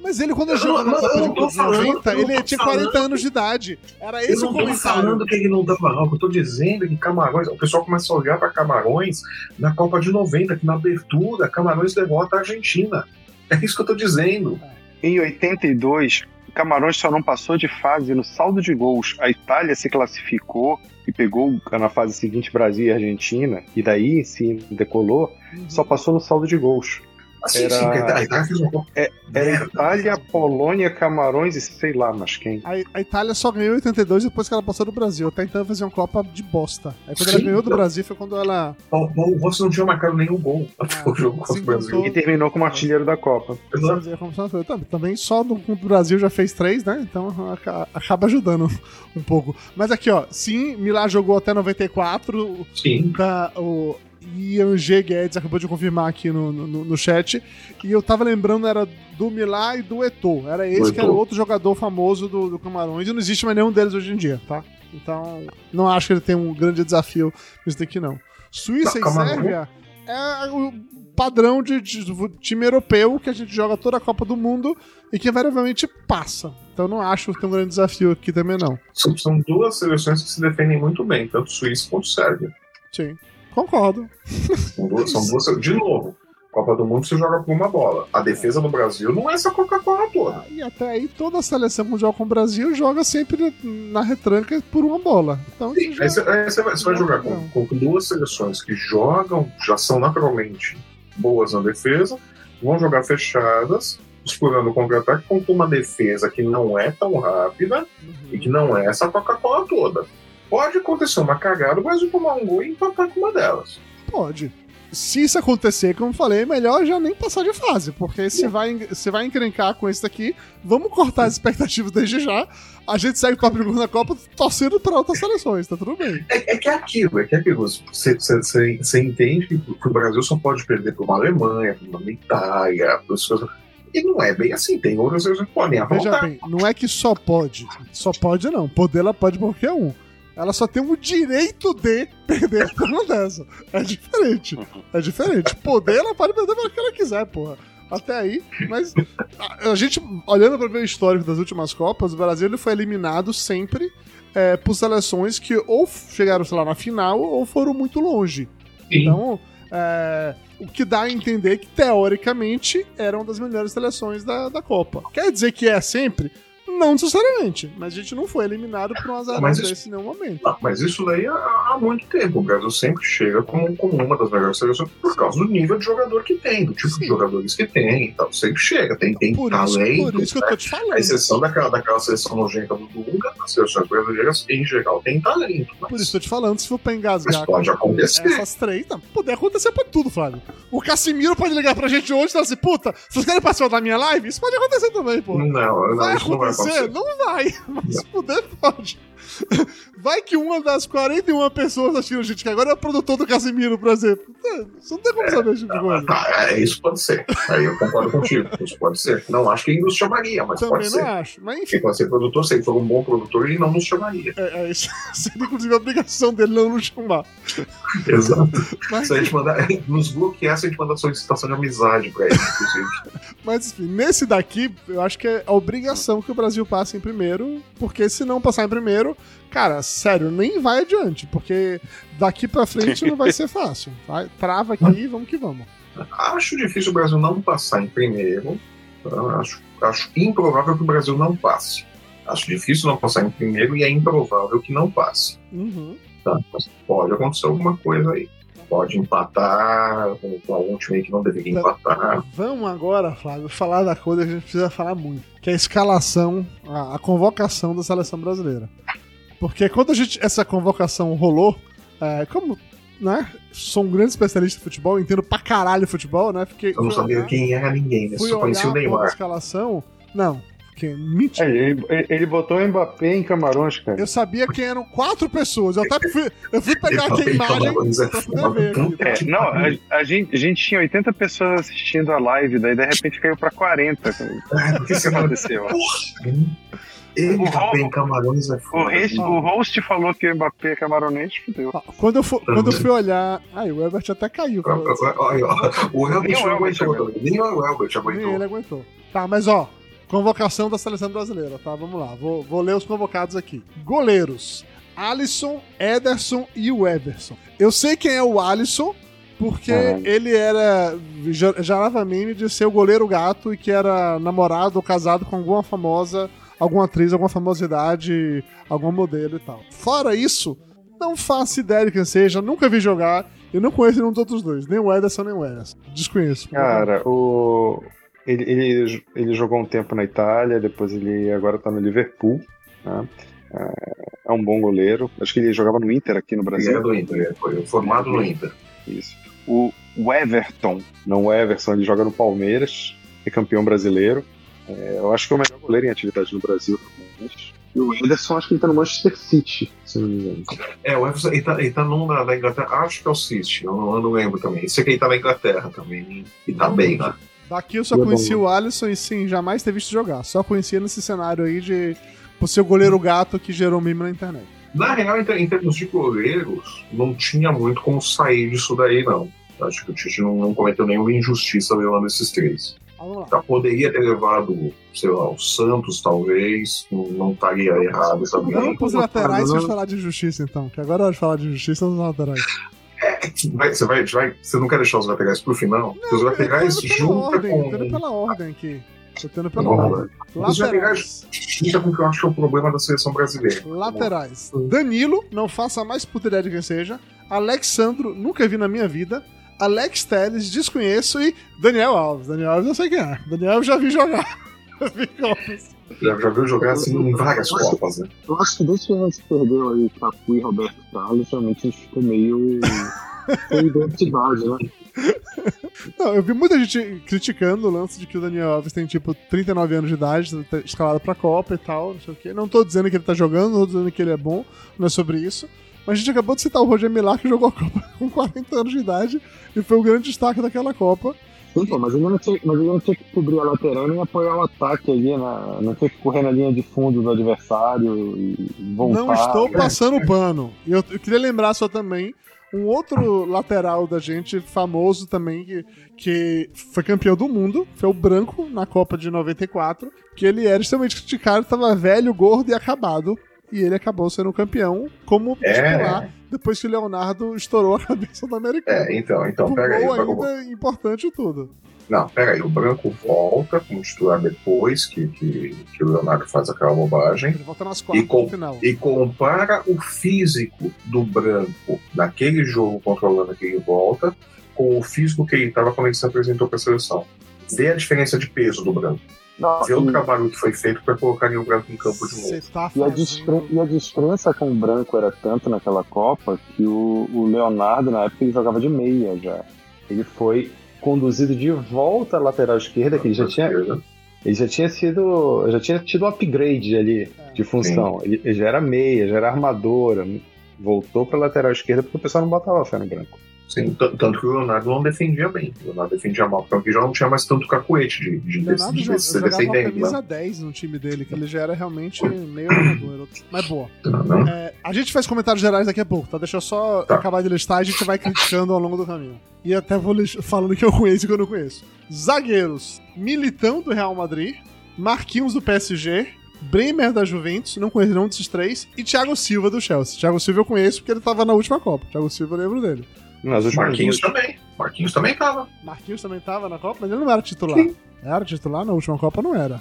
Mas ele, quando Eu jogou não- na Copa eu de não tô 90, falando, eu não ele tinha 40 falando. anos de idade. Era Eu esse o não tô comentário. falando que ele não dava não, eu tô dizendo que Camarões, o pessoal começa a olhar para Camarões na Copa de 90, que na abertura Camarões derrota a Argentina. É isso que eu tô dizendo. Em 82, o Camarões só não passou de fase no saldo de gols. A Itália se classificou e pegou na fase seguinte Brasil e Argentina, e daí sim decolou, Uhum. só passou no saldo de gols. Assim, Era- sim, a Itália fez Copa. É, Era. Itália, Polônia, Camarões e sei lá, mas quem. A, a Itália só ganhou em 82 depois que ela passou do Brasil. Até então ela fazia uma Copa de bosta. Aí quando ela Sim, ganhou do então. Brasil foi quando ela. O Paulo Rossi não tinha marcado nenhum gol até o jogo contra o Brasil. desencantou. E terminou como artilheiro da Copa. Exato. Também, só no contra o Brasil já fez três, né? Então aca- acaba ajudando um pouco. Mas aqui, ó, sim, Milá jogou até 94. Sim. Tá, o Ian G. Guedes acabou de confirmar aqui no, no, no chat. E eu tava lembrando, era do Milá e do Eto'o. Era esse que era outro jogador famoso do, do Camarões. E não existe mais nenhum deles hoje em dia, tá? Então, não acho que ele tem um grande desafio nisso daqui, não. Suíça Não, e Sérvia é o padrão de, de- time europeu que a gente joga toda a Copa do Mundo e que invariavelmente passa. Então não acho que tem um grande desafio aqui também, não. São duas seleções que se defendem muito bem, tanto Suíça quanto Sérvia. Sim. Concordo. São duas, são duas. De novo, Copa do Mundo se joga por uma bola. A defesa do Brasil não é essa Coca-Cola toda. E até aí toda a seleção que joga com o Brasil joga sempre na retranca por uma bola. Então Sim, você, aí você vai, você vai jogar com, com duas seleções que jogam, já são naturalmente boas na defesa, vão jogar fechadas, explorando o contra-ataque contra uma defesa que não é tão rápida e que não é essa Coca-Cola toda. Pode acontecer uma cagada, o Brasil tomar um gol e empatar com uma delas. Pode. Se isso acontecer, como eu falei, é melhor já nem passar de fase, porque se vai, se vai encrencar com isso daqui, vamos cortar as expectativas desde já. A gente segue para a na Copa torcendo para outras seleções, tá tudo bem. É, é que é aquilo, é que é aquilo. Você, você- você- entende que, que o Brasil só pode perder para uma Alemanha, para uma Itália, para coisas. E não é bem assim, tem outras coisas que podem Veja apontar. bem, não é que só pode. Só pode não. Poder ela pode qualquer um. Ela só tem o direito de perder uma dessa. É diferente. É diferente. Poder ela pode perder para que ela quiser, porra. Até aí, mas a, a gente, olhando para ver o histórico das últimas Copas, o Brasil ele foi eliminado sempre é, por seleções que ou chegaram, sei lá, na final ou foram muito longe. Sim. Então, é, o que dá a entender que, teoricamente, eram das melhores seleções da, da Copa. Quer dizer que é sempre? Não necessariamente, mas a gente não foi eliminado por um azar Mas isso- desse em nenhum momento. Ah, mas isso daí há, há muito tempo. O Brasil sempre chega como, como uma das melhores seleções por causa do nível de jogador que tem, do tipo Sim. de jogadores que tem e tal. Sempre chega, tem, tem Por isso, talento. por isso que eu tô te A falando. exceção daquela, daquela seleção nojenta do Dunga, as seleções brasileiras, em geral, tem talento. Mas... Por isso que eu tô te falando, se for pra Mas engasgar pode com, com acontecer. essas três, não, poder acontecer pode tudo, Flávio. O Casimiro pode ligar pra gente hoje e falar assim, puta, vocês querem participar da minha live? Isso pode acontecer também, pô. Não, não, Vai isso não vai acontecer. Não vai, mas poder pode. Vai que uma das 41 pessoas assistindo a gente, que agora é o produtor do Casimiro, por exemplo. Você não tem como saber esse tipo de coisa. Ah, é, isso pode ser. Aí eu concordo contigo. Isso pode ser. Não acho que ele nos chamaria, mas Também pode não ser. acho. Mas enfim, Quem pode ser produtor, se ele for um bom produtor, ele não nos chamaria. é, é, isso seria inclusive a obrigação dele não nos chamar. Exato. Mas, Se a gente mandar, nos bloquear, se a gente mandar solicitação de amizade pra ele, inclusive. mas enfim, nesse daqui, eu acho que é a obrigação que o Brasil passe em primeiro, porque se não passar em primeiro, cara, sério, nem vai adiante, porque daqui pra frente não vai ser fácil. Vai, trava aqui e vamos que vamos. Acho difícil o Brasil não passar em primeiro. Acho, acho improvável que o Brasil não passe. Acho difícil não passar em primeiro e é improvável que não passe. Uhum. Tá? Mas pode acontecer alguma coisa aí. Pode empatar com, com algum time que não deveria Tá. empatar. Vamos agora, Flávio, falar da coisa que a gente precisa falar muito, que é a escalação, a, a convocação da seleção brasileira. Porque quando a gente, essa convocação rolou, é, como né, sou um grande especialista em futebol, entendo pra caralho futebol, né? Fiquei, Eu não sabia olhar- quem era ninguém, né? fui Só conhecia olhar o Neymar. escalação. Não, porque mentira. É, ele, ele botou o Mbappé em Camarões, cara. Eu sabia que eram quatro pessoas. Eu até fui, eu fui pegar aqui a imagem Camarões é pra foda. poder ver É, que não, a, a gente, a gente tinha 80 pessoas assistindo a live, daí de repente caiu pra 40. O É, porque que não aconteceu? Ele O Ro- bem Camarões é O, foda. host, o host falou que o Mbappé é camaronês, fudeu. Quando eu, fu- quando eu fui olhar. Ai, o Herbert até caiu. assim. Olha, O o não aguentou. Nem o Helbert Nem aguentou. ele aguentou. Tá, mas ó, convocação da seleção brasileira, tá? Vamos lá, vou, vou ler os convocados aqui. Goleiros: Alisson, Ederson e o Everson. Eu sei quem é o Alisson, porque Caralho. ele era. já- Jarava meme de ser o goleiro gato e que era namorado ou casado com alguma famosa, alguma atriz, alguma famosidade, algum modelo e tal. Fora isso, não faço ideia de quem seja, nunca vi jogar. Eu não conheço nenhum dos outros dois, nem o Ederson nem o Ederson. Desconheço. Cara, o. Ele, ele, ele jogou um tempo na Itália, depois ele agora tá no Liverpool. Né? É um bom goleiro. Acho que ele jogava no Inter aqui no Ele Brasil. era do Inter, ele foi formado no Inter. Isso. O, o Everton, não o Everson, ele joga no Palmeiras, é campeão brasileiro. É, eu acho que é o melhor goleiro em atividade no Brasil. atualmente. E o Ederson, acho que ele tá no Manchester City, se não me engano. É, o Everson, ele tá, ele tá num da, da Inglaterra, acho que é o City, eu não, eu não lembro também. Esse aqui ele tá na Inglaterra também, e tá bem lá. Daqui eu só é conheci o Alisson e sim, jamais ter visto jogar. Só conhecia nesse cenário aí de por ser o goleiro gato que gerou meme na internet. Na real, em termos de goleiros, não tinha muito como sair disso daí, não. Acho que o Tite não, não cometeu nenhuma injustiça levando esses três. Tá, poderia ter levado, sei lá, o Santos, talvez, não, não estaria errado também. Vamos pros laterais pra falar de justiça, então. Que agora é hora de falar de justiça nos laterais. Vai- você, vai, vai, você não quer deixar os laterais pro final? Porque os laterais junta ordem, com. eu tô indo pela ordem aqui. Tô indo pela Vamos ordem. Os laterais junta com o que eu acho que é o problema da seleção brasileira. Laterais. Danilo, não faça mais puta ideia de quem seja. Alexandro, nunca vi na minha vida. Alex Telles, desconheço. E Daniel Alves. Daniel Alves eu sei quem é. Daniel Alves já vi jogar. Já vi já viu jogar assim em várias Copas, né? Eu acho que desde que a gente perdeu aí Capu e Roberto Carlos, realmente a gente ficou meio. sem identidade, né? Não, eu vi muita gente criticando o lance de que o Daniel Alves tem, tipo, 39 anos de idade, tá escalado pra Copa e tal, não sei o quê. Não tô dizendo que ele tá jogando, não tô dizendo que ele é bom, não é sobre isso. Mas a gente acabou de citar o Roger Millar, que jogou a Copa com 40 anos de idade e foi o grande destaque daquela Copa. Sim, pô, mas ele não tinha, mas ele não tinha que cobrir a lateral nem apoiar o ataque ali, na, não tinha que correr na linha de fundo do adversário e voltar. Não estou passando pano. E eu, eu queria lembrar só também um outro lateral da gente, famoso também, que, que foi campeão do mundo, foi o Branco, na Copa de 94, que ele era extremamente criticado, estava velho, gordo e acabado. E ele acabou sendo campeão como É. titular, depois que o Leonardo estourou a cabeça do americano. É, então, então, Um pera aí. vamos- ainda importante e tudo. Não, pera aí. O Branco volta como titular depois que, que, que o Leonardo faz aquela bobagem. Ele volta nas quartas E com- final. e compara o físico do Branco naquele jogo controlando que ele volta com o físico que ele estava quando ele se apresentou para a seleção. Vê a diferença de peso do Branco. Não, Vê o e, trabalho que foi feito para colocar o Branco em campo de novo. tá e, a discre- e a diferença com o branco era tanto naquela Copa que o, o Leonardo, na época, ele jogava de meia já. Ele foi conduzido de volta à lateral esquerda, que ele já tinha, ele já tinha sido. já tinha tido um upgrade ali de função. Ele, ele já era meia, já era armadora. Voltou pra lateral esquerda porque o pessoal não botava fé no branco. Sim, tanto que o Leonardo não defendia bem. O Leonardo defendia mal, porque já não tinha mais tanto cacuete de, de, Leonardo de, de se jogava uma defendendo. camisa Né? 10 no time dele, que ele já era realmente meio armador. Mas boa. Não, não. É, a gente faz comentários gerais daqui a pouco, tá? Deixa eu só Tá. acabar de listar e a gente vai criticando ao longo do caminho. E até vou falando que eu conheço e que eu não conheço. Zagueiros: Militão do Real Madrid, Marquinhos do PSG, Bremer da Juventus, não conheço nenhum desses três, e Thiago Silva do Chelsea. Thiago Silva eu conheço porque ele tava na última Copa. Thiago Silva eu lembro dele. Nas Marquinhos duas- também. Marquinhos também tava. Marquinhos também tava na Copa, mas ele não era titular. Sim. Era titular na última Copa? Não era.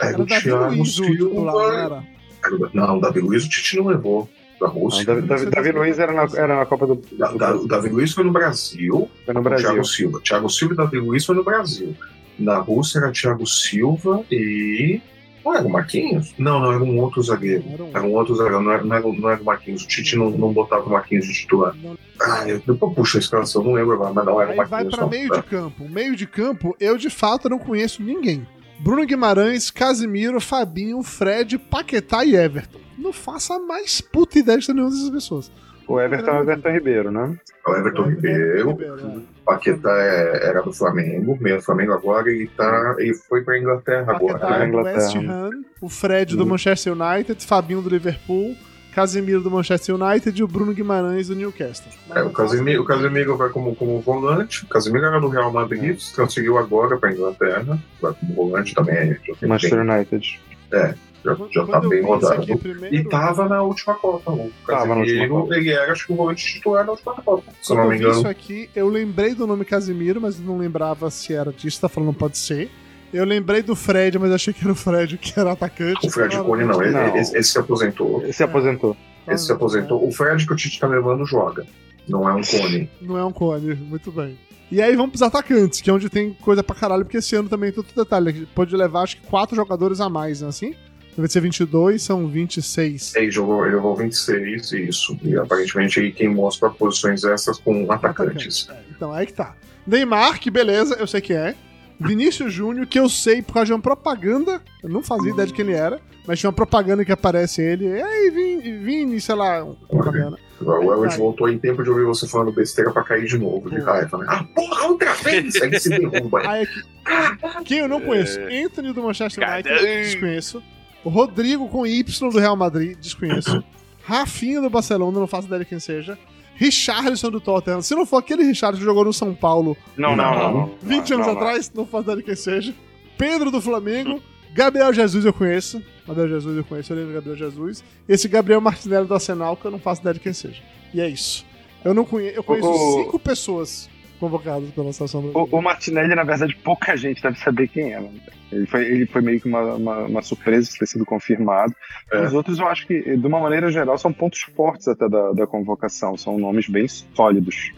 Era Era o Davi Thiago Luiz o titular, não Silva. era? Não, o Davi Luiz o Tite não levou da Não, Rússia. Davi, Davi, Davi Luiz era na, era na Copa do, Da- da- o Davi Luiz foi no Brasil. foi no Brasil. Thiago Silva. Thiago Silva e Davi Luiz foi no Brasil. Na Rússia era Thiago Silva e. Não era o Marquinhos? Não, não, era um outro zagueiro. Era um- outro zagueiro, não era, não era, não era o Marquinhos. O Tite não, não botava o Marquinhos de titular. Ah, eu, depois puxo a escalação, não lembro agora, mas não era o Aí vai Marquinhos. pra não. meio de campo. Meio de campo, eu de fato não conheço ninguém. Bruno Guimarães, Casimiro, Fabinho, Fred, Paquetá e Everton. Não faça mais puta ideia de nenhuma dessas pessoas. O Everton é o Everton Ribeiro, né? O Everton Ribeiro. é. Paquetá é- era do Flamengo, meio Flamengo agora, ele, tá, ele foi pra Inglaterra agora. Paquetá né? do Inglaterra. West Ham, o Fred do Hum. Manchester United, Fabinho do Liverpool, Casemiro do Manchester United e o Bruno Guimarães do Newcastle. É, o, Casemiro, o Casemiro vai como, como volante. O Casemiro era do Real Madrid, se transferiu agora para Inglaterra. Vai como volante também. Manchester United. Já, Quando- já tá bem rodado. primeiro- E tava na última Copa. O na Casemiro, ele era, acho que, o volante titular da última Copa. Se eu Quando não eu me vi isso engano. aqui, eu lembrei do nome Casimiro, mas não lembrava se era disso. Tá falando, pode ser. Eu lembrei do Fred, mas achei que era o Fred que era atacante. O Fred Cone não, ele, Não. Esse, esse se aposentou. Ele se aposentou. Esse se aposentou. O Fred que o Tite tá levando joga. Não é um cone. Não é um cone, muito bem. E aí vamos pros atacantes, que é onde tem coisa pra caralho, porque esse ano também tem outro detalhe. Pode levar, acho que, quatro jogadores a mais, né? Assim? Deve ser 22, são 26. Ele jogou, ele jogou 26, isso. E aparentemente aí quem mostra posições essas com atacantes. É, então, aí que tá. Neymar, que beleza, eu sei que é. Vinícius Júnior, que eu sei por causa de uma propaganda, eu não fazia ideia de quem ele era, mas tinha uma propaganda que aparece ele, ei, Vini, Vini sei lá, propaganda. O Elwood voltou em tempo de ouvir você falando besteira pra cair de novo, de raiva, né? Ah, porra, outra vez! Aí se derruba. Aí, quem eu não conheço? Anthony do Manchester United, desconheço. O Rodrigo com Y do Real Madrid, desconheço. Rafinha do Barcelona, não faço ideia de quem seja. Richarlison do Tottenham. Se não for aquele Richarlison que jogou no São Paulo Não, não, não. não, 20 anos não, não. atrás, não faço ideia de quem seja. Pedro do Flamengo. Gabriel Jesus eu conheço. Gabriel Jesus eu conheço, eu lembro Gabriel Jesus. Esse Gabriel Martinelli do Arsenal, que eu não faço ideia de quem seja. E é isso. Eu não conheço. Eu conheço cinco pessoas convocadas pela seleção brasileira. O, o Martinelli, na verdade, pouca gente deve saber quem é. né? Ele foi, ele foi meio que uma, uma, uma surpresa de ter sido confirmado. É. Os outros, eu acho que, de uma maneira geral, são pontos fortes até da, da convocação. São nomes bem sólidos.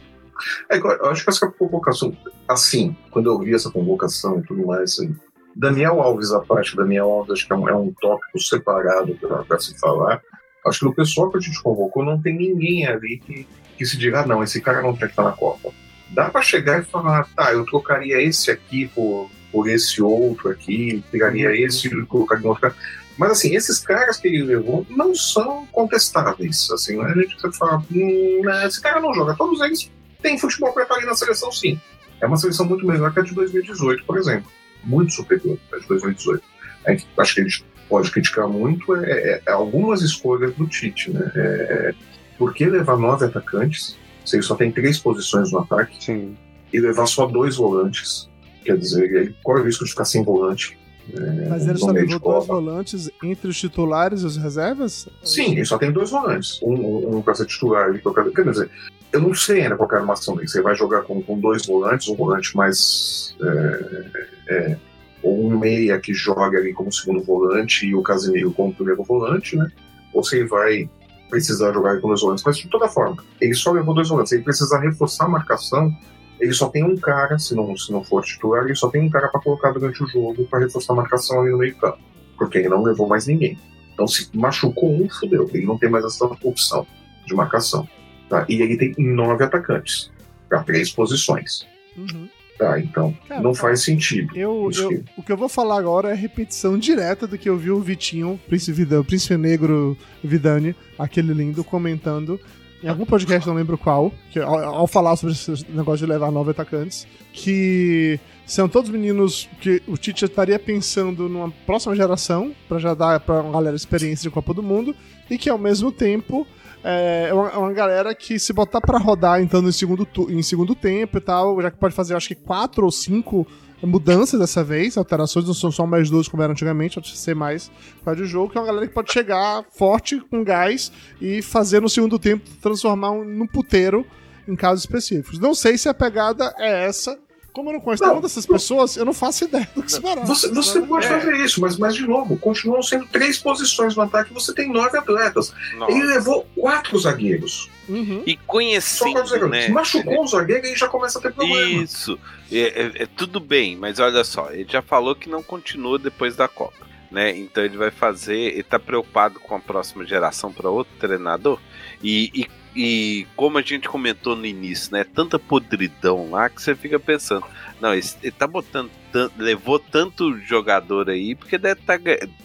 É, eu acho que essa convocação, assim, quando eu vi essa convocação e tudo mais, assim, Daniel Alves, a parte, Daniel Alves, acho que é um, é um tópico separado para se falar. Acho que no pessoal que a gente convocou não tem ninguém ali que, que se diga, ah, não, esse cara não tem que estar na Copa. Dá para chegar e falar, tá, eu trocaria esse aqui por, por esse outro aqui, pegaria esse e colocaria em outro cara. Mas assim, esses caras que ele levou não são contestáveis. Assim, não é a gente que fala, hum, né, esse cara não joga. Todos eles têm futebol para estar ali na seleção, sim. É uma seleção muito melhor que a de 2018, por exemplo. Muito superior à de 2018. A gente, acho que a gente pode criticar muito é, é- é algumas escolhas do Tite, né? É, por que levar nove atacantes se ele só tem três posições no ataque Sim. e levar só dois volantes? Quer dizer, ele corre o risco de ficar sem volante. é, Mas ele só levou dois volantes entre os titulares e os reservas? Sim, ele só tem dois volantes. Um, um, um para ser titular e qualquer. Quer dizer, eu não sei ainda qual é a armação dele. Você vai jogar com, com dois volantes, um volante mais. É, é, ou um meia que joga ali como segundo volante e o Casimiro como primeiro volante, né? Ou você vai precisar jogar com dois volantes. Mas de toda forma, ele só levou dois volantes. Ele precisa reforçar a marcação. Ele só tem um cara, se não, se não for titular, ele só tem um cara para colocar durante o jogo para reforçar a marcação ali no meio campo. Porque ele não levou mais ninguém. Então, se machucou um, fudeu. Ele não tem mais essa opção de marcação. Tá? E ele tem nove atacantes para três posições. Uhum. Tá? Então, Cara, não faz sentido. Eu, eu- que- o que eu vou falar agora é repetição direta do que eu vi o Vitinho, Príncipe, Príncipe Negro Vidani, aquele lindo, comentando em algum podcast, não lembro qual, que, ao, ao falar sobre esse negócio de levar nove atacantes, que são todos meninos que o Tite estaria pensando numa próxima geração, pra já dar pra uma galera experiência de Copa do Mundo, e que ao mesmo tempo é é uma, é uma galera que se botar pra rodar então em segundo, em segundo tempo e tal, já que pode fazer acho que quatro ou cinco mudanças dessa vez, alterações, não são só mais duas como era antigamente, pode ser mais causa de jogo, que é uma galera que pode chegar forte, com gás, e fazer no segundo tempo, transformar um, num puteiro em casos específicos. Não sei se a pegada é essa. Como eu não conheço nenhuma dessas pessoas, eu não faço ideia do que esperar. Você, você pode É. fazer isso, mas, mas de novo, continuam sendo três posições no ataque. Você tem nove atletas. Nossa. Ele levou quatro zagueiros. Uhum. E Só conhecendo, quatro zagueiros. né? Machucou um zagueiro e já começa a ter problema. Isso. É, é- é tudo bem, mas olha só, ele já falou que não continua depois da Copa. Né? Então ele vai fazer. Ele tá preocupado com a próxima geração para outro treinador. E, e, e como a gente comentou no início, né? Tanta podridão lá que você fica pensando. Não, ele, tá botando. tan- levou tanto jogador aí, porque deve estar.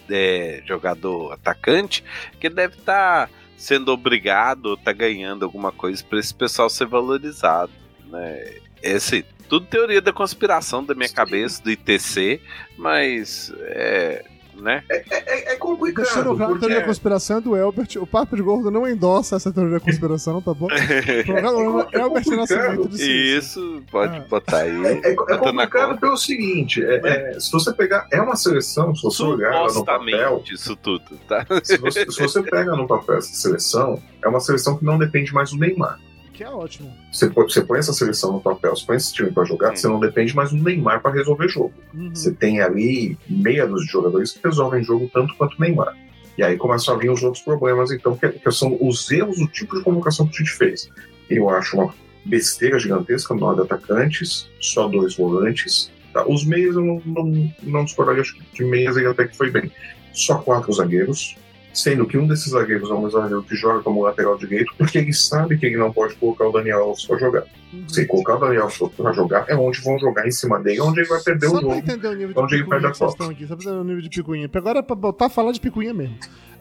é, jogador atacante, que deve estar sendo obrigado ou tá ganhando alguma coisa para esse pessoal ser valorizado. Né? Esse, tudo teoria da conspiração da minha Sim. cabeça, do ITC, mas é. Né? É, é Deixando complicado. claro, a Porque teoria da conspiração é do Elbert. O Papo de Gordo não endossa essa teoria da conspiração, tá bom? O programa É Elbert complicado. Nascimento de ciência. Isso, pode Ah. botar aí. É, é- é complicado pelo seguinte: é- é, se você pegar. É uma seleção, se você olhar ela no papel. Isso tudo, tá? Se você, se você pega no papel essa seleção, é uma seleção que não depende mais do Neymar. Que é ótimo. Você põe, você põe essa seleção no papel, você põe esse time pra jogar, você não depende mais do Neymar pra resolver jogo. Uhum. Você tem ali meia dos jogadores que resolvem jogo tanto quanto o Neymar. E aí começam a vir os outros problemas, então, que, que são os erros do tipo de convocação que o Tite fez. Eu acho uma besteira gigantesca, nove atacantes, só dois volantes. Tá? Os meias eu não, não, não discordaria, acho que de meias ele até que foi bem. Só quatro zagueiros, sendo que um desses zagueiros é um zagueiro que joga como lateral direito, porque ele sabe que ele não pode colocar o Daniel Alves para jogar. Uhum. Se colocar o Daniel Alves para jogar, é onde vão jogar em cima dele, onde ele vai perder Só o jogo. entender o nível de Onde ele picuinha perde a Copa. aqui, só pra entender o nível de picuinha. Agora é pra botar a falar de picuinha mesmo.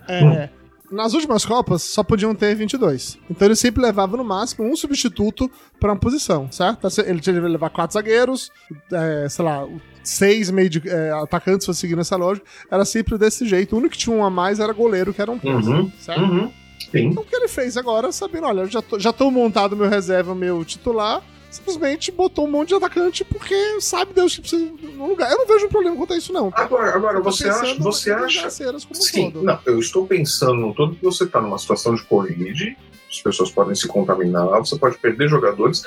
É, Nas últimas Copas, só podiam ter 22. Então ele sempre levava no máximo um substituto pra uma posição, certo? Ele tinha que levar quatro zagueiros, é, sei lá, seis meio de, é, atacantes, se seguir nessa lógica. Era sempre desse jeito. O único que tinha um a mais era goleiro, que era um três, Uhum, certo? uhum. Sim. Então o que ele fez agora, sabendo, olha, já tô, já tô montado meu reserva, meu titular, simplesmente botou um monte de atacante porque sabe Deus que precisa no lugar. Eu não vejo um problema quanto a isso, não. Agora, agora você acha, você acha Sim, todo. não, eu estou pensando no todo que você está numa situação de Covid, as pessoas podem se contaminar, você pode perder jogadores.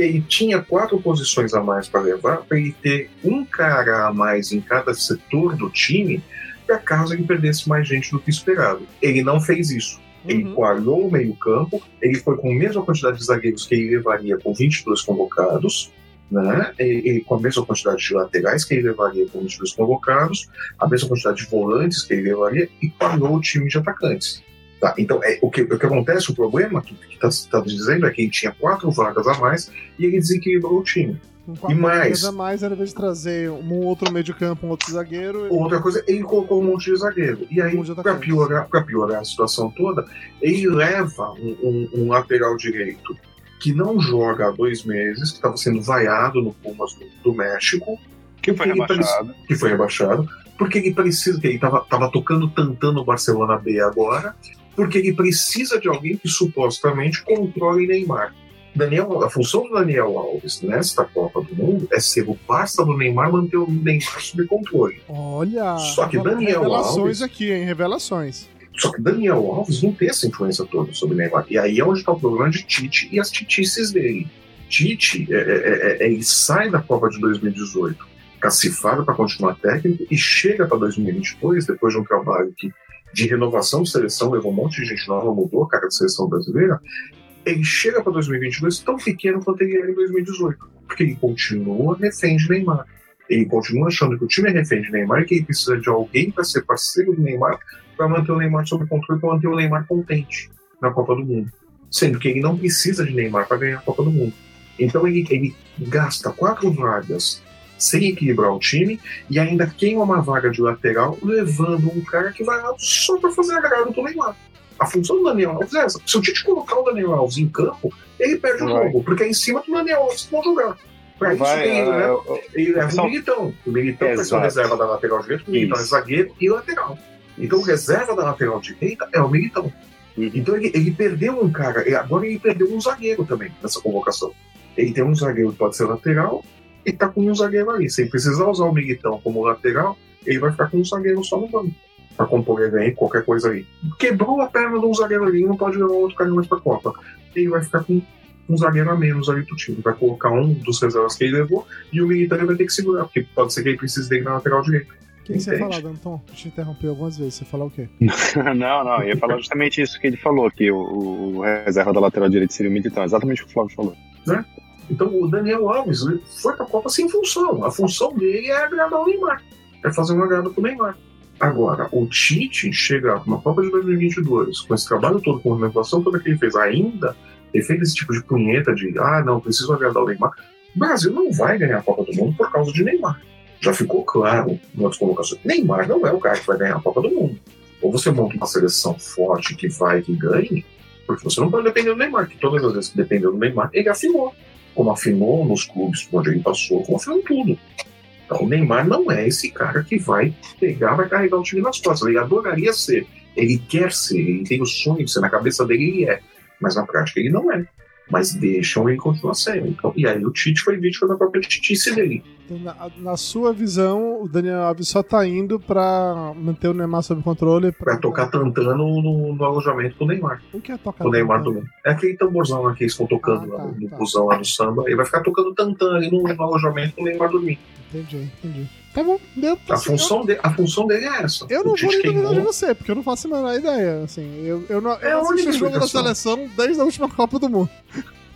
Ele tinha quatro posições a mais para levar, para ele ter um cara a mais em cada setor do time, para caso ele perdesse mais gente do que esperado. Ele não fez isso. Ele Uhum. coalhou o meio-campo, ele foi com a mesma quantidade de zagueiros que ele levaria com 22 convocados, né? Ele, ele com a mesma quantidade de laterais que ele levaria com 22 convocados, a mesma quantidade de volantes que ele levaria e coalhou o time de atacantes. Tá, então, é, o, que, o que acontece, o problema que está dizendo é que ele tinha quatro vagas a mais e ele desequilibrou o time. Com quatro e mais? zagueiros a mais, era ao invés de trazer um outro meio de campo, um outro zagueiro. ele- Outra coisa, ele colocou um monte de zagueiro. E aí, Um para piorar, pra piorar a situação toda, ele leva um, um- um lateral direito que não joga há dois meses, que estava sendo vaiado no Pumas do, do México, Que foi rebaixado. que foi rebaixado, porque ele precisa, que ele estava tava tocando tantando o Barcelona B agora, porque ele precisa de alguém que supostamente controle Neymar. Daniel, a função do Daniel Alves nesta Copa do Mundo é ser o parça do Neymar manter o Neymar sob controle. Olha! Só que Daniel Revelações Alves- aqui, hein? Revelações. Só que Daniel Alves não tem essa influência toda sobre Neymar. E aí é onde está o problema de Tite e as titices dele. Tite, é, é, é, ele sai da Copa de 2018 cacifado para continuar técnico e chega para 2022, depois de um trabalho que, de renovação de seleção, levou um monte de gente nova, mudou a cara de seleção brasileira. Ele chega para 2022 tão pequeno quanto ele era em 2018, porque ele continua refém de Neymar. Ele continua achando que o time é refém de Neymar e que ele precisa de alguém para ser parceiro do Neymar para manter o Neymar sob controle, para manter o Neymar contente na Copa do Mundo. Sendo que ele não precisa de Neymar para ganhar a Copa do Mundo. Então ele, ele gasta quatro vagas sem equilibrar o time e ainda queima uma vaga de lateral, levando um cara que vai lá só para fazer agrado do Neymar. A função do Daniel Alves é essa. Se o Tite colocar o Daniel Alves em campo, ele perde o Vai. jogo, porque é em cima do Daniel Alves que vão jogar. Pra isso Vai, ele, é, leva, ele leva são- o Militão. O Militão vai ser o reserva da lateral direita, o Militão é Isso. zagueiro e lateral. Então o reserva da lateral direita é o Militão. Uhum. Então ele, ele perdeu um cara, agora ele perdeu um zagueiro também nessa convocação. Ele tem um zagueiro que pode ser lateral e tá com um zagueiro ali. Se ele precisar usar o Militão como lateral, ele vai ficar com um zagueiro só no banco. Pra compor elenco, qualquer coisa aí. Quebrou a perna de um zagueiro ali, não pode levar outro cara mais pra Copa. Ele vai ficar com um zagueiro a menos ali do time. Vai colocar um dos reservas que ele levou e o Militão ele vai ter que segurar, porque pode ser que ele precise dele na lateral direita. O que, que você falar, Danton? Deixa eu interromper algumas vezes. Você falar o quê? não, não, eu ia falar justamente isso que ele falou, que o, o- o reserva da lateral direita seria o Militão, exatamente o que o Flávio falou. Então o Daniel Alves foi pra Copa sem função. A função dele é agradar o Neymar. É fazer um agrado pro Neymar. Agora, o Tite chegar na Copa de 2022, com esse trabalho todo, com a renovação toda que ele fez, ainda ele fez esse tipo de punheta de ah, não, preciso agradar o Neymar. O Brasil não vai ganhar a Copa do Mundo por causa de Neymar. Já ficou claro em outras colocações. Neymar não é o cara que vai ganhar a Copa do Mundo. Ou você monta uma seleção forte que vai que ganhe, porque você não pode depender do Neymar, que todas as vezes que dependeu do Neymar, ele afinou. Como afinou nos clubes por onde ele passou, como afinou em tudo. Então o Neymar não é esse cara que vai pegar, vai carregar o time nas costas. Ele adoraria ser, ele quer ser, ele tem o sonho de ser, na cabeça dele ele é. Mas na prática ele não é. Mas deixam ele continuar sendo. Então, e aí o Tite foi vítima da própria titice dele. Na, na sua visão, o Daniel Alves só tá indo pra manter o Neymar sob controle. Pra tocar tantando no, no alojamento do Neymar. O que é tocar O Neymar também. É aquele tamborzão lá que eles estão tocando Ah, lá tá, no tá. busão lá no samba. Ele vai ficar tocando tantã ali no, no alojamento do Neymar dormir. Entendi, entendi. Tá bom, deu. A assim, função, de, a função dele é essa. Eu, não vou nem duvidar de você, porque eu não faço a menor ideia. Assim, eu, eu não, É eu não única assisto o jogo da seleção desde a última Copa do Mundo.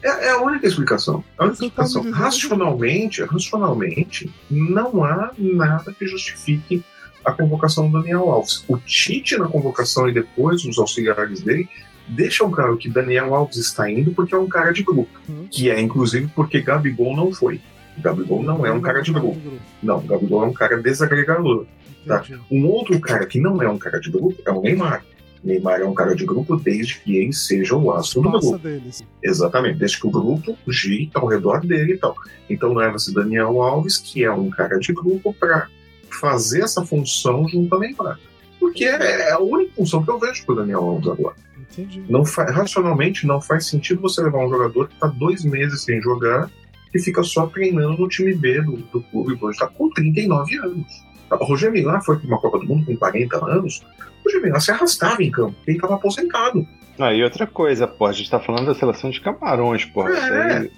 É, é a única explicação. A única me explicação. dizendo Racionalmente, racionalmente, não há nada que justifique a convocação do Daniel Alves. O Tite na convocação e depois os auxiliares dele deixam claro que Daniel Alves está indo porque é um cara de grupo. Uhum. Que é, inclusive, porque Gabigol não foi. Gabigol não é um cara de grupo. Não, Gabigol é um cara desagregador. Tá. Um outro cara que não é um cara de grupo é o Neymar. Neymar é um cara de grupo desde que ele seja o astro do grupo. deles. Exatamente, desde que o grupo gire ao redor dele e tal. Então leva-se Daniel Alves, que é um cara de grupo, para fazer essa função junto a Neymar. Porque é a única função que eu vejo pro Daniel Alves agora. Entendi. Não racionalmente, não faz sentido você levar um jogador que está dois meses sem jogar e fica só treinando no time B do, do clube, hoje está com 39 anos. O Roger Milá foi para uma Copa do Mundo com 40 anos. O Milá se arrastava em campo, ele estava aposentado. Ah, e outra coisa, pô, a gente tá falando da seleção de Camarões, pô. É. Daí,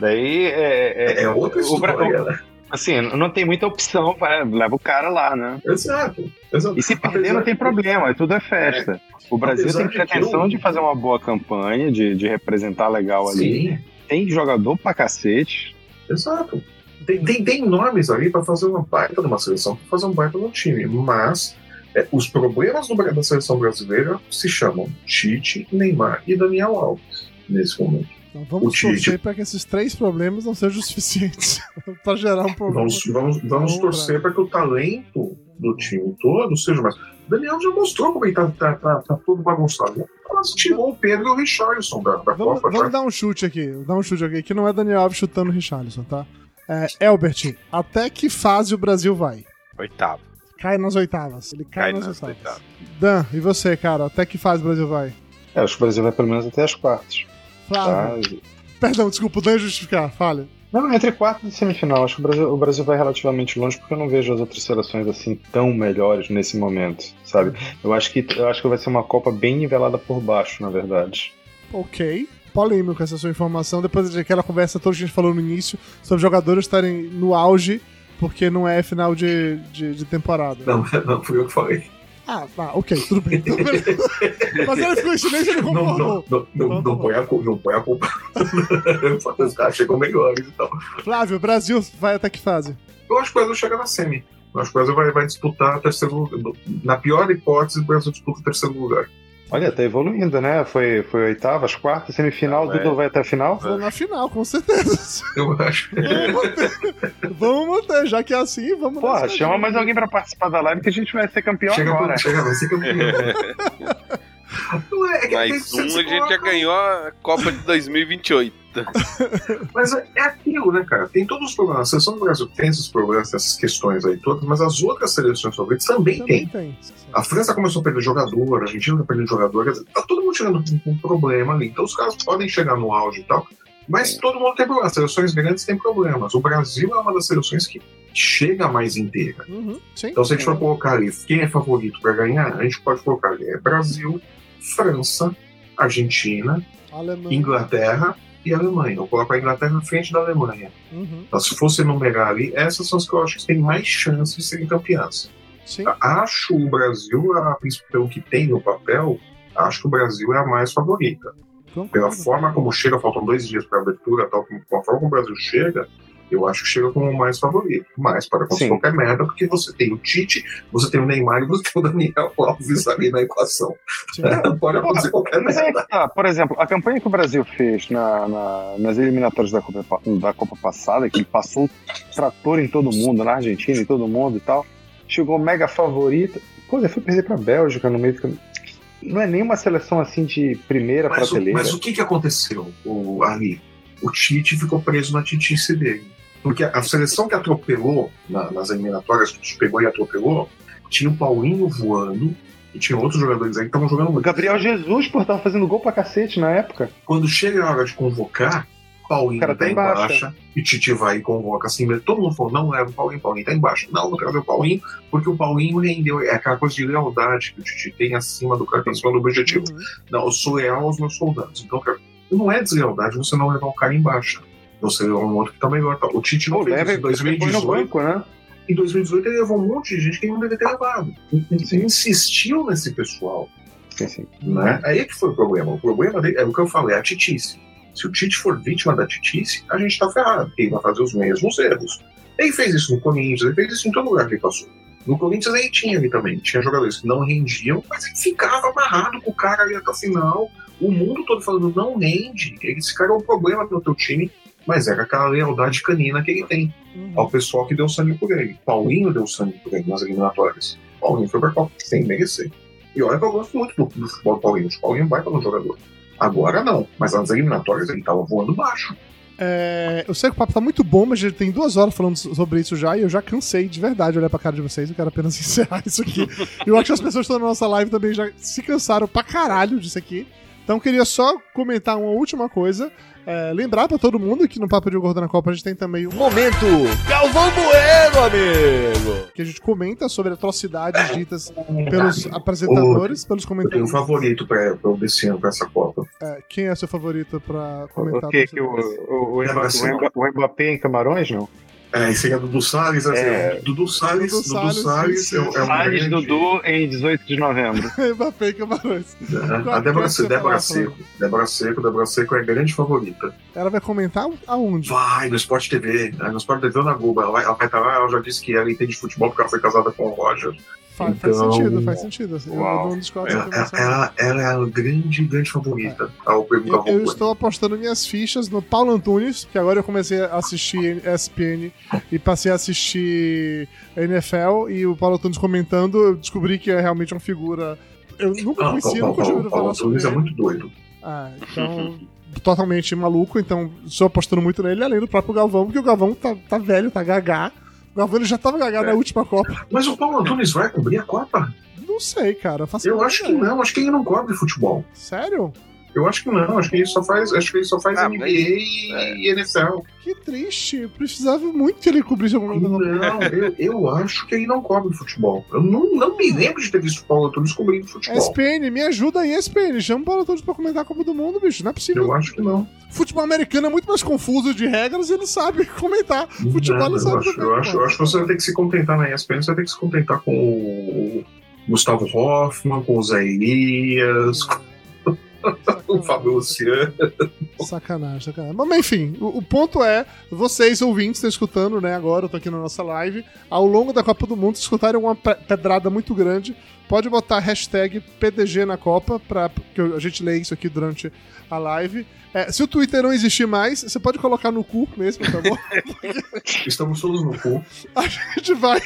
daí é, É, outra o Bra- história, né? Assim, não tem muita opção, vai, leva o cara lá, né? Exato. exato. E se perder Apesar não tem problema, tudo é festa. O Brasil Apesar tem de pretensão eu- de fazer uma boa campanha, de, de representar legal ali. Sim, Tem jogador pra cacete. exato. Tem, tem, tem nomes ali para fazer uma baita numa seleção, para fazer um baita num time, mas é, os problemas do da seleção brasileira se chamam Tite, Neymar e Daniel Alves nesse momento. Então vamos O Tite. torcer para que esses três problemas não sejam suficientes para gerar um problema. Vamos, vamos, vamos Vamos torcer para que o talento do time todo seja mais. O Daniel já mostrou como ele tá, tá, tá, tá todo bagunçado. Mas tirou o Pedro e o Richarlison da, da Vamos, Copa. vamos já. dar um chute aqui. Dar um chute aqui, que não é Daniel Alves chutando o Richarlison, tá? É, Elbert, até que fase o Brasil vai? Oitavo. Cai nas oitavas. Ele cai, Cai nas, nas oitavas. oitavas. Dan, e você, cara? Até que fase o Brasil vai? É, acho que o Brasil vai pelo menos até as quartas. Flávio. Tá? Perdão, desculpa, o Dan ia justificar. Falha. Não, entre quartas e semifinal. Acho que o Brasil, o Brasil vai relativamente longe porque eu não vejo as outras seleções assim tão melhores nesse momento, sabe? Eu acho que eu acho que vai ser uma Copa bem nivelada por baixo, na verdade. Ok. Polêmico essa sua informação. Depois daquela conversa toda que a gente falou no início sobre jogadores estarem no auge porque não é final de, de, de temporada. Não, não, fui eu que falei. Ah, tá, ok, tudo bem. Bem. Mas ele ficou em silêncio e ele Não, não, concordou. não, não, Então, não, tá põe a, cu- não põe a culpa. Os caras chegam melhores e tal. Flávio, o Brasil vai até que fase? Eu acho que o Brasil chega na semi. Eu acho que o Brasil vai, vai disputar terceiro lugar. Na pior hipótese, o Brasil disputa o terceiro lugar. Olha, tá evoluindo, né? Foi, foi oitavas, quartas, semifinal, é. Dudu vai até a final? Vou na final, com certeza. Eu acho. Vamos manter. Vamos manter, já que é assim, vamos Porra, chama mais alguém pra participar da live que a gente vai ser campeão Chega, agora. pra, chega, vai ser campeão. É, é que Mais um, a gente já ganhou a Copa de 2028. Mas é é aquilo, né, cara? Tem todos os problemas. A seleção do Brasil tem esses problemas, essas questões aí todas, mas as outras seleções favoritas também Também têm. tem. A França começou a perder jogador, a Argentina tá perdendo jogador, quer dizer, tá todo mundo chegando com com um problema ali. Então os caras podem chegar no auge e tal, mas todo mundo tem problemas. As seleções grandes têm problemas. O Brasil é uma das seleções que chega mais inteira. Uhum, sim. Então, se a gente for colocar ali quem é favorito para ganhar, a gente pode colocar ali é Brasil, França, Argentina, Alemanha. Inglaterra e Alemanha. Eu coloco a Inglaterra na frente da Alemanha. Uhum, Então, se fosse enumerar ali, essas são as que eu acho que têm mais chance de serem campeãs. sim. Acho o Brasil, a, pelo que tem no papel, acho que o Brasil é a mais favorita. Pela Concordo. forma como chega, faltam dois dias para a abertura, tal, como, com a forma como o Brasil chega, eu acho que chega como o mais favorito. Mas para acontecer qualquer merda, porque você tem o Tite, você tem o Neymar e você tem o Daniel Alves ali na equação. Sim. Pode acontecer qualquer Mas merda. tá, por exemplo, a campanha que o Brasil fez na- na- nas eliminatórias da Copa, pa- da Copa passada, que ele passou o trator em todo mundo, na Argentina, em todo mundo e tal, chegou mega favorita. Pô, ele foi perder pra Bélgica no meio do caminho. Não é nenhuma seleção assim de primeira Mas o, prateleira. mas o que, que aconteceu o, ali? O Tite ficou preso na titice dele. Porque a seleção que atropelou na- nas eliminatórias, que pegou e atropelou, tinha o Paulinho voando e tinha outros jogadores aí que estavam jogando muito. Gabriel Jesus, pô, tava fazendo gol pra cacete na época. Quando chega a hora de convocar, Paulinho tá, tá em em baixa. baixa. e Tite vai e convoca assim mesmo. Todo mundo falou: não leva o Paulinho, Paulinho tá embaixo. Não, vou trazer o Paulinho, porque o Paulinho rendeu. É aquela coisa de lealdade que o Tite tem acima do cara, acima do objetivo. Uhum. Não, eu sou leal aos meus soldados. Então, cara, não é deslealdade você não levar o cara em baixa. Você levar um outro que tá melhor. Tá? O Tite não Pô, fez leva isso em e põe no 2018. banco, né? Em 2018 ele levou um monte de gente que ele não deveria ter levado. Ele insistiu nesse pessoal. Sim. Né? Aí é que foi o problema. O problema dele é o que eu falei, a titice. Se o Tite for vítima da titice, a gente tá ferrado, porque ele vai fazer os mesmos erros. Ele fez isso no Corinthians, ele fez isso em todo lugar que ele passou. No Corinthians ele tinha ali também, tinha jogadores que não rendiam, mas ele ficava amarrado com o cara ali até o final. O mundo todo falando, não rende, esse cara é um problema no teu time, mas era aquela lealdade canina que ele tem ao pessoal que deu sangue por ele. Paulinho deu sangue por ele nas eliminatórias. Paulinho foi pra Copa sem merecer. E olha que eu gosto muito do, do futebol do Paulinho. O Paulinho vai para um jogador. Agora não, mas nas eliminatórias ele tava voando baixo. É, eu sei que o papo tá muito bom, mas já tem duas horas falando sobre isso já e eu já cansei de verdade olhar pra cara de vocês. Eu quero apenas encerrar isso aqui. eu acho que as pessoas que estão na nossa live também já se cansaram pra caralho disso aqui. Então eu queria só comentar uma última coisa. É, lembrar pra todo mundo que no Papo de Gordo na Copa a gente tem também o Momento Galvão Bueno, amigo! que a gente comenta sobre atrocidades ditas pelos apresentadores, pelos Eu tenho um comentários. favorito pra, pra desse ano, pra essa Copa. É, quem é seu favorito pra comentar? O que? Que o, o, o, É, o, o Mbappé em Camarões, não? É, esse aí é Dudu Salles, assim, É. Dudu Salles, Dudu Dudu Salles, Salles, é, é um Salles grande- Dudu em 18 de novembro. Mbappé e Camarões. É, A Débora, é Débora Seco. Débora Seco, Débora Seco é a grande favorita. Ela vai comentar aonde? Vai, no Sport TV. né, No Sport TV ou na Globo. Ela vai, ela vai estar lá, ela já disse que ela entende futebol porque ela foi casada com o Roger. Faz, faz Então- sentido, faz sentido. assim, Eu Uau. discordo dessa Ela, ela, ela- é a grande, grande favorita ao prêmio Eu, eu estou apostando minhas fichas no Paulo Antunes, que agora eu comecei a assistir ESPN e passei a assistir NFL e o Paulo Antunes comentando, eu descobri que é realmente uma figura. Eu nunca Ah, conhecia, Paulo, nunca Paulo, ouvido Paulo Antunes é muito doido. Ah, então. totalmente maluco, então estou apostando muito nele, além do próprio Galvão, porque o Galvão tá, tá velho, tá gagá. Ele já tava gagá na última Copa. Mas o Paulo Antunes vai cobrir a Copa? Não sei, cara. Eu a acho que não, acho que ele não cobre futebol. Sério? Eu acho que não, acho que ele só faz, acho que ele só faz Ah, NBA e, e NFL. Que triste. Eu precisava muito que ele cobrisse alguma coisa. Não, eu, eu acho que ele não cobre futebol. Eu não, não me lembro de ter visto o Paulo Antunes cobrindo futebol. SPN, me ajuda aí, SPN. Chama o Paulo Antunes pra comentar a Copa do Mundo, bicho. Não é possível. Eu acho que não. Futebol americano é muito mais confuso de regras e ele sabe comentar. Futebol Nada, não sabe eu, acho, eu, acho, eu acho que você vai ter que se contentar na ESPN, você vai ter que se contentar com o Gustavo Hoffman, com o Zé Elias, com o Fábio Luciano. Sacanagem, sacanagem. Mas enfim, o, o ponto é, vocês ouvintes estão escutando, né, agora, eu tô aqui na nossa live, ao longo da Copa do Mundo, se escutarem uma pe- pedrada muito grande, pode botar hashtag PDG na Copa, pra, que a gente lê isso aqui durante a live. É, se o Twitter não existir mais, você pode colocar no cu mesmo, tá bom? Estamos todos no cu. a gente vai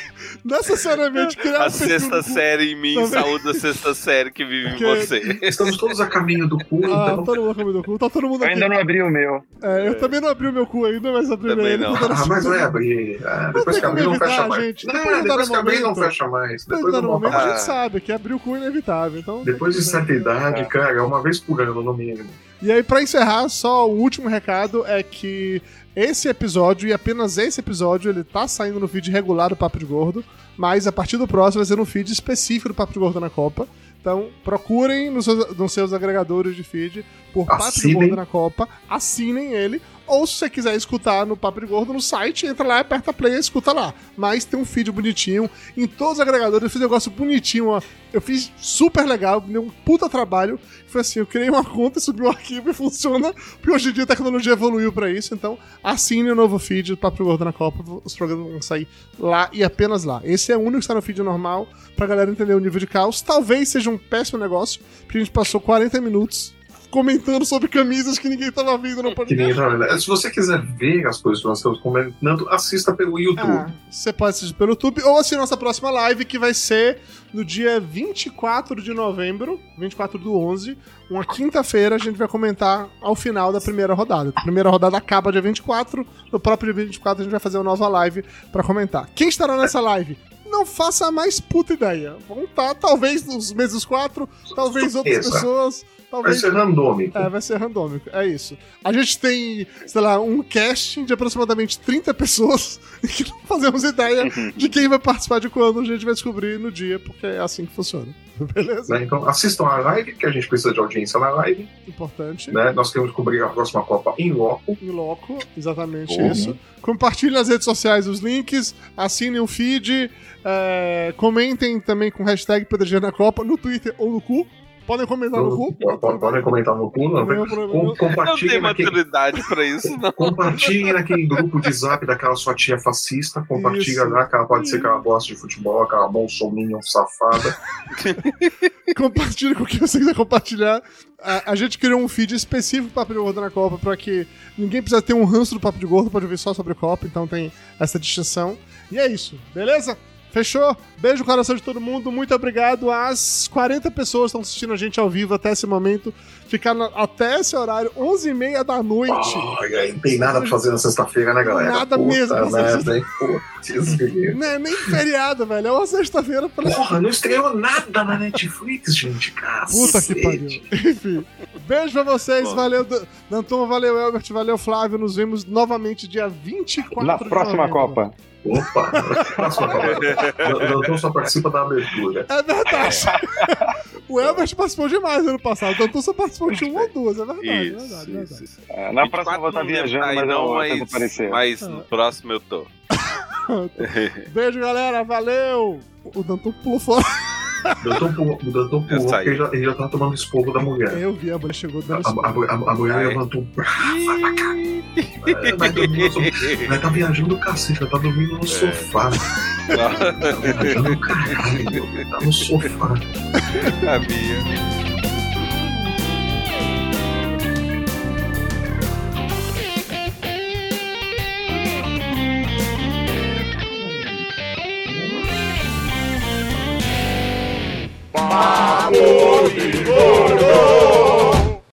necessariamente criar A um sexta série em mim, Também. saúde da sexta série que vive Porque- em você. Estamos todos a caminho do cu, Ah, então. todo mundo comendo o cu. Tá todo mundo Eu aqui. ainda não abri o meu. É, eu também não abri o meu cu ainda, mas abri Também ele. não. tô dando Ah, mas vai abrir. Ah, depois que abrir, não fecha mais. gente. Não, Depois depois que abrir, não fecha mais. Depois vou momento a gente sabe que abrir o cu é inevitável. Então, Depois de certa idade, cara, é uma vez por ano no mínimo. E aí, pra encerrar, só o último recado é que esse episódio, e apenas esse episódio, ele tá saindo no feed regular do Papo de Gordo, mas a partir do próximo vai ser no feed específico do Papo de Gordo na Copa. Então, procurem nos seus, nos seus agregadores de feed por Papo de. Gordo na Copa, assinem ele, ou se você quiser escutar no Papo de Gordo no site, entra lá, aperta play e escuta lá. Mas tem um feed bonitinho, em todos os agregadores, eu fiz um negócio bonitinho, ó. Eu fiz super legal, deu um puta trabalho. Foi assim, eu criei uma conta, subi o arquivo e funciona, porque hoje em dia a tecnologia evoluiu pra isso, então assine o novo feed do Papo Gordo na Copa, os programas vão sair lá e apenas lá. Esse é o único que está no feed normal, pra galera entender o nível de caos. Talvez seja um péssimo negócio, porque a gente passou 40 minutos comentando sobre camisas que ninguém tava vendo no Que podcast. ninguém tá vendo. Se você quiser ver as coisas que nós estamos comentando, assista pelo YouTube. Ah, você pode assistir pelo YouTube ou assistir nossa próxima live, que vai ser no dia 24 de novembro, 24 do 11, uma quinta-feira, a gente vai comentar ao final da primeira rodada. A primeira rodada acaba dia 24, no próprio dia 24 a gente vai fazer uma nova live pra comentar. Quem estará nessa live? Não faça a mais puta ideia. Vão estar, talvez, nos mesmos quatro, talvez outras Surpresa. Pessoas, Vai talvez ser randômico. é, vai ser randômico. É isso. A gente tem, sei lá, um casting de aproximadamente 30 pessoas e que não fazemos ideia de quem vai participar de quando. A gente vai descobrir no dia, porque é assim que funciona. Beleza? Né? Então assistam a live, que a gente precisa de audiência na live. Importante. Né? Nós queremos cobrir a próxima Copa em loco. Em loco, exatamente Uhum. isso. Compartilhem nas redes sociais os links, assinem o feed, é, comentem também com hashtag PDG na Copa, no Twitter ou no cu. Podem comentar no grupo. Podem comentar no grupo. Compartilhem não tem maturidade pra isso, não. Compartilhem naquele grupo de zap daquela sua tia fascista. Compartilha lá, que ela pode ser que ela goste de futebol, aquela bolsominha safada. Compartilhe com quem você quiser compartilhar. A, a, gente criou um feed específico do Papo de Gordo na Copa para que ninguém precisa ter um ranço do Papo de Gordo, pode ouvir só sobre Copa, então tem essa distinção. E é isso, beleza? Fechou? Beijo no coração de todo mundo. Muito obrigado às 40 pessoas que estão assistindo a gente ao vivo até esse momento. Ficaram até esse horário, 11h30 da noite. Oh, não tem nada pra fazer na sexta-feira, né, galera? Nada Puta mesmo. Merda, hein? Putz, não é nem feriado, velho. É uma sexta-feira pra. Porra, não estreou nada na Netflix, gente. Cacete. Puta que pariu. Enfim. Beijo pra vocês. Bom. Valeu, Danton. Valeu, Elbert. Valeu, Flávio. Nos vemos novamente dia 24 Na próxima Copa. Opa! Danton só participa da abertura. É verdade. o Elbert participou demais ano passado. O Danton só participou de uma ou duas. É verdade. É isso, é verdade, isso, verdade. É, na próxima eu vou estar viajando, mas não, eu mas, aparecer. Mas no próximo eu tô. Beijo, galera. Valeu! O Danton pulou fora. Danton pulou, o Danton pulou porque ele já, ele já tava tomando esporro da mulher. Eu vi, a mulher chegou dando a, a, a, a mulher levantou. Vai pra cá. Vai dormir no tá viajando do cacete, vai tá dormindo no é. sofá. Tá viajando caralho, tá no sofá. Pàbó ìgbòdo.